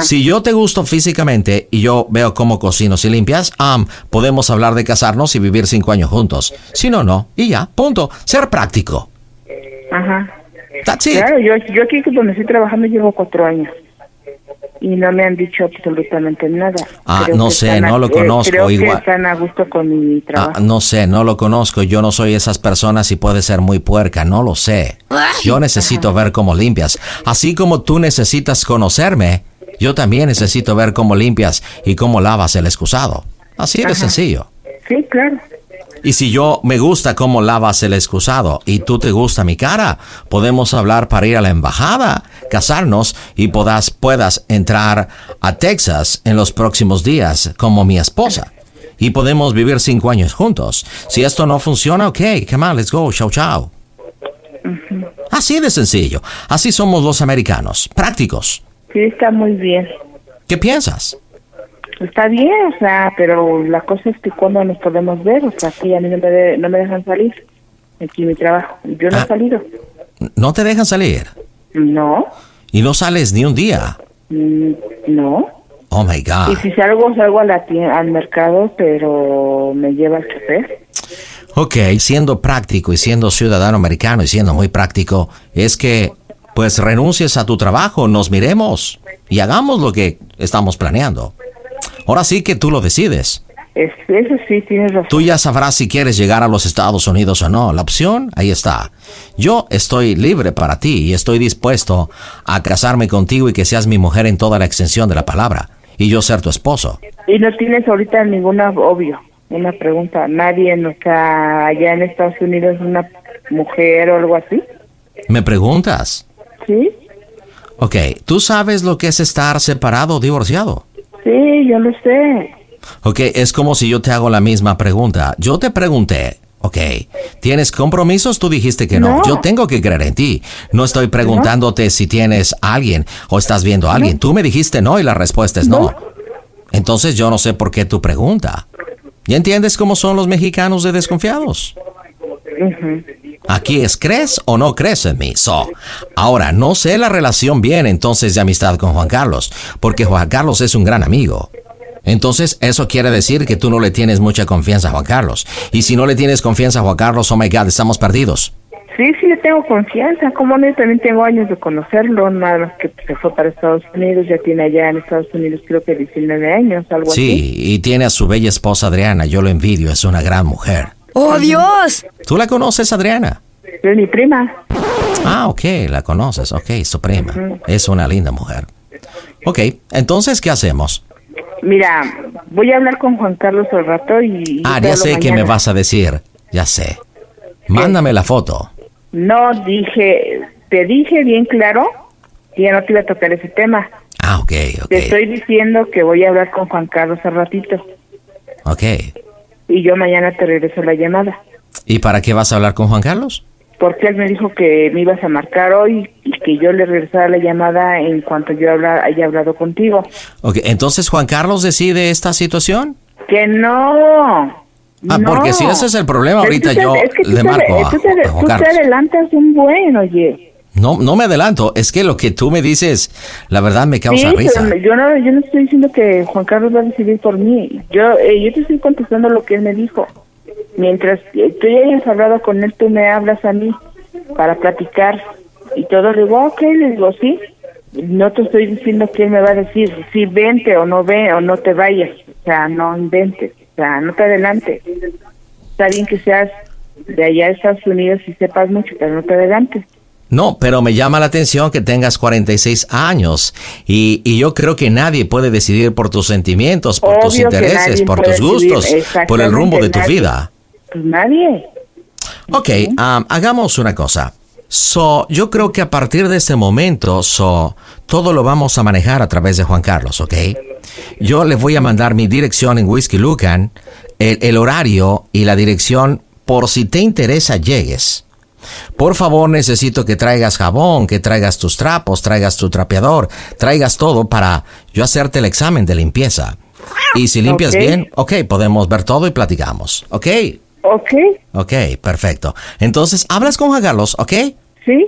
Speaker 2: Si yo te gusto físicamente y yo veo cómo cocinas y limpias, am, podemos hablar de casarnos y vivir cinco años juntos. Si no, no. Y ya, punto. Ser práctico.
Speaker 20: Ajá. Claro, yo, yo aquí donde estoy trabajando llevo cuatro años y no me han dicho absolutamente nada.
Speaker 2: Ah,
Speaker 20: Creo
Speaker 2: no
Speaker 20: que
Speaker 2: sé,
Speaker 20: están a-
Speaker 2: no lo
Speaker 20: eh,
Speaker 2: conozco,
Speaker 20: creo que
Speaker 2: igual.
Speaker 20: están a gusto con mi trabajo.
Speaker 2: Ah, no sé, no lo conozco. Yo no soy esas personas y puede ser muy puerca. No lo sé. Yo necesito ver cómo limpias. Así como tú necesitas conocerme, yo también necesito ver cómo limpias y cómo lavas el excusado. Así de
Speaker 20: Ajá.
Speaker 2: sencillo.
Speaker 20: Sí, claro.
Speaker 2: Y si yo me gusta cómo lavas el excusado y tú te gusta mi cara, podemos hablar para ir a la embajada, casarnos y podas, puedas entrar a Texas en los próximos días como mi esposa. Y podemos vivir cinco años juntos. Si esto no funciona, ok, come on, let's go, chao, chao. Así de sencillo. Así somos los americanos, prácticos.
Speaker 20: Sí, está muy bien.
Speaker 2: ¿Qué piensas?
Speaker 20: Está bien, o sea, pero la cosa es que cuando nos podemos ver, o sea, que a mí no me, de- no me dejan salir aquí mi trabajo. Yo no
Speaker 2: Ah.
Speaker 20: he salido.
Speaker 2: ¿No te dejan salir?
Speaker 20: No,
Speaker 2: Y no sales ni un día.
Speaker 20: mm, no.
Speaker 2: Oh my God.
Speaker 20: Y si salgo, salgo a la tie- al mercado, pero me lleva el chofer.
Speaker 2: Ok, siendo práctico y siendo ciudadano americano y siendo muy práctico, es que pues renuncies a tu trabajo, nos miremos y hagamos lo que estamos planeando. Ahora sí que tú lo decides.
Speaker 20: Es, eso sí, tienes razón.
Speaker 2: Tú ya sabrás si quieres llegar a los Estados Unidos o no. La opción, ahí está. Yo estoy libre para ti y estoy dispuesto a casarme contigo y que seas mi mujer en toda la extensión de la palabra. Y yo ser tu esposo.
Speaker 20: Y no tienes ahorita ninguna, obvio, una pregunta. ¿Nadie está allá en Estados Unidos, una mujer o algo así?
Speaker 2: ¿Me preguntas?
Speaker 20: Sí,
Speaker 2: Ok, ¿tú sabes lo que es estar separado o divorciado?
Speaker 20: Sí, yo lo sé.
Speaker 2: Ok, es como si yo te hago la misma pregunta. Yo te pregunté, ok, ¿tienes compromisos? Tú dijiste que no.
Speaker 20: No.
Speaker 2: Yo tengo que creer en ti. No estoy preguntándote si tienes a alguien o estás viendo a alguien. Tú me dijiste no y la respuesta es no. Entonces yo no sé por qué tu pregunta. ¿Ya entiendes cómo son los mexicanos de desconfiados?
Speaker 20: Ujú.
Speaker 2: Aquí es crees o no crees en mí. So, ahora, no sé la relación bien entonces de amistad con Juan Carlos, porque Juan Carlos es un gran amigo. Entonces, eso quiere decir que tú no le tienes mucha confianza a Juan Carlos. Y si no le tienes confianza a Juan Carlos, oh my God, estamos perdidos.
Speaker 20: Sí, sí, yo tengo confianza. Como no, yo también tengo años de conocerlo, nada más que se fue para Estados Unidos, ya tiene allá en Estados Unidos creo que 19 años, algo así.
Speaker 2: Sí, y tiene a su bella esposa Adriana, yo lo envidio, es una gran mujer.
Speaker 20: ¡Oh, Dios!
Speaker 2: ¿Tú la conoces, Adriana?
Speaker 20: Es mi prima.
Speaker 2: Ah, ok, la conoces, ok, su prima. Es una linda mujer. Ok, entonces, ¿qué hacemos?
Speaker 20: Mira, voy a hablar con Juan Carlos al rato y...
Speaker 2: Ah, ya sé que me vas a decir, ya sé. Mándame la foto.
Speaker 20: No, dije, te dije bien claro que ya no te iba a tocar ese tema.
Speaker 2: Ah, ok, ok,
Speaker 20: Te estoy diciendo que voy a hablar con Juan Carlos al ratito
Speaker 2: ok.
Speaker 20: Y yo mañana te regreso la llamada.
Speaker 2: ¿Y para qué vas a hablar con Juan Carlos?
Speaker 20: Porque él me dijo que me ibas a marcar hoy y que yo le regresara la llamada en cuanto yo habla, haya hablado contigo.
Speaker 2: Ok, entonces Juan Carlos decide esta situación.
Speaker 20: Que no.
Speaker 2: Ah,
Speaker 20: no.
Speaker 2: porque si ese es el problema,
Speaker 20: Es que
Speaker 2: ahorita yo
Speaker 20: es que tú
Speaker 2: le
Speaker 20: te-
Speaker 2: marco a,
Speaker 20: tú te,
Speaker 2: a Juan
Speaker 20: tú te
Speaker 2: Carlos.
Speaker 20: adelantas un buen, oye.
Speaker 2: No, no me adelanto, es que lo que tú me dices, la verdad me causa
Speaker 20: sí,
Speaker 2: risa.
Speaker 20: yo no, yo no estoy diciendo que Juan Carlos va a decidir por mí. Yo, eh, yo te estoy contestando lo que él me dijo. Mientras eh, tú ya hayas hablado con él, tú me hablas a mí para platicar y todo. Le digo, ok, le digo, sí. No te estoy diciendo que él me va a decir si vente o no ve o no te vayas. O sea, no inventes. O sea, no te adelantes. Está bien que seas de allá de Estados Unidos y sepas mucho, pero no te adelantes.
Speaker 2: No, pero me llama la atención que tengas 46 años y, y yo creo que nadie puede decidir por tus sentimientos, por tus
Speaker 20: Obvio
Speaker 2: intereses, por tus gustos, por el rumbo de tu vida.
Speaker 20: Nadie.
Speaker 2: Ok, um, hagamos una cosa. So, yo creo que a partir de este momento, so, todo lo vamos a manejar a través de Juan Carlos, ¿ok? Yo le voy a mandar mi dirección en Whisky Lucan, el, el horario y la dirección por si te interesa llegues. Por favor, necesito que traigas jabón, que traigas tus trapos, traigas tu trapeador, traigas todo para yo hacerte el examen de limpieza. Y si limpias bien, ok, podemos ver todo y platicamos, ¿ok?
Speaker 20: Ok,
Speaker 2: Ok, perfecto. Entonces, hablas con Juan Carlos, ¿ok?
Speaker 20: sí.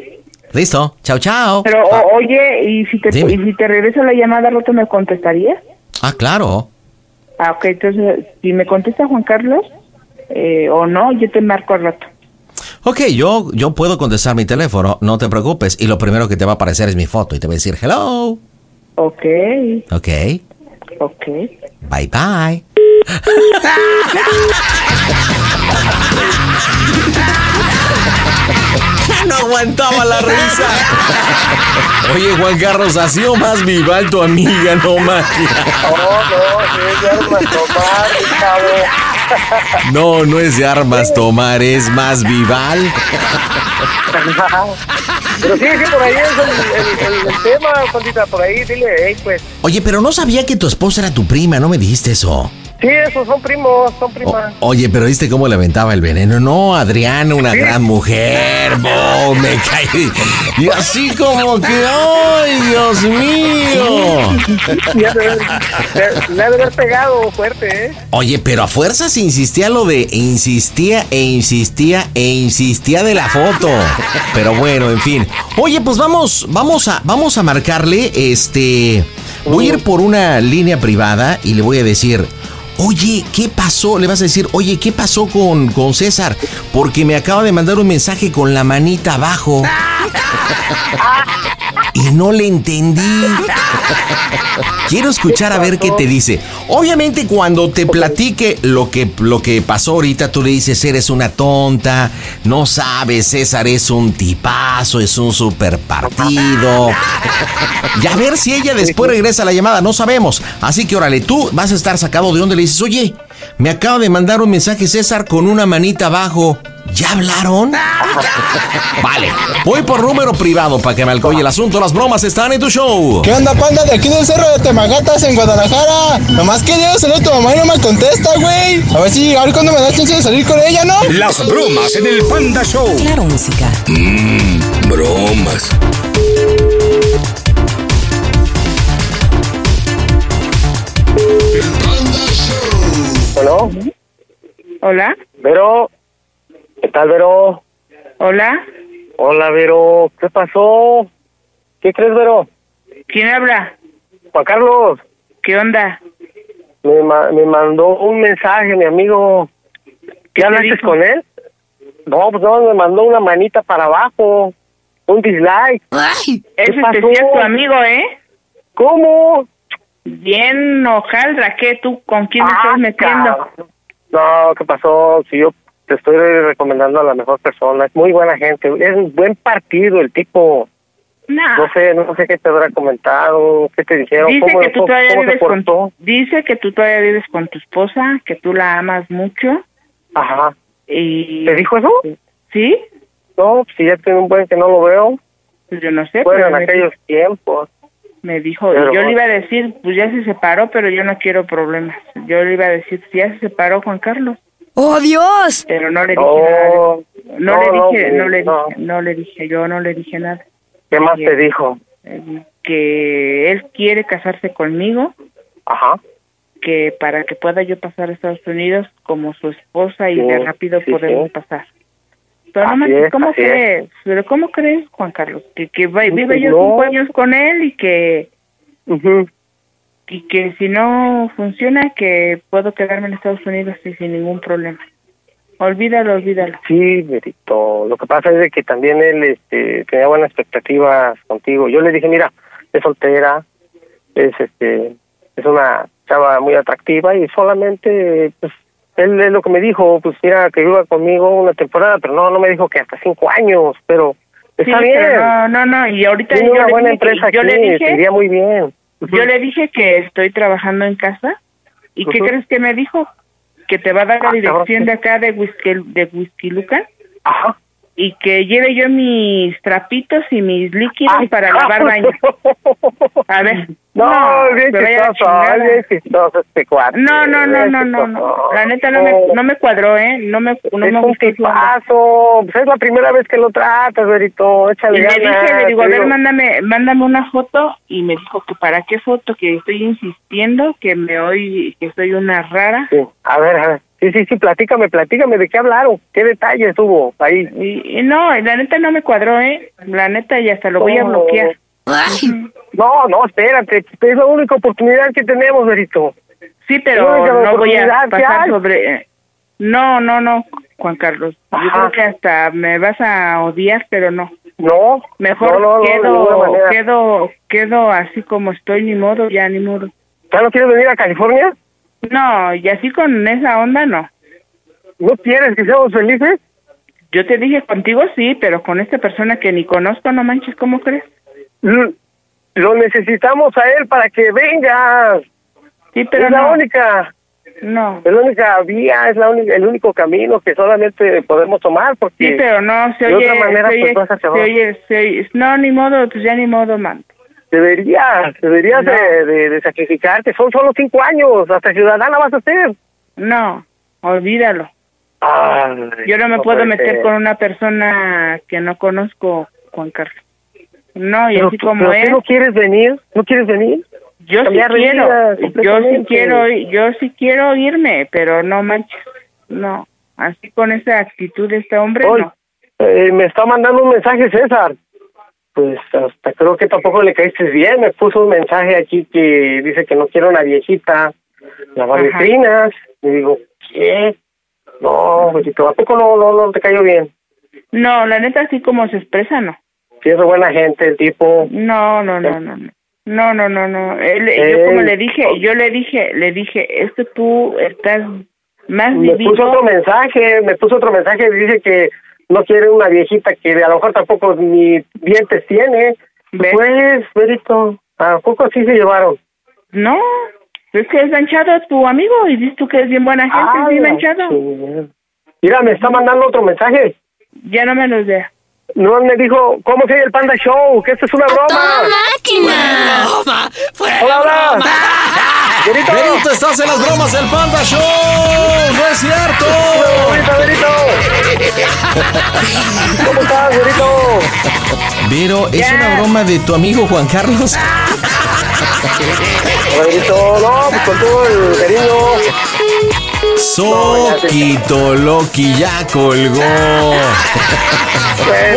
Speaker 2: Listo, chao, chao.
Speaker 20: Pero o- oye, ¿y si te
Speaker 2: Dime.
Speaker 20: y si te regreso la llamada rato me contestarías?
Speaker 2: Ah, claro.
Speaker 20: Ah, ok, entonces si me contesta Juan Carlos eh, o no, yo te marco al rato.
Speaker 2: Ok, yo, yo puedo contestar mi teléfono, no te preocupes. Y lo primero que te va a aparecer es mi foto y te va a decir hello.
Speaker 20: Ok,
Speaker 2: Ok,
Speaker 20: ok.
Speaker 2: bye bye. No aguantaba la risa. Oye, Juan Carlos, ha sido más vival tu amiga, no más.
Speaker 18: No, no, sí, es de armas tomar.
Speaker 2: No, no es de armas tomar, es más vival.
Speaker 18: Pero sí, sí, por ahí es el, el, el- el tema, Juanita, por ahí, dile, hey, pues.
Speaker 2: Oye, pero no sabía que tu esposa era tu prima, no me dijiste eso.
Speaker 18: Sí, esos son primos, son primas.
Speaker 2: Oye, pero ¿viste cómo le aventaba el veneno? No, Adriana, una gran mujer, bo, (laughs) me caí. Y así como que, ¡ay, Dios mío!
Speaker 18: Ya le haber pegado fuerte, ¿eh?
Speaker 2: Oye, pero a fuerzas insistía lo de insistía e insistía e insistía de la foto. Pero bueno, en fin. Oye, pues vamos, vamos a, vamos a marcarle, este, voy a ir por una línea privada y le voy a decir, oye, ¿qué pasó? Le vas a decir, oye, ¿qué pasó con, con César? Porque me acaba de mandar un mensaje con la manita abajo. (laughs) Y no le entendí. Quiero escuchar a ver qué te dice. Obviamente cuando te platique lo que, lo que pasó ahorita, tú le dices, eres una tonta, no sabes, César es un tipazo, es un super partido. Y a ver si ella después regresa a la llamada, no sabemos. Así que órale, tú vas a estar sacado de donde le dices, oye, me acaba de mandar un mensaje César con una manita abajo. ¿Ya hablaron? (laughs) Vale, voy por número privado para que me alcoye el asunto. Las bromas están en tu show.
Speaker 4: ¿Qué onda, panda? De aquí del cerro de Temagatas, en Guadalajara. Nomás quería salir a tu mamá y no me contesta, güey. A ver si, a ver cuándo me da chance de salir con ella, ¿no?
Speaker 5: Las bromas en el Panda Show.
Speaker 17: Claro, música.
Speaker 5: Mmm, bromas.
Speaker 20: Hola.
Speaker 18: Vero. ¿Qué tal, Vero?
Speaker 20: Hola.
Speaker 18: Hola, Vero. ¿Qué pasó? ¿Qué crees, Vero?
Speaker 20: ¿Quién habla?
Speaker 18: Juan Carlos.
Speaker 20: ¿Qué onda?
Speaker 18: Me, ma- me mandó un mensaje, mi amigo. ¿Qué
Speaker 20: te
Speaker 18: hablaste con él? No, pues no, me mandó una manita para abajo. Un dislike.
Speaker 20: Ese
Speaker 18: ¿Qué
Speaker 20: te
Speaker 18: pasó?
Speaker 20: es tu amigo, ¿eh?
Speaker 18: ¿Cómo?
Speaker 20: Bien, hojaldra, ¿qué? ¿Tú con quién me
Speaker 18: Ah,
Speaker 20: estás metiendo?
Speaker 18: No, ¿qué pasó? Si yo te estoy recomendando a la mejor persona, es muy buena gente, es un buen partido el tipo.
Speaker 20: No.
Speaker 18: No sé, no sé qué te habrá comentado, qué te dijeron,
Speaker 20: Dice
Speaker 18: cómo,
Speaker 20: que tú todavía
Speaker 18: cómo
Speaker 20: vives con
Speaker 18: portó.
Speaker 20: dice que tú todavía vives con tu esposa, que tú la amas mucho.
Speaker 18: Ajá.
Speaker 20: Y
Speaker 18: ¿Te dijo eso?
Speaker 20: ¿Sí?
Speaker 18: No, si ya tiene un buen que no lo veo.
Speaker 20: Pues yo no sé,
Speaker 18: Bueno,
Speaker 20: pero
Speaker 18: en
Speaker 20: me,
Speaker 18: aquellos tiempos.
Speaker 20: Me dijo,
Speaker 18: Pero-
Speaker 20: yo le iba a decir, pues ya se separó, pero yo no quiero problemas. Yo le iba a decir, si ya se separó Juan Carlos.
Speaker 21: ¡Oh, Dios!
Speaker 20: Pero no le dije
Speaker 18: No,
Speaker 20: nada. No,
Speaker 18: no,
Speaker 20: le dije, no, le dije, no le dije, yo no le dije nada.
Speaker 18: ¿Qué más
Speaker 20: Y,
Speaker 18: te dijo?
Speaker 20: Que él quiere casarse conmigo.
Speaker 18: Ajá.
Speaker 20: Que para que pueda yo pasar a Estados Unidos como su esposa y
Speaker 18: Sí,
Speaker 20: de rápido
Speaker 18: sí,
Speaker 20: podemos
Speaker 18: sí.
Speaker 20: pasar. Pero
Speaker 18: Así es,
Speaker 20: ¿cómo
Speaker 18: así es.
Speaker 20: crees? ¿Pero cómo crees, Juan Carlos? Que, que va- vive
Speaker 18: Pues
Speaker 20: yo cinco años con él y que y que si no funciona que puedo quedarme en Estados Unidos y sin ningún problema. Olvídalo, olvídalo.
Speaker 18: Sí, Berito. Lo que pasa es de que también él este, tenía buenas expectativas contigo. Yo le dije, mira, es soltera, es este, es una chava muy atractiva y solamente, pues, él es lo que me dijo, pues mira, que viva conmigo una temporada, pero no, no me dijo que hasta cinco años, pero está
Speaker 20: Sí,
Speaker 18: bien.
Speaker 20: pero no, no, no, y ahorita yo
Speaker 18: una
Speaker 20: le
Speaker 18: buena
Speaker 20: dije que-
Speaker 18: empresa
Speaker 20: yo
Speaker 18: aquí,
Speaker 20: le dije,
Speaker 18: muy bien.
Speaker 20: yo le dije que estoy trabajando en casa y ¿qué
Speaker 18: Ujú.
Speaker 20: crees que me dijo? Que te va a dar la
Speaker 18: Ah,
Speaker 20: dirección de acá de Whisky, de Whisky Lucan
Speaker 18: Ajá.
Speaker 20: Y que lleve yo mis trapitos y mis líquidos para lavar baño. A ver. (laughs)
Speaker 18: No, bien chistoso,
Speaker 20: chingada.
Speaker 18: bien chistoso este.
Speaker 20: No, no, no,
Speaker 18: bien
Speaker 20: no, no, no. La neta no me, no me cuadró, ¿eh? No me, no
Speaker 18: es
Speaker 20: me gustó
Speaker 18: tipazo, pues es la primera vez que lo tratas, Verito, échale
Speaker 20: Y le dije, le digo, a ver,
Speaker 18: digo.
Speaker 20: mándame, mándame una foto. Y me dijo que para qué foto, que estoy insistiendo, que me oí, que soy una rara.
Speaker 18: Sí, a ver, a ver. Sí, sí, sí, platícame, platícame de qué hablaron, qué detalles hubo ahí.
Speaker 20: Y, y no, la neta no me cuadró, ¿eh? La neta y hasta lo voy a bloquear.
Speaker 18: No, no, espérate, es la única oportunidad que tenemos, Verito.
Speaker 20: Sí, pero no voy a pasar sobre... eh, No, no, no, Juan Carlos. Yo
Speaker 18: Ajá.
Speaker 20: creo que hasta me vas a odiar, pero no.
Speaker 18: No,
Speaker 20: Mejor
Speaker 18: no, no, no, de ninguna
Speaker 20: quedo, quedo, quedo así como estoy, ni modo, ya ni modo.
Speaker 18: ¿Ya no quieres venir a California?
Speaker 20: No, y así con esa onda no.
Speaker 18: ¿No quieres que seamos felices?
Speaker 20: Yo te dije contigo sí, pero con esta persona que ni conozco, no manches, ¿cómo crees?
Speaker 18: Lo necesitamos a él para que vengas.
Speaker 20: Sí, pero
Speaker 18: es la única.
Speaker 20: No.
Speaker 18: Es la única vía, es la única, el único camino que solamente podemos tomar porque
Speaker 20: Sí, pero no, se
Speaker 18: de
Speaker 20: oye,
Speaker 18: otra manera
Speaker 20: se
Speaker 18: pues
Speaker 20: oye,
Speaker 18: vas a
Speaker 20: se oye, se oye- no, ni modo, pues ya ni modo, man.
Speaker 18: Deberías, deberías
Speaker 20: No.
Speaker 18: de, de- de sacrificarte. Son solo cinco años, hasta ciudadana vas a ser.
Speaker 20: No, olvídalo.
Speaker 18: Ay,
Speaker 20: Yo no me
Speaker 18: no
Speaker 20: puedo meter
Speaker 18: ser.
Speaker 20: con una persona que no conozco, Juan Carlos. No, y
Speaker 18: Pero
Speaker 20: así
Speaker 18: tú-
Speaker 20: como es,
Speaker 18: no quieres venir? ¿No quieres venir?
Speaker 20: yo sí quiero, yo sí quiero, yo sí quiero irme, pero no manches, no, así con esa actitud de este hombre,
Speaker 18: Hoy,
Speaker 20: no.
Speaker 18: eh, me está mandando un mensaje César. Pues hasta creo que tampoco le caíste bien. Me puso un mensaje aquí que dice que no quiere una viejita. Lavar vitrinas. Y digo, ¿qué? No, pues ¿a poco no, no, no te cayó bien?
Speaker 20: No, la neta, así como se expresa, no.
Speaker 18: Sí, es buena gente el tipo.
Speaker 20: No, no, no, no, no. No, no, no, no. Él- yo como le dije, yo le dije, le dije, es que tú estás más
Speaker 18: Me
Speaker 20: vivido.
Speaker 18: puso otro mensaje, me puso otro mensaje dice que no quiere una viejita que a lo mejor tampoco ni dientes tiene. Pues, Berito, ¿a poco así se llevaron?
Speaker 20: No, es que es manchado tu amigo y dices tú que es bien buena gente, es bien
Speaker 18: Ay,
Speaker 20: manchado.
Speaker 18: sí. Mira, me está mandando otro mensaje.
Speaker 20: Ya no me los vea.
Speaker 18: No me dijo, ¿cómo se el Panda Show? Que esto es una broma.
Speaker 2: máquina!
Speaker 18: Hola, hola. Berito.
Speaker 2: Berito, estás en las bromas del Panda Show. No es cierto.
Speaker 18: Berito, ¿Cómo estás, Berito?
Speaker 2: Vero, ¿es una broma de tu amigo Juan Carlos?
Speaker 18: Berito, no, pues con todo el cariño.
Speaker 2: Soquito Loki ya colgó.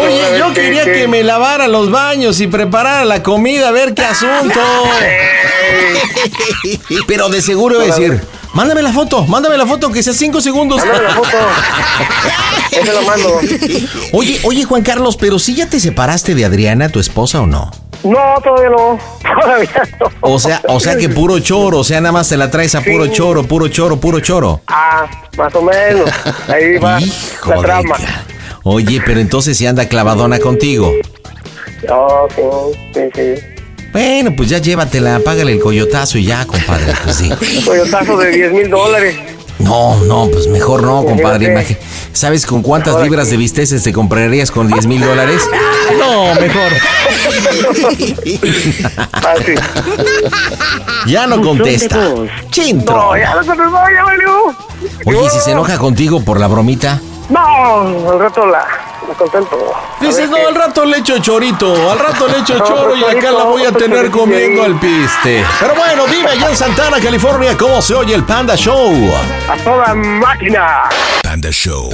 Speaker 2: Oye, yo quería que me lavara los baños y preparara la comida, a ver qué asunto. Pero de seguro iba a decir, mándame la foto, mándame la foto, que sea cinco segundos.
Speaker 18: Mándame la foto. Yo te la mando.
Speaker 2: Oye, oye, Juan Carlos, pero si ya te separaste de Adriana, tu esposa o no?
Speaker 18: No, todavía no. (laughs) Todavía no.
Speaker 2: O sea, o sea que puro choro, o sea, nada más te la traes a puro choro, puro choro, puro choro.
Speaker 18: Ah, más o menos. Ahí va
Speaker 2: Hijo
Speaker 18: la
Speaker 2: de
Speaker 18: trama.
Speaker 2: ca- Oye, pero entonces si anda clavadona contigo.
Speaker 18: Oh, sí, sí, sí.
Speaker 2: Bueno, pues ya llévatela, págale el coyotazo y ya, compadre. Pues sí.
Speaker 18: Coyotazo de 10 mil dólares.
Speaker 2: No, no, pues mejor no, compadre.
Speaker 18: Imagínate.
Speaker 2: ¿Sabes con cuántas libras de bisteces te comprarías con 10 mil dólares? (laughs) No, mejor. Ya no contesta. Chintro.
Speaker 18: No, ya no se me va, ya valió.
Speaker 2: Oye, si se enoja contigo por la bromita.
Speaker 18: No, al rato la, contento.
Speaker 2: Dices, no, al rato le echo chorito, al rato le echo (laughs)
Speaker 18: No,
Speaker 2: choro y acá la voy a tener comiendo al piste. Pero bueno, dime allá en Santana, California, ¿cómo se oye el Panda Show?
Speaker 18: A toda máquina.
Speaker 7: Panda Show.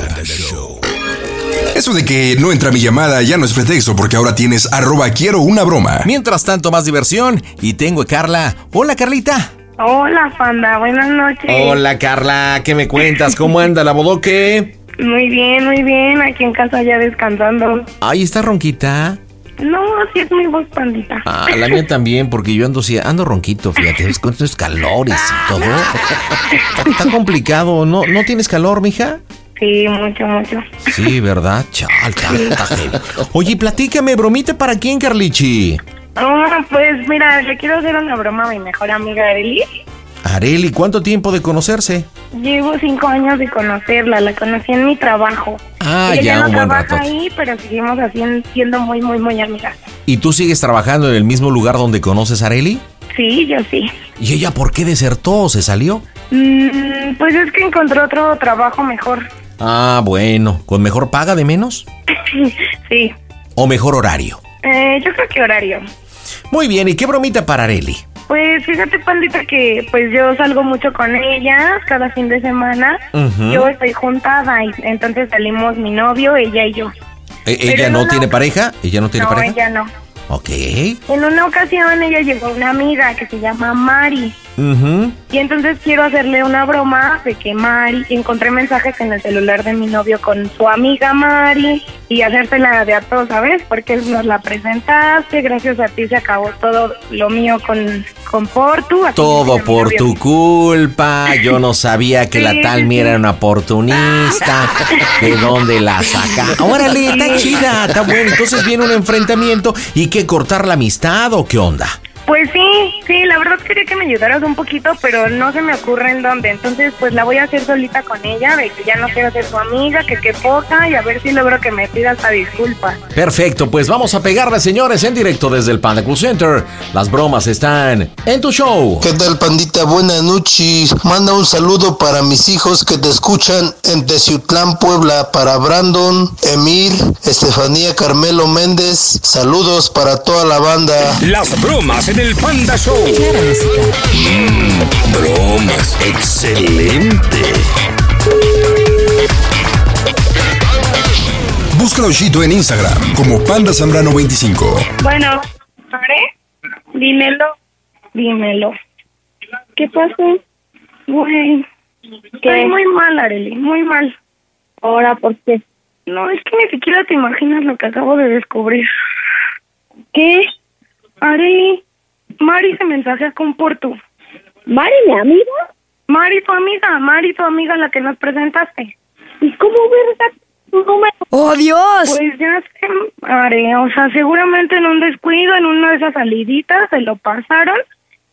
Speaker 7: Eso de que no entra mi llamada ya no es pretexto porque ahora tienes arroba quiero una broma.
Speaker 2: Mientras tanto, más diversión y tengo a Carla. Hola, Carlita.
Speaker 3: Hola, panda, buenas noches.
Speaker 2: Hola, Carla, ¿qué me cuentas? ¿Cómo anda la bodoque?
Speaker 3: Muy bien, muy bien, aquí en casa ya descansando.
Speaker 2: Ay, ¿está ronquita?
Speaker 3: No, sí es mi voz, pandita.
Speaker 2: Ah, la mía también, porque yo ando, sí, ando ronquito, fíjate, es con estos calores y todo. (laughs) Está, complicado, ¿no, ¿no tienes calor, mija?
Speaker 3: Sí, mucho, mucho.
Speaker 2: Sí, ¿verdad? Chal, heavy. Oye, platícame, bromita para quién, Carlichi.
Speaker 3: Ah, pues mira, le quiero hacer una broma a mi mejor amiga Eli.
Speaker 2: Areli, ¿cuánto tiempo de conocerse?
Speaker 22: Llevo cinco años de conocerla, la conocí en mi trabajo.
Speaker 2: Ah,
Speaker 22: Ella
Speaker 2: ya
Speaker 22: no
Speaker 2: un buen
Speaker 22: trabaja
Speaker 2: rato.
Speaker 22: ahí, pero seguimos haciendo, siendo muy, muy, muy amigas.
Speaker 2: ¿Y tú sigues trabajando en el mismo lugar donde conoces a Areli?
Speaker 22: Sí, yo sí.
Speaker 2: ¿Y ella por qué desertó o se salió?
Speaker 22: Mm, pues es que encontró otro trabajo mejor.
Speaker 2: Ah, bueno, ¿con mejor paga de menos? (laughs)
Speaker 22: sí.
Speaker 2: ¿O mejor horario?
Speaker 22: Eh, yo creo que horario.
Speaker 2: Muy bien, ¿y qué bromita para Areli?
Speaker 22: Pues fíjate, pandita, que pues yo salgo mucho con ella cada fin de semana. Yo estoy juntada y entonces salimos mi novio, ella y yo.
Speaker 2: ¿E- ¿Ella no
Speaker 22: una-
Speaker 2: tiene pareja? ¿Ella no tiene
Speaker 22: no,
Speaker 2: pareja?
Speaker 22: ella no.
Speaker 2: Ok.
Speaker 22: En una ocasión ella llegó una amiga que se llama Mari.
Speaker 2: Ujú.
Speaker 22: Y entonces quiero hacerle una broma de que Mari, encontré mensajes en el celular de mi novio con su amiga Mari y hacérsela de a todos, ¿sabes? Porque nos la presentaste, gracias a ti se acabó todo lo mío con, con Portu.
Speaker 2: Todo por
Speaker 22: novio.
Speaker 2: tu (laughs) culpa. Yo no sabía que la tal
Speaker 22: sí.
Speaker 2: era una oportunista. ¿De dónde la saca? Órale, está chida, está bueno. Entonces viene un enfrentamiento y que cortar la amistad o qué onda.
Speaker 22: Pues sí, sí, la verdad quería que me ayudaras un poquito, pero no se me ocurre en dónde. Entonces, pues la voy a hacer solita con ella, de que ya no quiero ser su amiga, que qué poca, y a ver si logro que me pida hasta disculpas.
Speaker 2: Perfecto, pues vamos a pegarle, señores, en directo desde el Panda Cool Center. Las bromas están en tu show.
Speaker 21: ¿Qué tal, pandita? Buenas noches. Manda un saludo para mis hijos que te escuchan en Teciutlán, Puebla. Para Brandon, Emir, Estefanía Carmelo Méndez. Saludos para toda la banda.
Speaker 5: Las bromas en el Panda Show. Mmm, bromas. Excelente.
Speaker 7: Búscalo Chito en Instagram como Panda Zambrano25.
Speaker 22: Bueno, ¿Are? Dímelo, dímelo. ¿Qué pasó? Güey, estoy muy mal, Areli, muy mal. ¿Ahora por qué? No, es que ni siquiera te imaginas lo que acabo de descubrir. ¿Qué? Areli, Mari se mensajea con Portu. ¿Mari, mi amiga? Mari, tu amiga, Mari, tu amiga, la que nos presentaste. ¿Y cómo verga tu número?
Speaker 23: ¡Oh, Dios!
Speaker 22: Pues ya sé, Are, o sea, seguramente en un descuido, en una de esas saliditas, se lo pasaron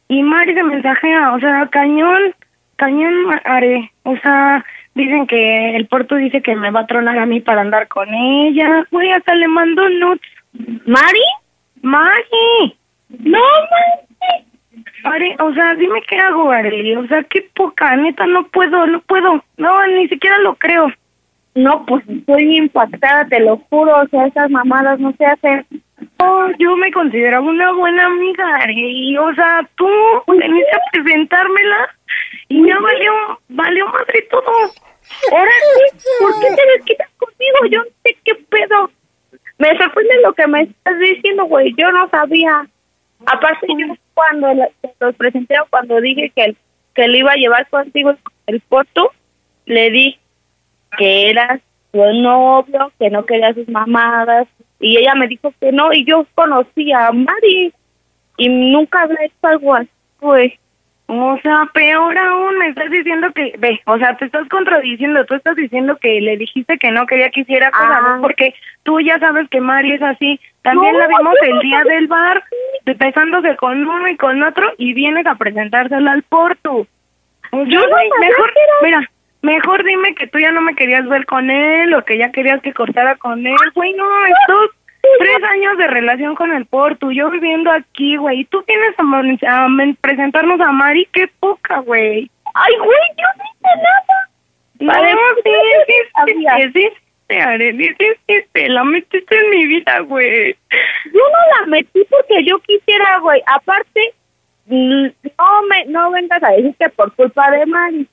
Speaker 22: y Mari se mensajea, o sea, cañón, cañón, Are, o sea, dicen que el Porto dice que me va a tronar a mí para andar con ella, güey, hasta le mando nuts. ¿Mari? ¡Mari! ¡No! Are, o sea, dime qué hago, Are, o sea, qué poca, neta, no puedo, no puedo, no, ni siquiera lo creo. No, pues estoy impactada, te lo juro, o sea, esas mamadas no se hacen. Oh, yo me consideraba una buena amiga, Are, y, o sea, tú veniste a presentármela y ya valió, valió madre todo. Ahora sí, ¿por qué te desquitas conmigo? Yo no sé qué pedo. Me sorprende lo que me estás diciendo, güey, yo no sabía. Aparte, yo cuando los presenté, cuando dije que, que le iba a llevar contigo el foto, le di que eras su novio, que no quería sus mamadas, y ella me dijo que no, y yo conocí a Mari, y nunca había hecho algo así, güey. O sea, peor aún, me estás diciendo que, ve, o sea, te estás contradiciendo, tú estás diciendo que le dijiste que no quería que hiciera cosas,
Speaker 23: Ah.
Speaker 22: porque tú ya sabes que Mari es así. También
Speaker 23: No,
Speaker 22: la vimos el día del bar, besándose con uno y con otro, y vienes a presentársela al Porto. Yo
Speaker 23: no
Speaker 22: mejor, mira, mejor dime que tú ya no me querías ver con él, o que ya querías que cortara con él, güey, no, estos tres años de relación con el Porto, yo viviendo aquí, güey, y tú vienes a, a presentarnos a Mari, qué poca, güey. Ay, güey, yo no hice nada. No,
Speaker 23: Vale,
Speaker 22: sí, sí, sí, sí, la metiste en mi vida, güey.
Speaker 23: Yo no la metí porque yo quisiera, güey. Aparte, no me no vengas a decir que por culpa de Mari.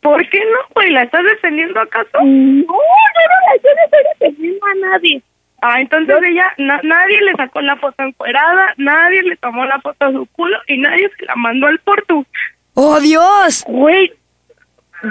Speaker 22: ¿Por qué no, güey? ¿La estás defendiendo acaso?
Speaker 23: No, yo no la yo no estoy defendiendo a nadie.
Speaker 22: Ah, entonces ella, na- nadie le sacó la foto encuerada, nadie le tomó la foto a su culo y nadie se la mandó al Portu.
Speaker 23: ¡Oh, Dios! Güey,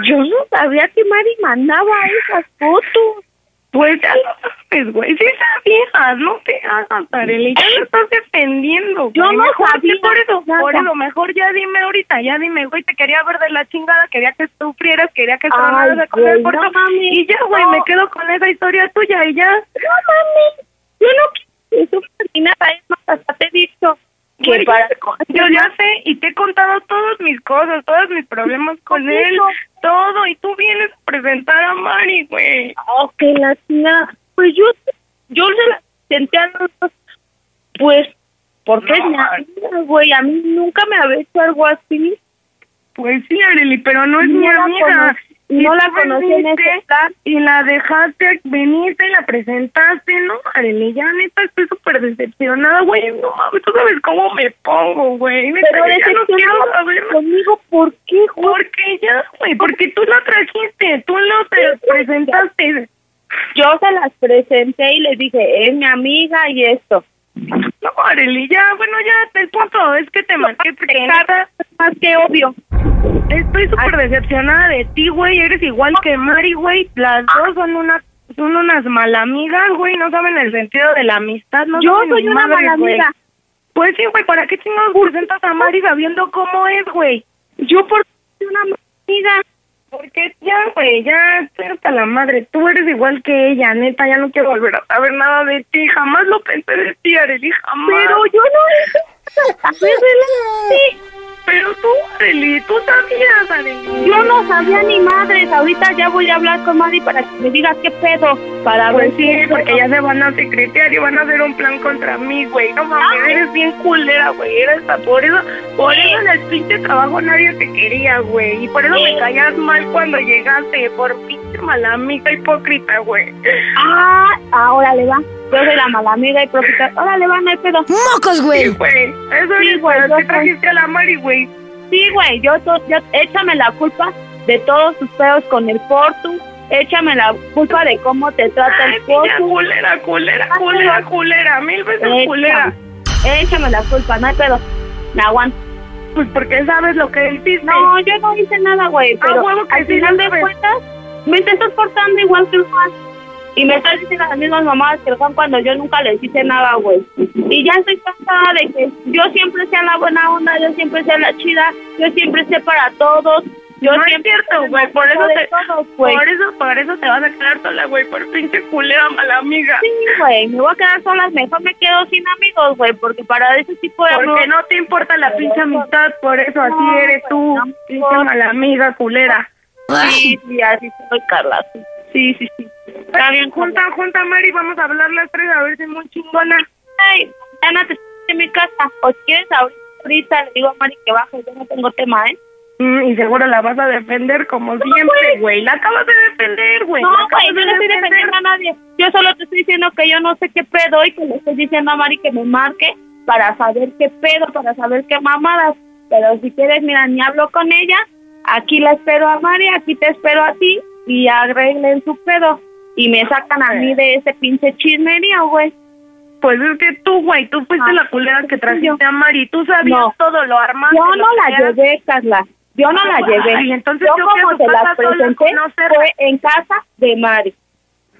Speaker 23: yo no sabía que Mari mandaba esas fotos.
Speaker 22: Pues ya lo sabes, güey. Sí sabías, no te hagas, Arely. Ya lo estás defendiendo,
Speaker 23: Yo no
Speaker 22: Mejor,
Speaker 23: sabía
Speaker 22: Por eso, por eso, mejor ya dime ahorita, ya dime, güey, te quería ver de la chingada, quería que sufrieras, quería que con el
Speaker 23: güey,
Speaker 22: Portu.
Speaker 23: no mames,
Speaker 22: y ya, güey,
Speaker 23: no.
Speaker 22: me quedo con esa historia tuya y ya.
Speaker 23: No mames, yo no quiero que sufras ni nada, es más, hasta te he dicho, Que para
Speaker 22: Yo ya sé y te he contado todas mis cosas, todos mis problemas con él, todo, y tú vienes a presentar a Mari, güey.
Speaker 23: Ok, la tía, pues yo, yo se la senté a los dos, pues, porque es mi amiga, güey, a mí nunca me había hecho algo así.
Speaker 22: Pues sí, Areli, pero no es
Speaker 23: No
Speaker 22: mi amiga.
Speaker 23: No la conocí en
Speaker 22: veniste
Speaker 23: ese plan.
Speaker 22: Y la dejaste, veniste y la presentaste, ¿no? Areli, ya neta estoy súper decepcionada, güey. No mames, tú sabes cómo me pongo, güey.
Speaker 23: Pero
Speaker 22: ya no quiero saber
Speaker 23: conmigo, ¿por qué, güey?
Speaker 22: Porque ya, güey, porque tú la trajiste, tú lo te presentaste.
Speaker 23: Yo se las presenté y les dije, es mi amiga y esto.
Speaker 22: No, Areli, ya, bueno, ya, el punto es que te marqué porque
Speaker 23: más que obvio.
Speaker 22: Estoy súper decepcionada de ti, güey. Eres igual que Mari, güey. Las dos son una, son unas malamigas, güey. No saben el sentido de la amistad. No
Speaker 23: Yo soy una
Speaker 22: madres,
Speaker 23: mala
Speaker 22: güey.
Speaker 23: amiga.
Speaker 22: Pues sí, güey. ¿Para qué chingados presentas a Mari sabiendo cómo es, güey?
Speaker 23: Yo por soy una amiga.
Speaker 22: Porque ya, güey, ya estoy hasta la madre. Tú eres igual que ella, neta. Ya no quiero volver a saber nada de ti. Jamás lo pensé de ti, Arely, jamás.
Speaker 23: Pero yo no
Speaker 22: pero tú, Arely, tú sabías, Arely.
Speaker 23: Yo no sabía ni madres. Ahorita ya voy a hablar con Mari para que me diga qué pedo. Para
Speaker 22: Pues
Speaker 23: ver
Speaker 22: sí,
Speaker 23: qué
Speaker 22: porque ya se van a secretear y van a hacer un plan contra mí, güey. No mames, eres bien culera, güey. Eres por eso, por eso en el pinche trabajo nadie te quería, güey. Y por eso me caías mal cuando llegaste, por pinche mala amiga hipócrita, güey.
Speaker 23: Ah, ahora le va. Yo soy la mala amiga y profeta. Ahora le va, no hay pedo.
Speaker 22: ¡Mocos, güey! Sí, güey. Eso
Speaker 23: Sí,
Speaker 22: es,
Speaker 23: güey,
Speaker 22: ¿Qué trajiste a la Mari, güey?
Speaker 23: Sí, güey, yo, to- yo, échame la culpa de todos tus pedos con el Portu. Échame la culpa de cómo te trata
Speaker 22: Ay,
Speaker 23: el Portu.
Speaker 22: culera, culera,
Speaker 23: Ah,
Speaker 22: culera, culera. Mil veces
Speaker 23: Échame.
Speaker 22: culera.
Speaker 23: Échame la culpa, no hay pedo. Me aguanto.
Speaker 22: Pues porque sabes lo que hiciste.
Speaker 23: No, yo no hice nada, güey.
Speaker 22: Ah,
Speaker 23: Pero
Speaker 22: huevo que
Speaker 23: al
Speaker 22: sí,
Speaker 23: final de cuentas, me estás portando igual que Juan. Y me estás diciendo las mismas mamadas que Juan cuando yo nunca les hice nada, güey. Y ya estoy cansada de que yo siempre sea la buena onda, yo siempre sea la chida, yo siempre sé para todos. Yo
Speaker 22: no es
Speaker 23: siempre
Speaker 22: cierto,
Speaker 23: sé
Speaker 22: güey, por eso te,
Speaker 23: todos,
Speaker 22: por eso, por eso te vas a quedar sola, güey, por pinche culera mala amiga.
Speaker 23: Sí, güey, me voy a quedar sola, mejor me quedo sin amigos, güey, porque para ese tipo de
Speaker 22: Porque no te importa la pinche amistad, por eso así eres tú,
Speaker 23: no
Speaker 22: pinche mala amiga culera.
Speaker 23: Sí, sí, así soy, Carla. Sí, sí, sí.
Speaker 22: Está bien, junta, junta, Mari, vamos a hablar las tres a ver si es muy chingona.
Speaker 23: Ay, Ana, te estoy en mi casa. O quieres ahorita, le digo a Mari que baje, yo no tengo tema, ¿eh?
Speaker 22: Mm, y seguro la vas a defender como siempre, güey. La acabas de defender, güey.
Speaker 23: No, güey, yo no estoy defendiendo a nadie. Yo solo te estoy diciendo que yo no sé qué pedo y que le estoy diciendo a Mari que me marque para saber qué pedo, para saber qué mamadas. Pero si quieres, mira, ni hablo con ella. Aquí la espero a Mari, aquí te espero a ti y arreglen su pedo. Y me sacan a mí de ese pinche chismerío, güey.
Speaker 22: Pues es que tú, güey, tú fuiste
Speaker 23: Ah,
Speaker 22: la culera que trajiste a Mari. Tú sabías
Speaker 23: No.
Speaker 22: todo, lo armaste.
Speaker 23: Yo no la llevé, Carla. Yo no la
Speaker 22: Ay,
Speaker 23: llevé.
Speaker 22: entonces
Speaker 23: yo
Speaker 22: yo a
Speaker 23: como
Speaker 22: tu
Speaker 23: se las
Speaker 22: casa sola a
Speaker 23: presenté fue en casa de Mari.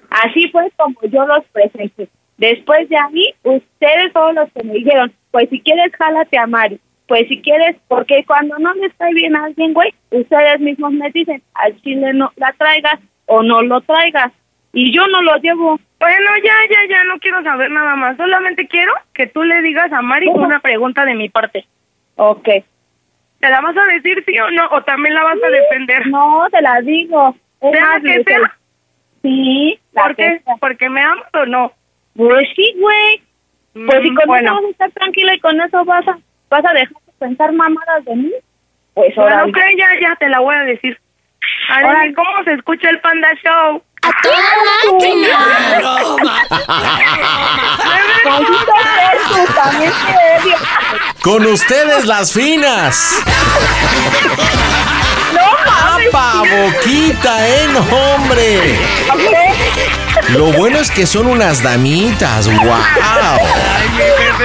Speaker 23: Así fue como yo los presenté. Después de ahí, ustedes todos los que me dijeron, pues si quieres, jálate a Mari. Pues si quieres, porque cuando no les cae bien a alguien, güey, ustedes mismos me dicen, al chile no la traigas o no lo traigas. Y yo no lo llevo.
Speaker 22: Bueno, ya, ya, ya, no quiero saber nada más. Solamente quiero que tú le digas a Mari
Speaker 23: ¿Cómo?
Speaker 22: una pregunta de mi parte.
Speaker 23: Ok.
Speaker 22: ¿Te la vas a decir sí o no? ¿O también la vas a defender?
Speaker 23: No, te la digo.
Speaker 22: ¿Sea
Speaker 23: más,
Speaker 22: que sea?
Speaker 23: Sí. la
Speaker 22: ¿Por qué?
Speaker 23: sea.
Speaker 22: ¿Porque me amas o no?
Speaker 23: Pues sí, güey. Pues si
Speaker 22: Mm,
Speaker 23: con
Speaker 22: bueno.
Speaker 23: eso vas a estar tranquila y con eso vas a, vas a dejar de pensar mamadas de mí, pues
Speaker 22: Bueno,
Speaker 23: ahora.
Speaker 22: ok, ya, ya, te la voy a decir. Arely,
Speaker 23: Órale.
Speaker 22: ¿cómo se escucha el Panda Show?
Speaker 23: También te odio.
Speaker 2: Con ustedes las finas.
Speaker 23: No mames.
Speaker 2: ¡Apa, boquita, eh, no, hombre! Lo bueno es que son unas damitas, wow.
Speaker 23: Ay, sí,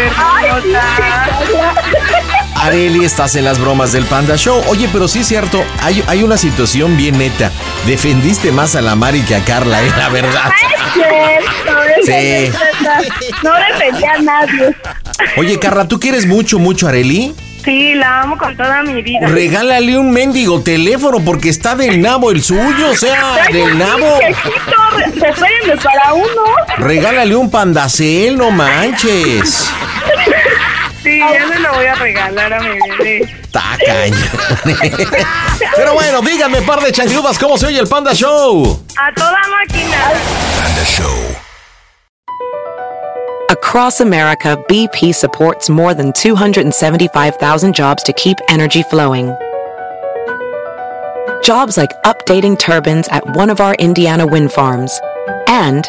Speaker 2: Areli, estás en las bromas del Panda Show. Oye, pero sí es cierto, hay, hay una situación bien neta. Defendiste más a la Mari que a Carla, eh, la verdad.
Speaker 23: Es cierto,
Speaker 2: Sí.
Speaker 23: No defendía a nadie.
Speaker 2: Oye, Carla, ¿tú quieres mucho, mucho a Areli?
Speaker 22: Sí, la amo con toda mi vida.
Speaker 2: Regálale un mendigo teléfono porque está del nabo el suyo, o sea, del nabo.
Speaker 23: Espérenme para uno.
Speaker 2: Regálale un pandacel, no manches. (laughs)
Speaker 22: Sí, Sí, ya se lo voy a regalar a mi bebé.
Speaker 2: Está. Pero bueno, díganme, par de chancludas, ¿cómo se oye el Panda Show?
Speaker 22: A toda máquina.
Speaker 1: Panda Show.
Speaker 8: Across America, BP supports more than 275,000 jobs to keep energy flowing. Jobs like updating turbines at one of our Indiana wind farms and